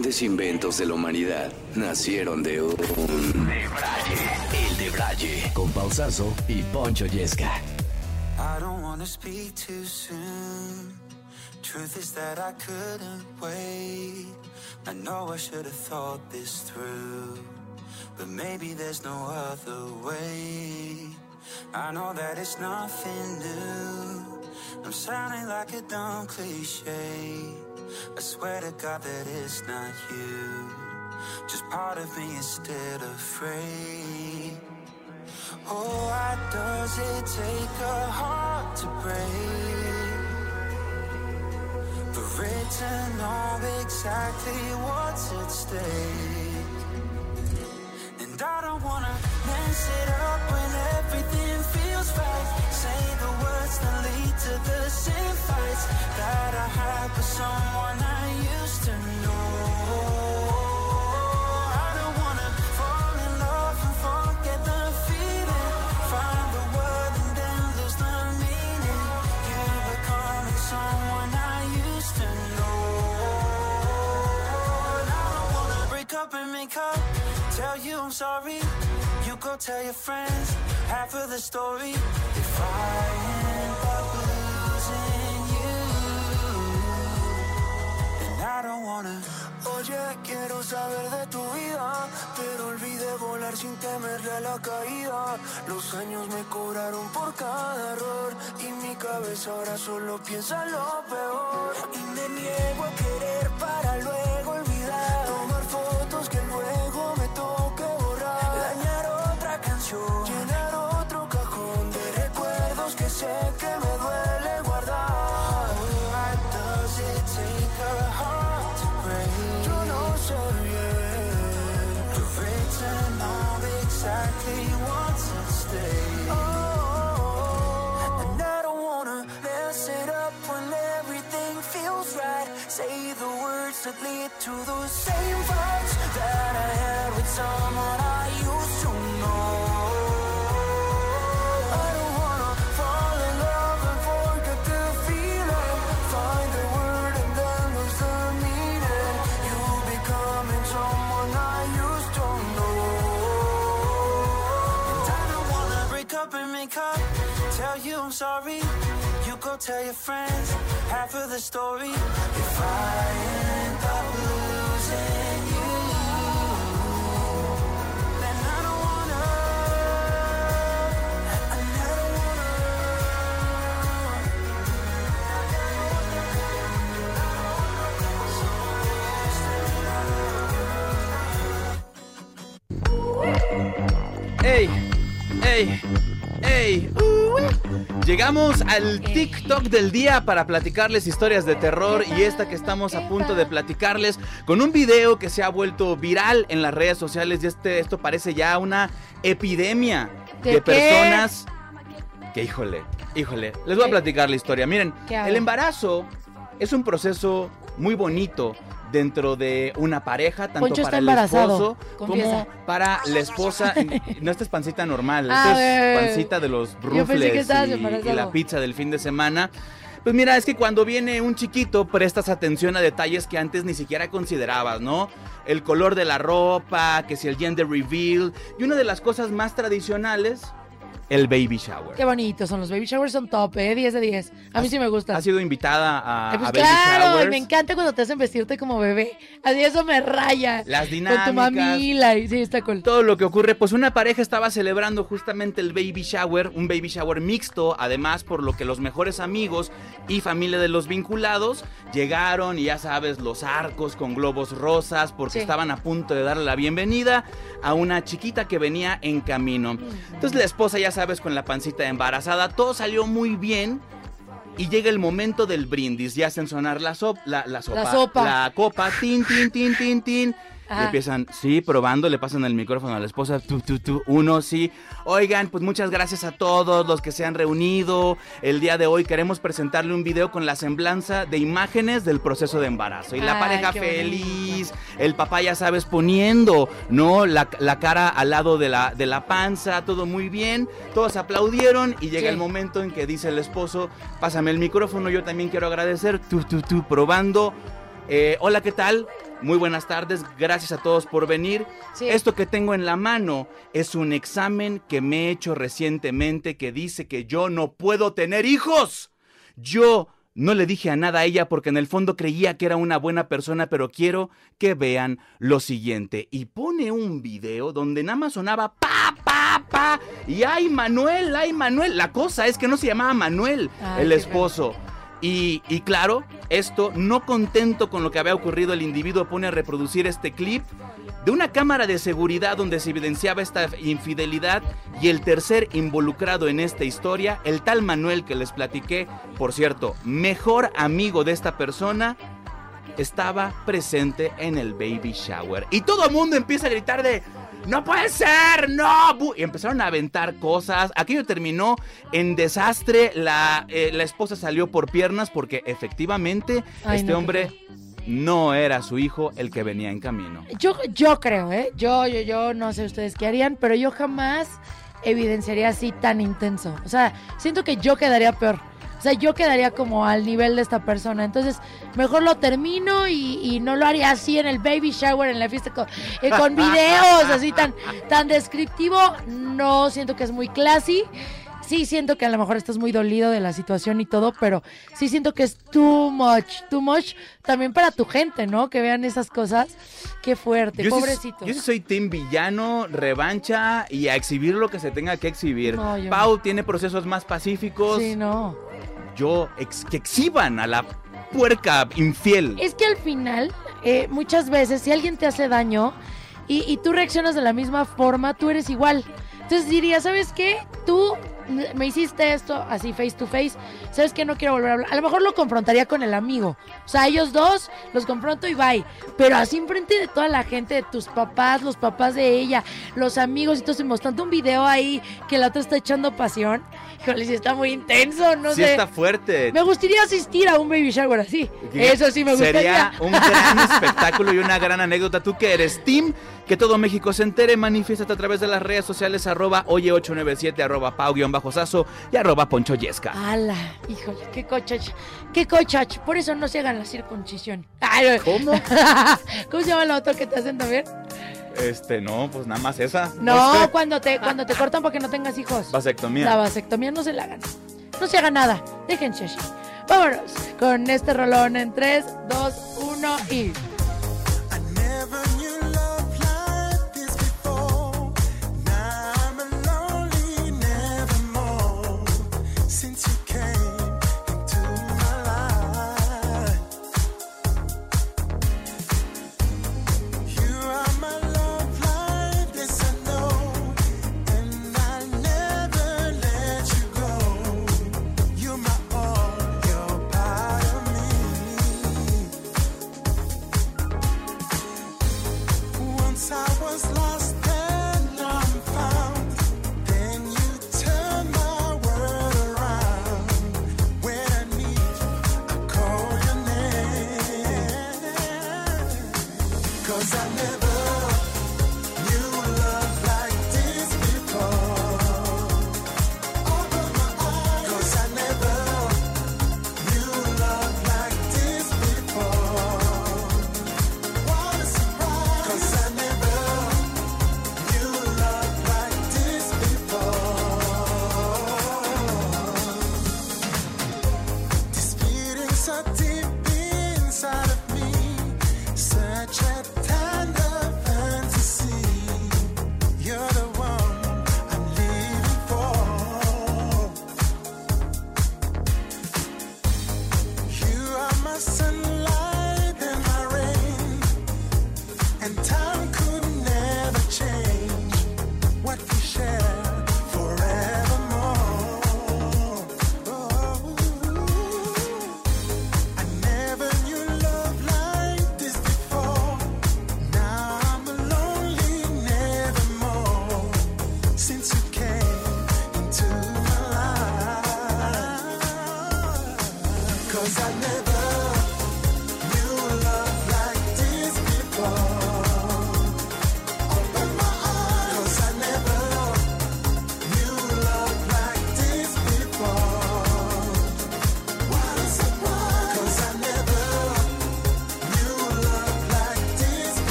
grandes inventos de la humanidad nacieron de un debraye. El debraye. Con Pausazo y Poncho Yesca. I don't wanna speak too soon. Truth is that I couldn't wait. I know I should have thought this through. But maybe there's no other way. I know that it's nothing new. I'm sounding like a dumb cliche. I swear to God that it's not you. Just part of me is still afraid. Oh, why does it take a heart to break? For it to know exactly what's at stake. And I don't wanna mess it up when everything feels right. Say the words that lead to the same fights that I had with someone I used to know. I don't wanna fall in love and forget the feeling. Find the and then lose the meaning. Becoming someone I used to know. I don't wanna break up and make up. Tell you I'm sorry. You go tell your friends half of the story. If I end up losing you, then I don't wanna. Oye, quiero saber de tu vida, pero olvidé volar sin temerle a la caída. Los años me cobraron por cada error y mi cabeza ahora solo piensa en lo peor. Y me niego a querer para luego exactly what's at stake. Oh. And I don't wanna mess it up when everything feels right. Say the words that lead to those same fights that I had with someone I up. Tell you I'm sorry. You go tell your friends half of the story. If I end up losing you, then I don't wanna. I never ¡Ey! ¡Ey! Llegamos al TikTok del día para platicarles historias de terror y esta que estamos a punto de platicarles con un video que se ha vuelto viral en las redes sociales y este, esto parece ya una epidemia ¿De de, personas que híjole, híjole, les voy a platicar la historia. Miren, el embarazo es un proceso muy bonito dentro de una pareja, tanto Poncho para el esposo confiesa. como para la esposa. No esta es pancita normal, Ah, esta es pancita de los rufles y, y la pizza del fin de semana. Pues mira, es que cuando viene un chiquito prestas atención a detalles que antes ni siquiera considerabas, ¿no? El color de la ropa, que si el gender reveal y una de las cosas más tradicionales, el baby shower. Qué bonitos son los baby showers, son top, ¿eh? 10 de 10. A mí sí me gustan. Ha sido invitada a, Ay, pues a baby claro, showers. me encanta cuando te hacen vestirte como bebé. Así eso me raya. Las Con tu dinámicas. mamila. y Sí, está cool. Todo lo que ocurre, pues una pareja estaba celebrando justamente el baby shower, un baby shower mixto, además por lo que los mejores amigos y familia de los vinculados llegaron y ya sabes, los arcos con globos rosas porque Sí. estaban a punto de darle la bienvenida a una chiquita que venía en camino. Entonces la esposa, ya sabes, con la pancita embarazada, todo salió muy bien. Y llega el momento del brindis, ya hacen sonar la, sop- la, la sopa, La sopa. la copa, tin, tin, tin, tin, tin. Ajá. Y empiezan, sí, probando, le pasan el micrófono a la esposa, tú, tú, tú, uno, sí. Oigan, pues muchas gracias a todos los que se han reunido. El día de hoy queremos presentarle un video con la semblanza de imágenes del proceso de embarazo. Y la Ay, pareja feliz, el papá ya sabes poniendo, ¿no? La, la cara al lado de la, de la panza, todo muy bien. Todos aplaudieron y llega Sí. el momento en que dice el esposo, pásame el micrófono, yo también quiero agradecer, tú, tú, tú, probando. Eh, hola, ¿qué tal? Muy buenas tardes, gracias a todos por venir. Esto que tengo en la mano es un examen que me he hecho recientemente que dice que yo no puedo tener hijos. Yo no le dije a nada a ella porque en el fondo creía que era una buena persona, pero quiero que vean lo siguiente. Y pone un video donde nada más sonaba pa, pa, pa. Y ay, Manuel, ay, Manuel. La cosa es que no se llamaba Manuel, Ay, el esposo. Y, claro, esto, no contento con lo que había ocurrido, el individuo pone a reproducir este clip de una cámara de seguridad donde se evidenciaba esta infidelidad y el tercer involucrado en esta historia, el tal Manuel que les platiqué, por cierto, mejor amigo de esta persona, estaba presente en el baby shower. Y todo el mundo empieza a gritar de... ¡No puede ser! ¡No! bu-". Y empezaron a aventar cosas. Aquello terminó en desastre. La, eh, la esposa salió por piernas porque efectivamente Ay, este no, hombre no era su hijo el que venía en camino. Yo, yo creo, ¿eh? Yo, yo, yo, no sé ustedes qué harían, pero yo jamás evidenciaría así tan intenso. O sea, siento que yo quedaría peor. O sea, yo quedaría como al nivel de esta persona. Entonces, mejor lo termino y, y no lo haría así en el baby shower, en la fiesta con, eh, con videos así tan, tan descriptivo. No siento que es muy classy. Sí siento que a lo mejor estás muy dolido de la situación y todo, pero sí siento que es too much, too much también para tu gente, ¿no? Que vean esas cosas. Qué fuerte, Yo sí- pobrecito. yo sí soy team villano, revancha y a exhibir lo que se tenga que exhibir. No, Pau tiene procesos más pacíficos. Sí, no. Yo, que exhiban a la puerca infiel. Es que al final, eh, muchas veces, si alguien te hace daño y, y tú reaccionas de la misma forma, tú eres igual. Entonces diría, ¿sabes qué? Tú me hiciste esto así face to face, ¿sabes qué? No quiero volver a hablar. A lo mejor lo confrontaría con el amigo. O sea, ellos dos los confronto y bye. Pero así enfrente de toda la gente, de tus papás, los papás de ella, los amigos y todo, mostrando un video ahí que la otra está echando pasión. Híjole, sí está muy intenso, no sí sé. está fuerte. Me gustaría asistir a un baby shower así. Eso sí me gustaría. Sería un gran espectáculo y una gran anécdota. Tú que eres team, que todo México se entere, manifiéstate a través de las redes sociales arroba oye897, arroba pau-sazo y arroba poncho yesca. Ala, híjole, qué cochach, qué cochach. Por eso no se hagan la circuncisión. Ay, ¿Cómo? ¿Cómo se llama la otra que te hacen también? Este, no, pues nada más esa. No, Pues, cuando te, cuando te cortan para que no tengas hijos. Vasectomía. La vasectomía no se la hagan. No se haga nada. Déjense así. Vámonos con este rolón en 3, 2, 1 y.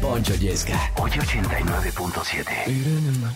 Poncho Yesca. Hoy 89.7.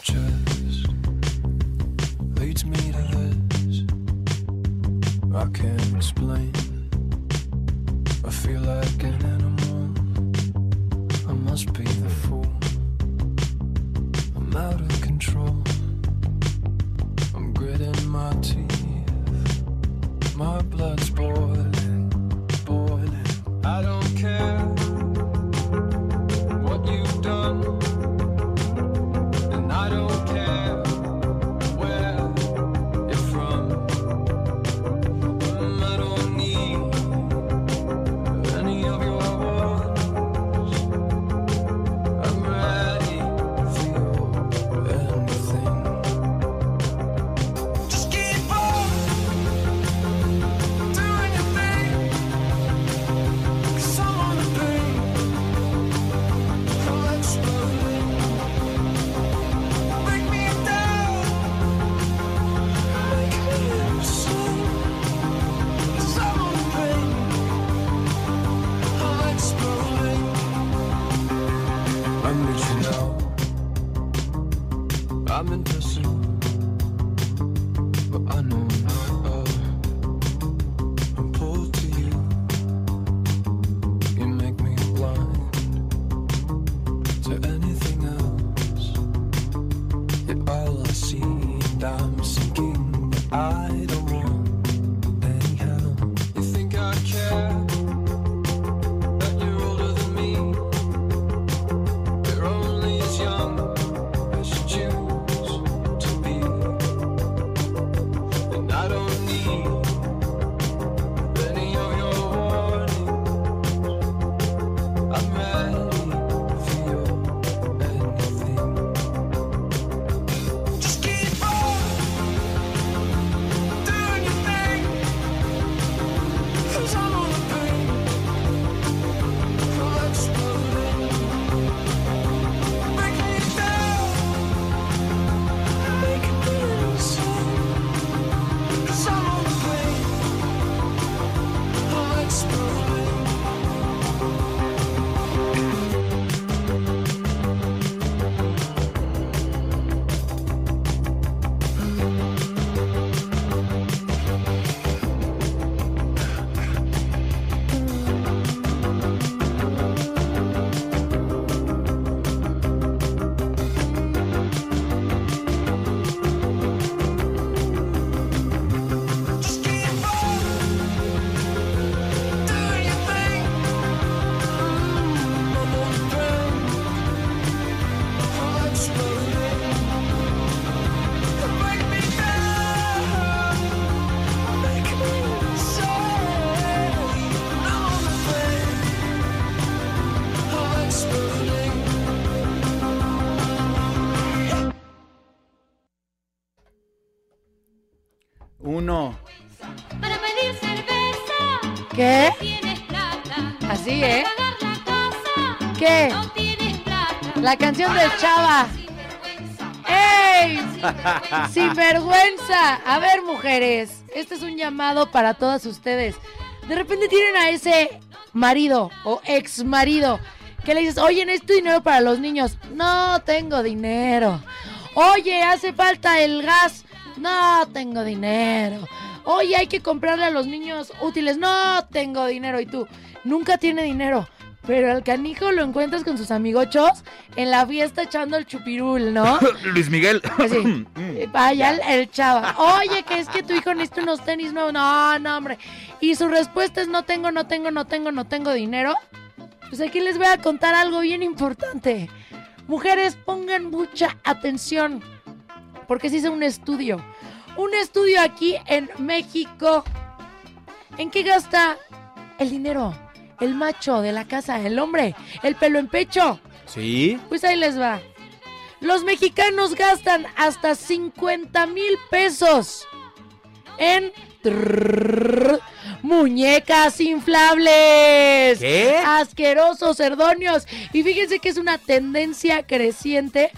¿Qué? La canción del Chava. ¡Ey! Sin vergüenza. A ver, mujeres, este es un llamado para todas ustedes. De repente tienen a ese marido o ex marido que le dices, oye, necesito dinero para los niños. No tengo dinero. Oye, hace falta el gas. No tengo dinero. Oye, hay que comprarle a los niños útiles. No tengo dinero. Y tú, nunca tiene dinero. Pero el canijo lo encuentras con sus amigochos en la fiesta echando el chupirul, ¿no? Luis Miguel. Así. Vaya el, el chava. Oye, que es que tu hijo necesita unos tenis nuevos. No, no, hombre. Y su respuesta es no tengo, no tengo, no tengo, no tengo dinero. Pues aquí les voy a contar algo bien importante. Mujeres, pongan mucha atención. Porque se hizo un estudio. Un estudio aquí en México. ¿En qué gasta el dinero? El macho de la casa, el hombre, el pelo en pecho. ¿Sí? Pues ahí les va. Los mexicanos gastan hasta 50 mil pesos en trrr, muñecas inflables. ¿Qué? Asquerosos, cerdonios. Y fíjense que es una tendencia creciente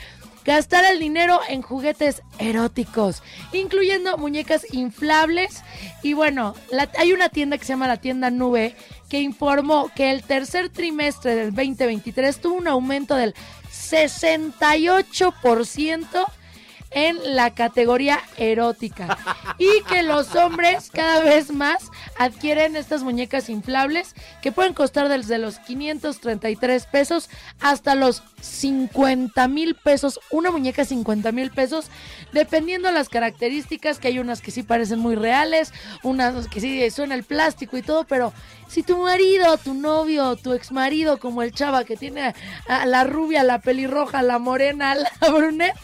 gastar el dinero en juguetes eróticos, incluyendo muñecas inflables. Y bueno, hay una tienda que se llama la tienda Nube que informó que el tercer trimestre del 2023 tuvo un aumento del 68% en la categoría erótica. Y que los hombres cada vez más adquieren estas muñecas inflables que pueden costar desde los 533 pesos hasta los 50 mil pesos, una muñeca 50 mil pesos, dependiendo las características, que hay unas que sí parecen muy reales, unas que sí suena el plástico y todo, pero si tu marido, tu novio, tu ex marido, como el chava que tiene la rubia, la pelirroja, la morena, la brunette,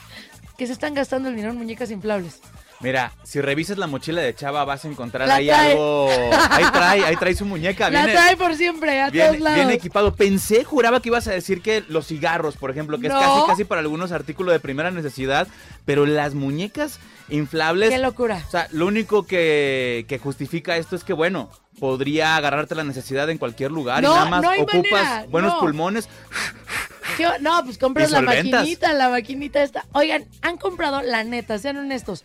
que se están gastando el dinero en muñecas inflables. Mira, si revisas la mochila de Chava vas a encontrar La ahí trae. algo. Ahí trae, ahí trae su muñeca. La Viene, trae por siempre, a viene, todos lados. viene equipado. Pensé, juraba que ibas a decir que los cigarros, por ejemplo, que No. es casi casi para algunos artículos de primera necesidad, pero las muñecas inflables. Qué locura. O sea, lo único que, que justifica esto es que, bueno, podría agarrarte la necesidad en cualquier lugar No, y nada más no hay ocupas manera, buenos no. pulmones. ¿Qué- No, pues compras la maquinita, la maquinita esta. Oigan, han comprado, la neta, sean honestos.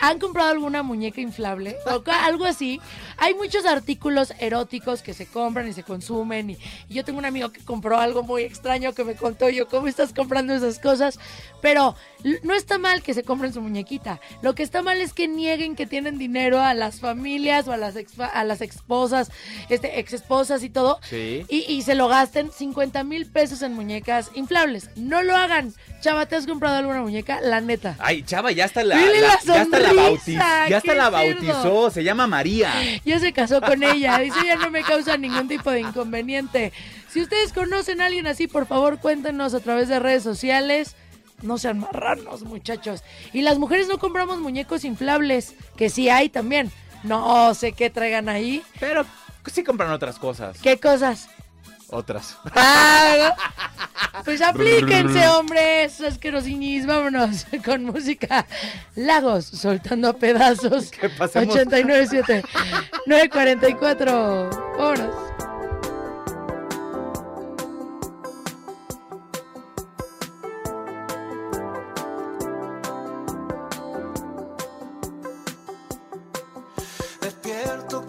¿Han comprado alguna muñeca inflable? O algo así. Hay muchos artículos eróticos que se compran y se consumen. Y, y yo tengo un amigo que compró algo muy extraño que me contó yo, ¿cómo estás comprando esas cosas? Pero no está mal que se compren su muñequita. Lo que está mal es que nieguen que tienen dinero a las familias o a las, ex, a las esposas, este, ex esposas y todo. Sí. Y, y se lo gasten 50 mil pesos en muñecas inflables. No lo hagan. Chava, ¿te has comprado alguna muñeca? La neta. Ay, Chava, ya hasta la, Dile la- la ya hasta la bautizó. Ya hasta la bautizó. Se llama María. Ya se casó con ella. Dice, ya no me causa ningún tipo de inconveniente. Si ustedes conocen a alguien así, por favor, cuéntenos a través de redes sociales. No sean marranos, muchachos. Y las mujeres no compramos muñecos inflables, que sí hay también. No sé qué traigan ahí. Pero sí compran otras cosas. ¿Qué cosas? Otras. Ah, pues aplíquense, hombres, asquerosinis. Vámonos con música. Lagos, soltando pedazos. Que pasemos. 89.7, 9.44. Vámonos. Despierto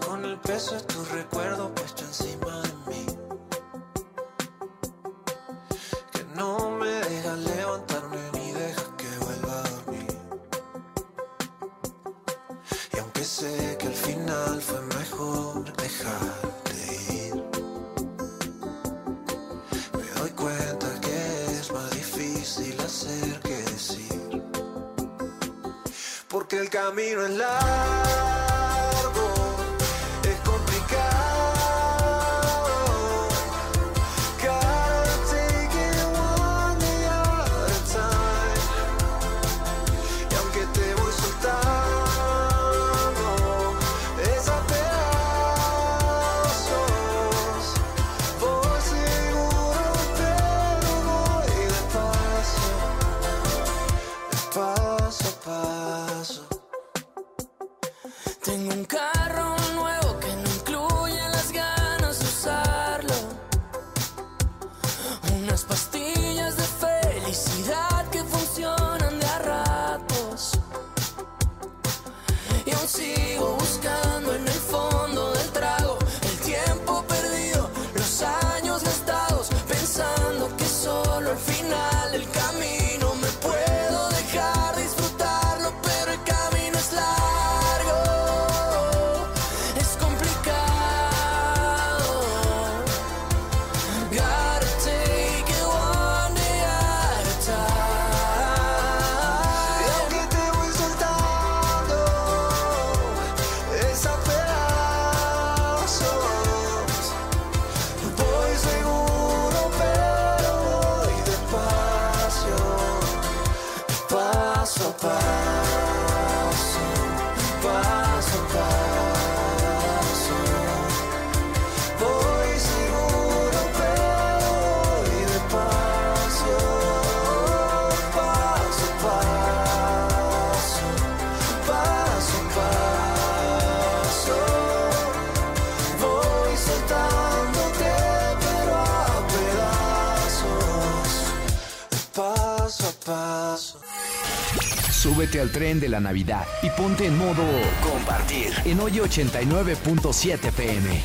Súbete al tren de la Navidad y ponte en modo compartir en hoy 89.7 pm.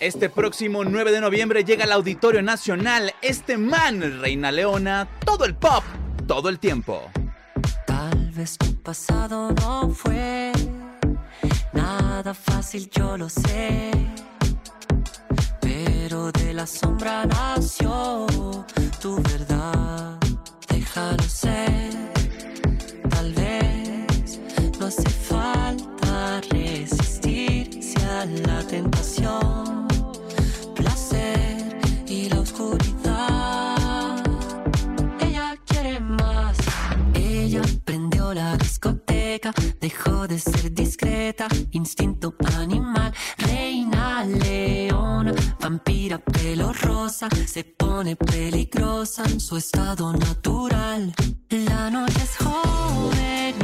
Este próximo 9 de noviembre llega al Auditorio Nacional este man, Reina Leona, todo el pop, todo el tiempo. Tal vez tu pasado no fue nada fácil, yo lo sé. Pero de la sombra nació tu verdad, déjalo ser. Tal vez no hace falta resistirse a la tentación, placer y la oscuridad. Ella quiere más. Ella prendió la discoteca, dejó de ser discreta, instinto animal, reina leona, vampira pelo rosa, se pone peligrosa en su estado natural. La noche es joven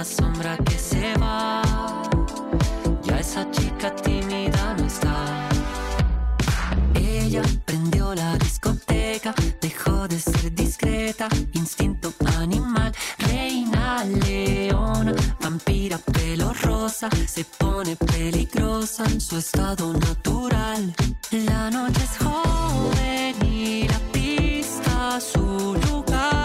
La sombra que se va. Ya esa chica tímida no está. Ella prendió la discoteca, dejó de ser discreta, instinto animal, reina leona, vampira pelo rosa, se pone peligrosa en su estado natural. La noche es joven y la pista su lugar.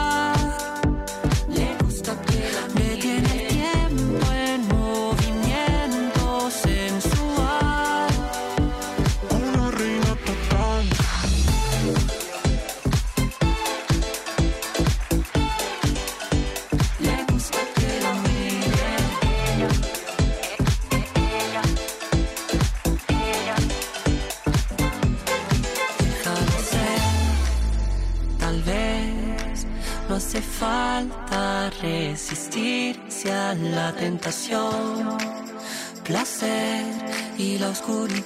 Hace falta resistirse a la tentación, placer y la oscuridad.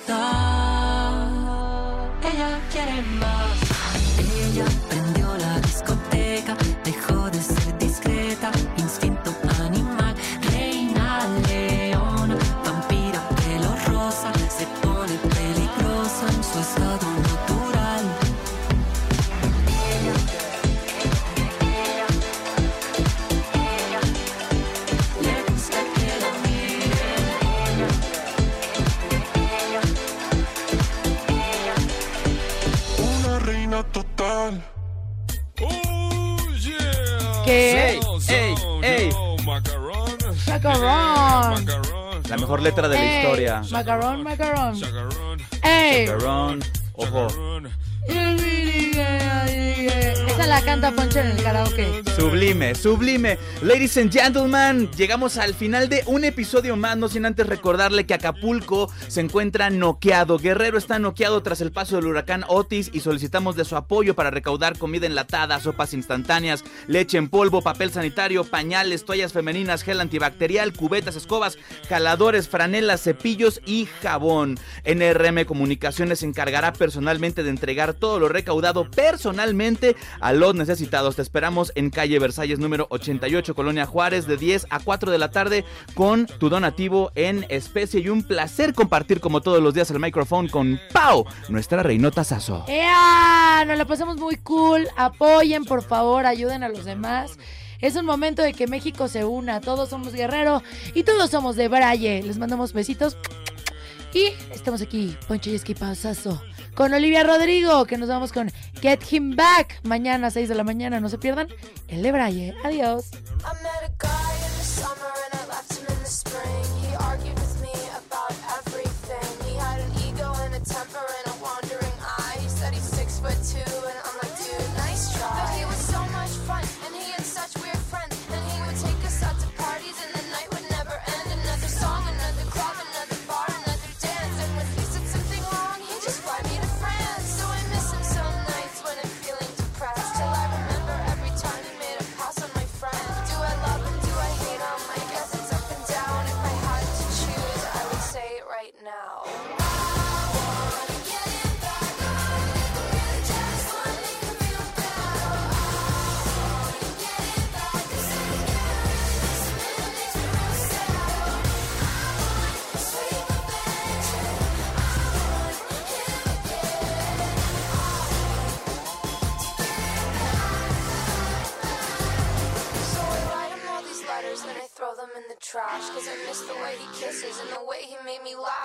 Ella quiere más. Ella reina total. ¿Qué? ¡Ey! ¡Ey! Macarón. La mejor letra de la Ey, historia. Macarón, macarón. ¡Ey! Chacarrón. Ojo. Esa la canta Poncho en el karaoke. Sublime, sublime. Ladies and gentlemen, llegamos al final de un episodio más, no sin antes recordarle que Acapulco se encuentra noqueado. Guerrero está noqueado tras el paso del huracán Otis y solicitamos de su apoyo para recaudar comida enlatada, sopas instantáneas, leche en polvo, papel sanitario, pañales, toallas femeninas, gel antibacterial, cubetas, escobas, jaladores, franelas, cepillos y jabón. NRM Comunicaciones se encargará personalmente de entregar todo lo recaudado personalmente a los necesitados. Te esperamos en calle Versalles número 88, Colonia Juárez, de 10 a 4 de la tarde con tu donativo en especie y un placer compartir como todos los días el micrófono con Pau, nuestra reinota Sazo. ¡Ea! Nos la pasamos muy cool. Apoyen, por favor, ayuden a los demás. Es un momento de que México se una. Todos somos guerrero y todos somos de Braille. Les mandamos besitos. Y estamos aquí, Poncho Yesqui Pausazo, con Olivia Rodrigo, que nos vamos con Get Him Back. Mañana a 6 de la mañana, no se pierdan el de Braille. Adiós.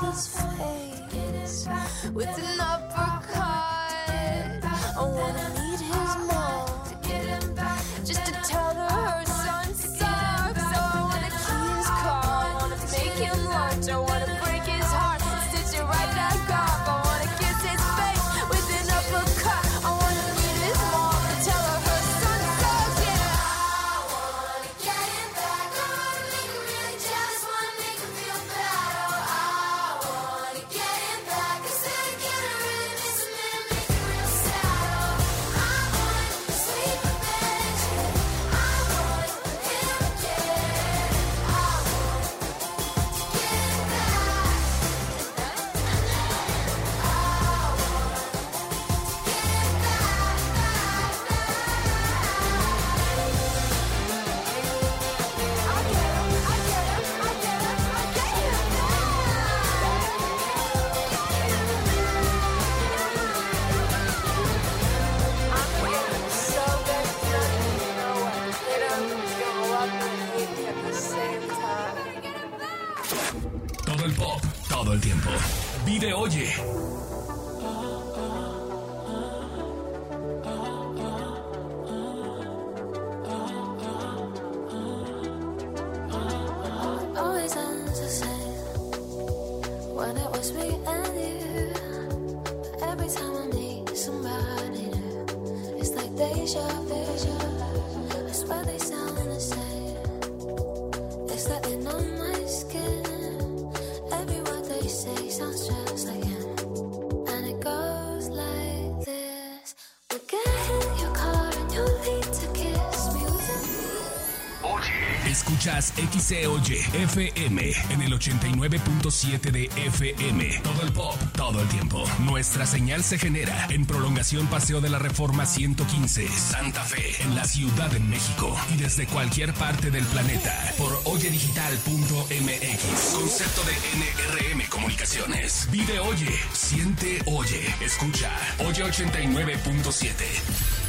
His face with an uppercut. XEOY FM en el 89.7 de FM. Todo el pop, todo el tiempo. Nuestra señal se genera en prolongación Paseo de la Reforma 115, Santa Fe, en la Ciudad de México. Y desde cualquier parte del planeta por oyedigital.mx. Concepto de NRM Comunicaciones. Video Oye, siente, oye, escucha. Oye 89.7.